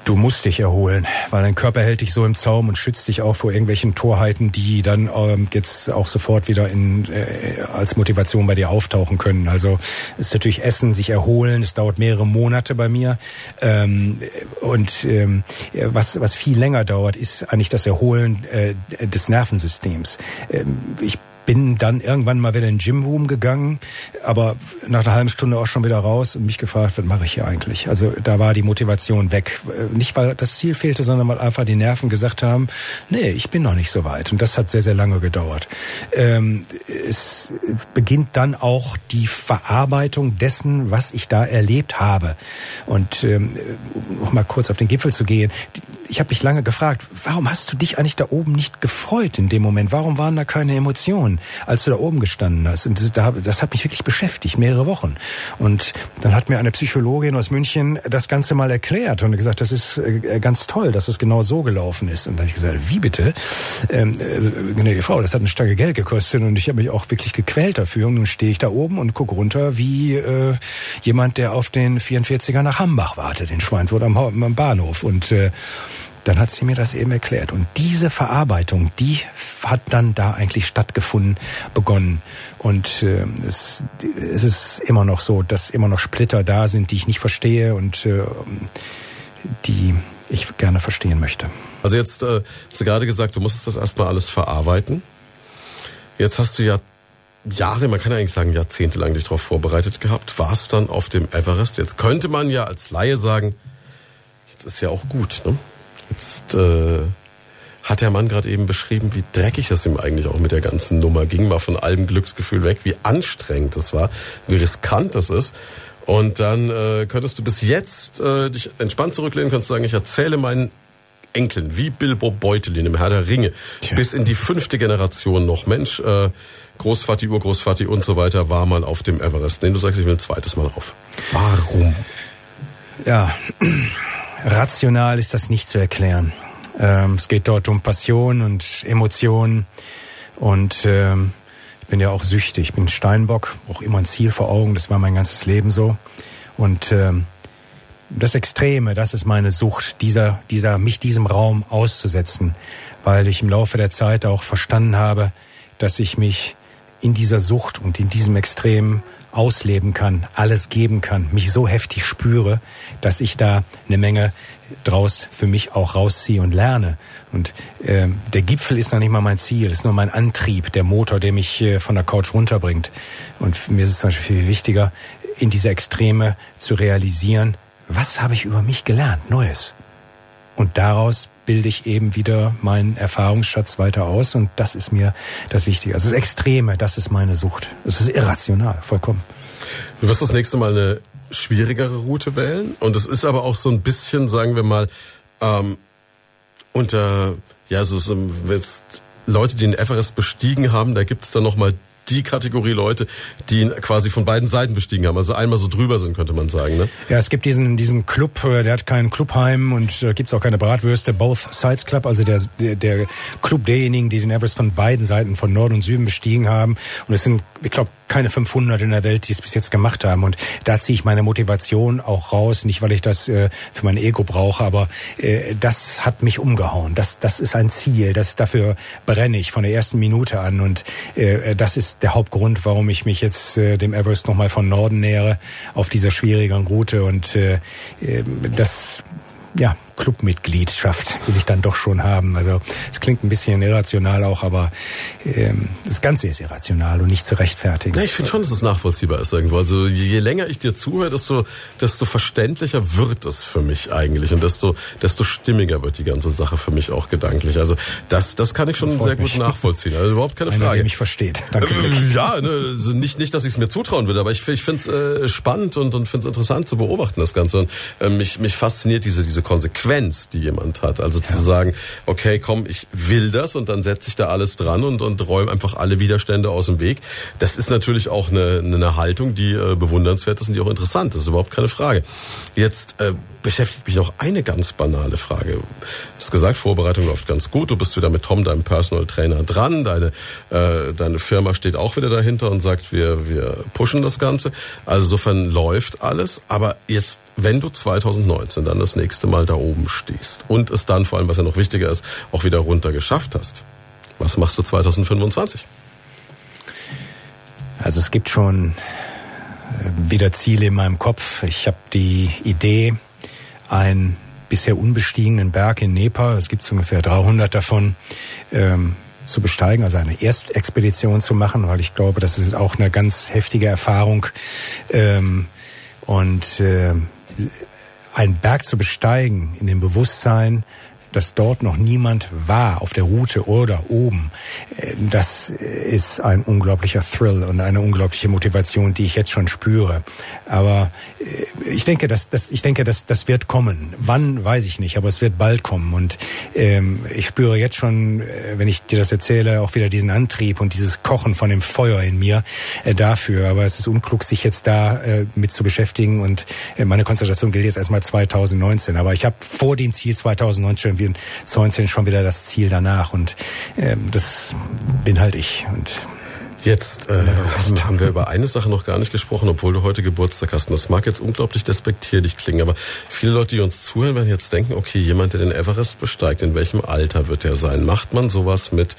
Du musst dich erholen, weil dein Körper hält dich so im Zaum und schützt dich auch vor irgendwelchen Torheiten, die dann ähm, jetzt auch sofort wieder in, äh, als Motivation bei dir auftauchen können. Also ist natürlich Essen, sich erholen. Es dauert mehrere Monate bei mir ähm, und ähm, was was viel länger dauert, ist eigentlich das Erholen äh, des Nervensystems. Ähm, ich bin dann irgendwann mal wieder in den Gymroom gegangen, aber nach einer halben Stunde auch schon wieder raus und mich gefragt, was mache ich hier eigentlich? Also da war die Motivation weg. Nicht, weil das Ziel fehlte, sondern weil einfach die Nerven gesagt haben, nee, ich bin noch nicht so weit. Und das hat sehr, sehr lange gedauert. Ähm, es beginnt dann auch die Verarbeitung dessen, was ich da erlebt habe. Und ähm, um mal kurz auf den Gipfel zu gehen, ich habe mich lange gefragt, warum hast du dich eigentlich da oben nicht gefreut in dem Moment? Warum waren da keine Emotionen, als du da oben gestanden hast? Und das, das hat mich wirklich beschäftigt, mehrere Wochen. Und dann hat mir eine Psychologin aus München das Ganze mal erklärt und gesagt, das ist äh, ganz toll, dass es genau so gelaufen ist. Und dann habe ich gesagt, wie bitte? Ähm, äh, gnädige Frau, das hat eine Stange Geld gekostet und ich habe mich auch wirklich gequält dafür. Und nun stehe ich da oben und gucke runter wie äh, jemand, der auf den 44er nach Hambach wartet, in Schweinfurt am, am Bahnhof. Und äh, dann hat sie mir das eben erklärt. Und diese Verarbeitung, die hat dann da eigentlich stattgefunden, begonnen. Und äh, es, es ist immer noch so, dass immer noch Splitter da sind, die ich nicht verstehe und äh, die ich gerne verstehen möchte. Also jetzt äh, hast du gerade gesagt, du musstest das erstmal alles verarbeiten. Jetzt hast du ja Jahre, man kann ja eigentlich sagen jahrzehntelang dich darauf vorbereitet gehabt, warst dann auf dem Everest. Jetzt könnte man ja als Laie sagen, jetzt ist ja auch gut, ne? Jetzt äh, hat der Mann gerade eben beschrieben, wie dreckig es ihm eigentlich auch mit der ganzen Nummer ging, mal von allem Glücksgefühl weg, wie anstrengend es war, wie riskant es ist. Und dann äh, könntest du bis jetzt äh, dich entspannt zurücklehnen, könntest sagen, ich erzähle meinen Enkeln, wie Bilbo Beutelin im Herr der Ringe, Tja. bis in die fünfte Generation noch. Mensch, äh, Großvati, Urgroßvati und so weiter war mal auf dem Everest. Nee, du sagst, ich will ein zweites Mal auf. Warum? Ja, Rational ist das nicht zu erklären. Ähm, es geht dort um Passion und Emotionen und ähm, ich bin ja auch süchtig. Ich bin Steinbock, auch immer ein Ziel vor Augen. Das war mein ganzes Leben so. Und ähm, das Extreme, das ist meine Sucht, dieser, dieser, mich diesem Raum auszusetzen, weil ich im Laufe der Zeit auch verstanden habe, dass ich mich in dieser Sucht und in diesem Extrem ausleben kann, alles geben kann, mich so heftig spüre, dass ich da eine Menge draus für mich auch rausziehe und lerne. Und äh, der Gipfel ist noch nicht mal mein Ziel, ist nur mein Antrieb, der Motor, der mich äh, von der Couch runterbringt. Und mir ist es zum Beispiel viel wichtiger, in diese Extreme zu realisieren, was habe ich über mich gelernt, Neues. Und daraus bilde ich eben wieder meinen Erfahrungsschatz weiter aus und das ist mir das Wichtige. Also das Extreme, das ist meine Sucht. Es ist irrational, vollkommen. Du wirst das nächste Mal eine schwierigere Route wählen und es ist aber auch so ein bisschen, sagen wir mal, ähm, unter, ja, so, so jetzt Leute, die den Everest bestiegen haben, da gibt's dann nochmal die Kategorie Leute, die ihn quasi von beiden Seiten bestiegen haben. Also einmal so drüber sind, könnte man sagen. Ne? Ja, es gibt diesen, diesen Club, äh, der hat kein Clubheim und äh, gibt's auch keine Bratwürste. Both Sides Club, also der, der, der Club derjenigen, die den Everest von beiden Seiten, von Norden und Süden bestiegen haben. Und es sind, ich glaube, keine 500 in der Welt, die es bis jetzt gemacht haben. Und da ziehe ich meine Motivation auch raus. Nicht, weil ich das äh, für mein Ego brauche, aber äh, das hat mich umgehauen. Das, das ist ein Ziel. Das, dafür brenne ich von der ersten Minute an. Und äh, das ist der Hauptgrund, warum ich mich jetzt äh, dem Everest nochmal von Norden nähere auf dieser schwierigen Route. Und äh, äh das ja, Clubmitgliedschaft will ich dann doch schon haben. Also es klingt ein bisschen irrational auch, aber ähm, das Ganze ist irrational und nicht zu rechtfertigen. Ja, ich finde schon, dass es nachvollziehbar ist irgendwo. Also je, länger ich dir zuhöre, desto, desto verständlicher wird es für mich eigentlich und desto, desto stimmiger wird die ganze Sache für mich auch gedanklich. Also das, das kann ich schon sehr mich. gut nachvollziehen. Also überhaupt keine Einer, Frage. Der mich versteht. Danke. Äh, ja, ne, also nicht, nicht, dass ich es mir zutrauen würde, aber ich, ich finde es äh, spannend und, und finde es interessant zu beobachten, das Ganze. Und äh, mich, mich fasziniert diese, diese Konsequenz, die jemand hat. Also ja. zu sagen, okay, komm, ich will das und dann setze ich da alles dran und, und räume einfach alle Widerstände aus dem Weg. Das ist natürlich auch eine, eine Haltung, die äh, bewundernswert ist und die auch interessant ist. Das ist überhaupt keine Frage. Jetzt äh, beschäftigt mich noch eine ganz banale Frage. Du hast gesagt, Vorbereitung läuft ganz gut. Du bist wieder mit Tom, deinem Personal Trainer, dran. Deine, äh, deine Firma steht auch wieder dahinter und sagt, wir, wir pushen das Ganze. Also insofern läuft alles. Aber jetzt, wenn du 2019 dann das nächste Mal da oben stehst und es dann vor allem, was ja noch wichtiger ist, auch wieder runter geschafft hast, was machst du 2025? Also es gibt schon äh, wieder Ziele in meinem Kopf. Ich habe die Idee, einen bisher unbestiegenen Berg in Nepal, es gibt ungefähr 300 davon, ähm, zu besteigen, also eine Erstexpedition zu machen, weil ich glaube, das ist auch eine ganz heftige Erfahrung. Ähm, und äh, einen Berg zu besteigen in dem Bewusstsein, dass dort noch niemand war auf der Route oder oben. Äh, das ist ein unglaublicher Thrill und eine unglaubliche Motivation, die ich jetzt schon spüre. Aber äh, ich denke, dass das, ich denke, dass das wird kommen. Wann weiß ich nicht, aber es wird bald kommen. Und ähm, ich spüre jetzt schon, äh, wenn ich dir das erzähle, auch wieder diesen Antrieb und dieses Kochen von dem Feuer in mir äh, dafür. Aber es ist unklug, sich jetzt da äh, mit zu beschäftigen. Und äh, meine Konzentration gilt jetzt erstmal 2019. Aber ich habe vor dem Ziel 2019 2019 schon wieder das Ziel danach. Und ähm, das bin halt ich. Und Jetzt äh, haben wir über eine Sache noch gar nicht gesprochen, obwohl du heute Geburtstag hast. Und das mag jetzt unglaublich despektierlich klingen, aber viele Leute, die uns zuhören, werden jetzt denken, okay, jemand, der den Everest besteigt, in welchem Alter wird er sein? Macht man sowas mit,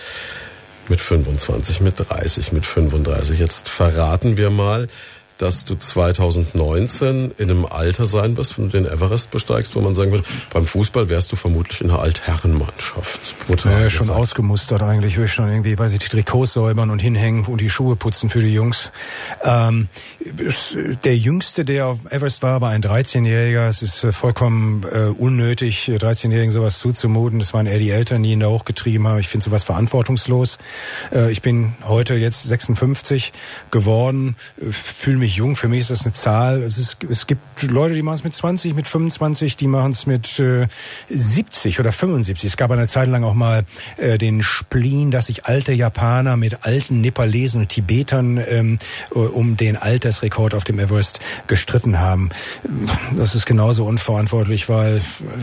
mit 25, mit 30, mit 35? Jetzt verraten wir mal, dass du 2019 in einem Alter sein wirst, wenn du den Everest besteigst, wo man sagen würde, beim Fußball wärst du vermutlich in einer Altherrenmannschaft. Ja, schon ausgemustert eigentlich. Will ich schon irgendwie, weiß ich, die Trikots säubern und hinhängen und die Schuhe putzen für die Jungs. Ähm, der Jüngste, der auf Everest war, war ein 13-Jähriger. Es ist äh, vollkommen äh, unnötig, 13-Jährigen sowas zuzumuten. Das waren eher die Eltern, die ihn da hochgetrieben haben. Ich finde sowas verantwortungslos. Äh, ich bin heute jetzt 56 geworden, äh, fühle mich jung. Für mich ist das eine Zahl. Es, ist, es gibt Leute, die machen es mit 20, mit 25, die machen es mit äh, 70 oder 75. Es gab eine Zeit lang auch mal äh, den Spleen, dass sich alte Japaner mit alten Nepalesen und Tibetern ähm, äh, um den Altersrekord auf dem Everest gestritten haben. Das ist genauso unverantwortlich, weil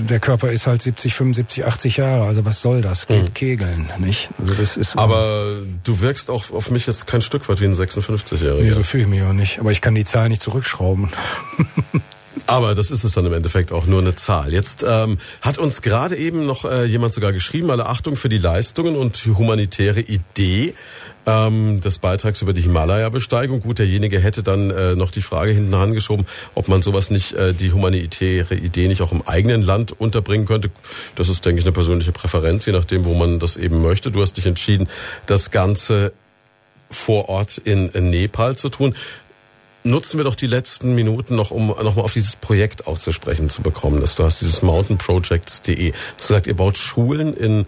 der Körper ist halt 70, 75, 80 Jahre. Also was soll das? Geht mhm. kegeln, nicht? Also das ist Aber du wirkst auch auf mich jetzt kein Stück weit wie ein 56-Jähriger. Nee, so fühle ich mich auch nicht. Aber aber ich kann die Zahl nicht zurückschrauben. Aber das ist es dann im Endeffekt auch nur eine Zahl. Jetzt ähm, hat uns gerade eben noch äh, jemand sogar geschrieben, alle Achtung für die Leistungen und humanitäre Idee ähm, des Beitrags über die Himalaya-Besteigung. Gut, derjenige hätte dann äh, noch die Frage hinten angeschoben, ob man sowas nicht, äh, die humanitäre Idee nicht auch im eigenen Land unterbringen könnte. Das ist, denke ich, eine persönliche Präferenz, je nachdem, wo man das eben möchte. Du hast dich entschieden, das Ganze vor Ort in Nepal zu tun nutzen wir doch die letzten Minuten noch, um nochmal auf dieses Projekt auch zu sprechen zu bekommen. du hast dieses mountainprojects.de. Du gesagt, ihr baut Schulen in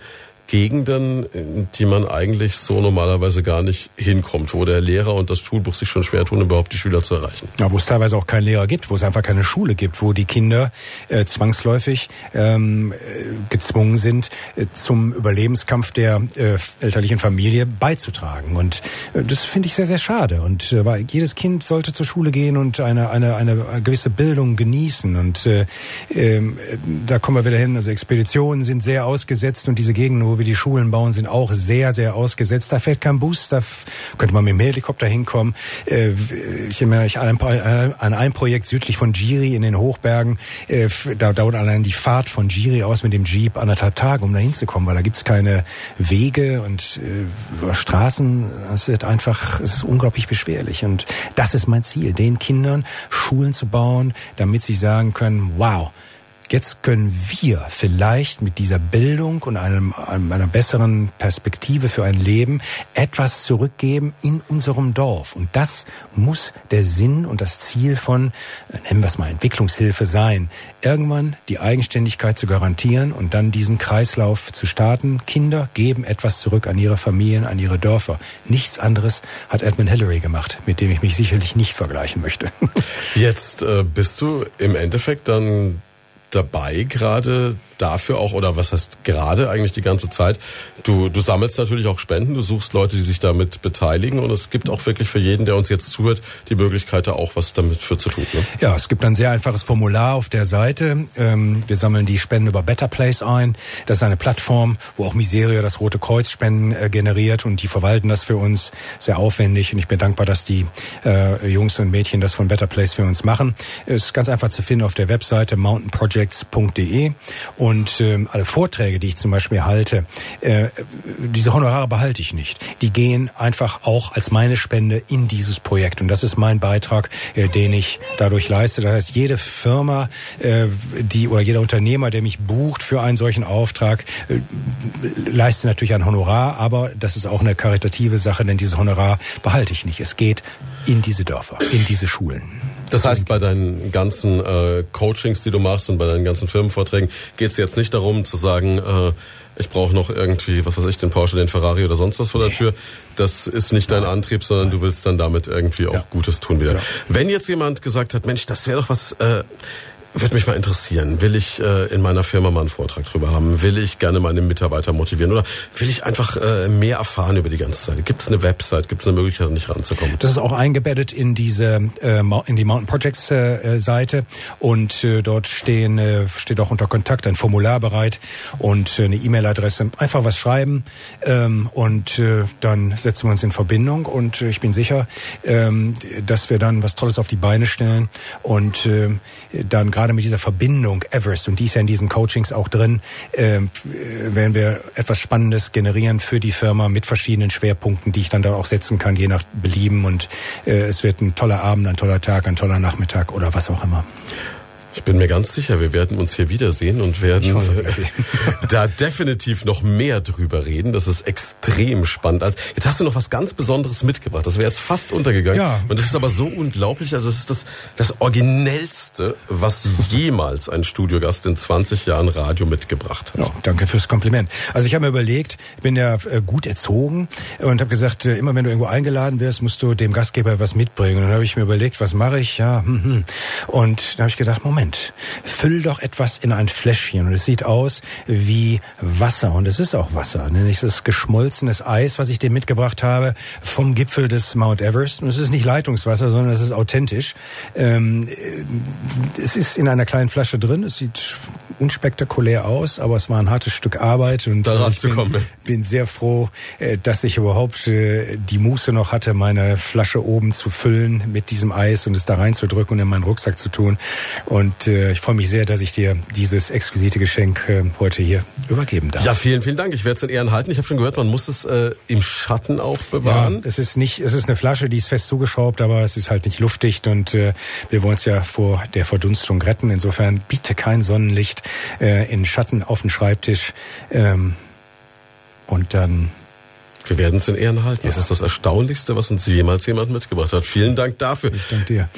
Gegenden, in die man eigentlich so normalerweise gar nicht hinkommt, wo der Lehrer und das Schulbuch sich schon schwer tun, überhaupt die Schüler zu erreichen. Ja, wo es teilweise auch keinen Lehrer gibt, wo es einfach keine Schule gibt, wo die Kinder äh, zwangsläufig ähm, äh, gezwungen sind, äh, zum Überlebenskampf der äh, elterlichen Familie beizutragen. Und äh, das finde ich sehr, sehr schade. Und äh, jedes Kind sollte zur Schule gehen und eine, eine, eine gewisse Bildung genießen. Und äh, äh, da kommen wir wieder hin. Also Expeditionen sind sehr ausgesetzt und diese Gegenden, wo wir die Schulen bauen, sind auch sehr, sehr ausgesetzt. Da fährt kein Bus, da könnte man mit dem Helikopter hinkommen. Äh, ich erinnere mich an ein, an ein Projekt südlich von Giri in den Hochbergen. Äh, da dauert allein die Fahrt von Giri aus mit dem Jeep anderthalb Tage, um da hinzukommen, weil da gibt's keine Wege und äh, Straßen. Es ist einfach, es ist unglaublich beschwerlich. Und das ist mein Ziel, den Kindern Schulen zu bauen, damit sie sagen können, wow, Jetzt können wir vielleicht mit dieser Bildung und einem, einer besseren Perspektive für ein Leben etwas zurückgeben in unserem Dorf. Und das muss der Sinn und das Ziel von, nennen wir es mal, Entwicklungshilfe sein. Irgendwann die Eigenständigkeit zu garantieren und dann diesen Kreislauf zu starten. Kinder geben etwas zurück an ihre Familien, an ihre Dörfer. Nichts anderes hat Edmund Hillary gemacht, mit dem ich mich sicherlich nicht vergleichen möchte. Jetzt äh, bist du im Endeffekt dann dabei, gerade dafür auch, oder was heißt gerade eigentlich die ganze Zeit, du, du sammelst natürlich auch Spenden, du suchst Leute, die sich damit beteiligen und es gibt auch wirklich für jeden, der uns jetzt zuhört, die Möglichkeit, da auch was damit für zu tun. Ne? Ja, es gibt ein sehr einfaches Formular auf der Seite. Ähm, wir sammeln die Spenden über Better Place ein. Das ist eine Plattform, wo auch Miseria das Rote Kreuz Spenden äh, generiert und die verwalten das für uns sehr aufwendig und ich bin dankbar, dass die äh, Jungs und Mädchen das von Better Place für uns machen. Es ist ganz einfach zu finden auf der Webseite mountainprojects.de und und ähm, alle Vorträge, die ich zum Beispiel halte, äh, diese Honorare behalte ich nicht. Die gehen einfach auch als meine Spende in dieses Projekt. Und das ist mein Beitrag, äh, den ich dadurch leiste. Das heißt, jede Firma, äh, die oder jeder Unternehmer, der mich bucht für einen solchen Auftrag, äh, leistet natürlich ein Honorar, aber das ist auch eine karitative Sache, denn dieses Honorar behalte ich nicht. Es geht in diese Dörfer, in diese Schulen. Das heißt, bei deinen ganzen äh, Coachings, die du machst und bei deinen ganzen Firmenvorträgen geht es jetzt nicht darum zu sagen, äh, ich brauche noch irgendwie, was weiß ich, den Porsche, den Ferrari oder sonst was vor der Tür. Das ist nicht dein Antrieb, sondern du willst dann damit irgendwie auch Gutes tun wieder. Genau. Wenn jetzt jemand gesagt hat, Mensch, das wäre doch was... Äh, würde mich mal interessieren. Will ich äh, in meiner Firma mal einen Vortrag drüber haben? Will ich gerne meine Mitarbeiter motivieren? Oder will ich einfach äh, mehr erfahren über die ganze Zeit? Gibt es eine Website? Gibt es eine Möglichkeit, nicht ranzukommen? Das ist auch eingebettet in diese äh, in die Mountain Projects äh, Seite und äh, dort stehen äh, steht auch unter Kontakt ein Formular bereit und äh, eine E-Mail-Adresse. Einfach was schreiben ähm, und äh, dann setzen wir uns in Verbindung und äh, ich bin sicher, ähm, dass wir dann was Tolles auf die Beine stellen und äh, dann gerade gerade mit dieser Verbindung Everest, und die ist ja in diesen Coachings auch drin, äh, werden wir etwas Spannendes generieren für die Firma mit verschiedenen Schwerpunkten, die ich dann da auch setzen kann, je nach Belieben. Und äh, es wird ein toller Abend, ein toller Tag, ein toller Nachmittag oder was auch immer. Ich bin mir ganz sicher, wir werden uns hier wiedersehen und werden da definitiv noch mehr drüber reden. Das ist extrem spannend. Also jetzt hast du noch was ganz Besonderes mitgebracht. Das wäre jetzt fast untergegangen. Ja. Und das ist aber so unglaublich. Also es ist das, das Originellste, was jemals ein Studiogast in 20 Jahren Radio mitgebracht hat. Ja, danke fürs Kompliment. Also ich habe mir überlegt, ich bin ja äh, gut erzogen und habe gesagt, äh, immer wenn du irgendwo eingeladen wirst, musst du dem Gastgeber was mitbringen. Und dann habe ich mir überlegt, was mache ich? Ja, hm, hm. Und dann habe ich gedacht, Moment. Moment, füll doch etwas in ein Fläschchen und es sieht aus wie Wasser und es ist auch Wasser, nämlich das geschmolzenes Eis, was ich dir mitgebracht habe vom Gipfel des Mount Everest. Und es ist nicht Leitungswasser, sondern es ist authentisch. Ähm, es ist in einer kleinen Flasche drin. Es sieht unspektakulär aus, aber es war ein hartes Stück Arbeit und Daran ich bin, bin, sehr froh, äh, dass ich überhaupt äh, die Muße noch hatte, meine Flasche oben zu füllen mit diesem Eis und es da reinzudrücken und in meinen Rucksack zu tun. Und Und äh, ich freue mich sehr, dass ich dir dieses exquisite Geschenk äh, heute hier übergeben darf. Ja, vielen, vielen Dank. Ich werde es in Ehren halten. Ich habe schon gehört, man muss es äh, im Schatten aufbewahren. Ja, es ist nicht, es ist eine Flasche, die ist fest zugeschraubt, aber es ist halt nicht luftdicht und äh, wir wollen es ja vor der Verdunstung retten. Insofern biete kein Sonnenlicht äh, in Schatten auf den Schreibtisch ähm, und dann wir werden es in Ehren halten. Ja. Das ist das Erstaunlichste, was uns jemals jemand mitgebracht hat. Vielen Dank dafür. Ich danke dir.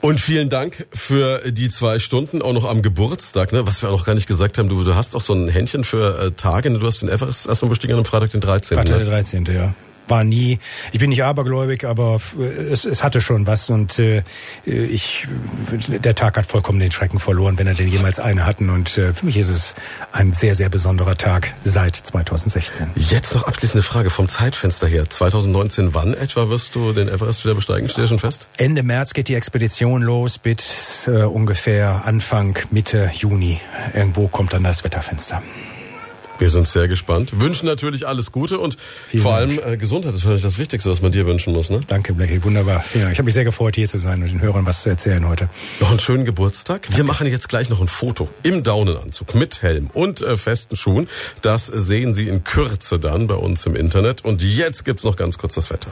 Und vielen Dank für die zwei Stunden auch noch am Geburtstag, ne? was wir auch noch gar nicht gesagt haben. Du, du hast auch so ein Händchen für äh, Tage. Ne? Du hast den Everest erstmal bestiegen am Freitag den 13. Freitag ne? der 13. ja war nie, ich bin nicht abergläubig, aber es, es hatte schon was und äh, ich, der Tag hat vollkommen den Schrecken verloren, wenn er denn jemals eine hatten und äh, für mich ist es ein sehr, sehr besonderer Tag seit 2016. Jetzt noch abschließende Frage vom Zeitfenster her. 2019, wann etwa wirst du den Everest wieder besteigen? Steht schon fest? Ende März geht die Expedition los bis äh, ungefähr Anfang, Mitte Juni. Irgendwo kommt dann das Wetterfenster. Wir sind sehr gespannt. Wünschen natürlich alles Gute und Vielen vor allem äh, Gesundheit ist wahrscheinlich das Wichtigste, was man dir wünschen muss. Ne? Danke, Blackie. Wunderbar. Ja, ich habe mich sehr gefreut, hier zu sein und den Hörern was zu erzählen heute. Noch einen schönen Geburtstag. Danke. Wir machen jetzt gleich noch ein Foto im Daunenanzug mit Helm und äh, festen Schuhen. Das sehen Sie in Kürze dann bei uns im Internet. Und jetzt gibt's noch ganz kurz das Wetter.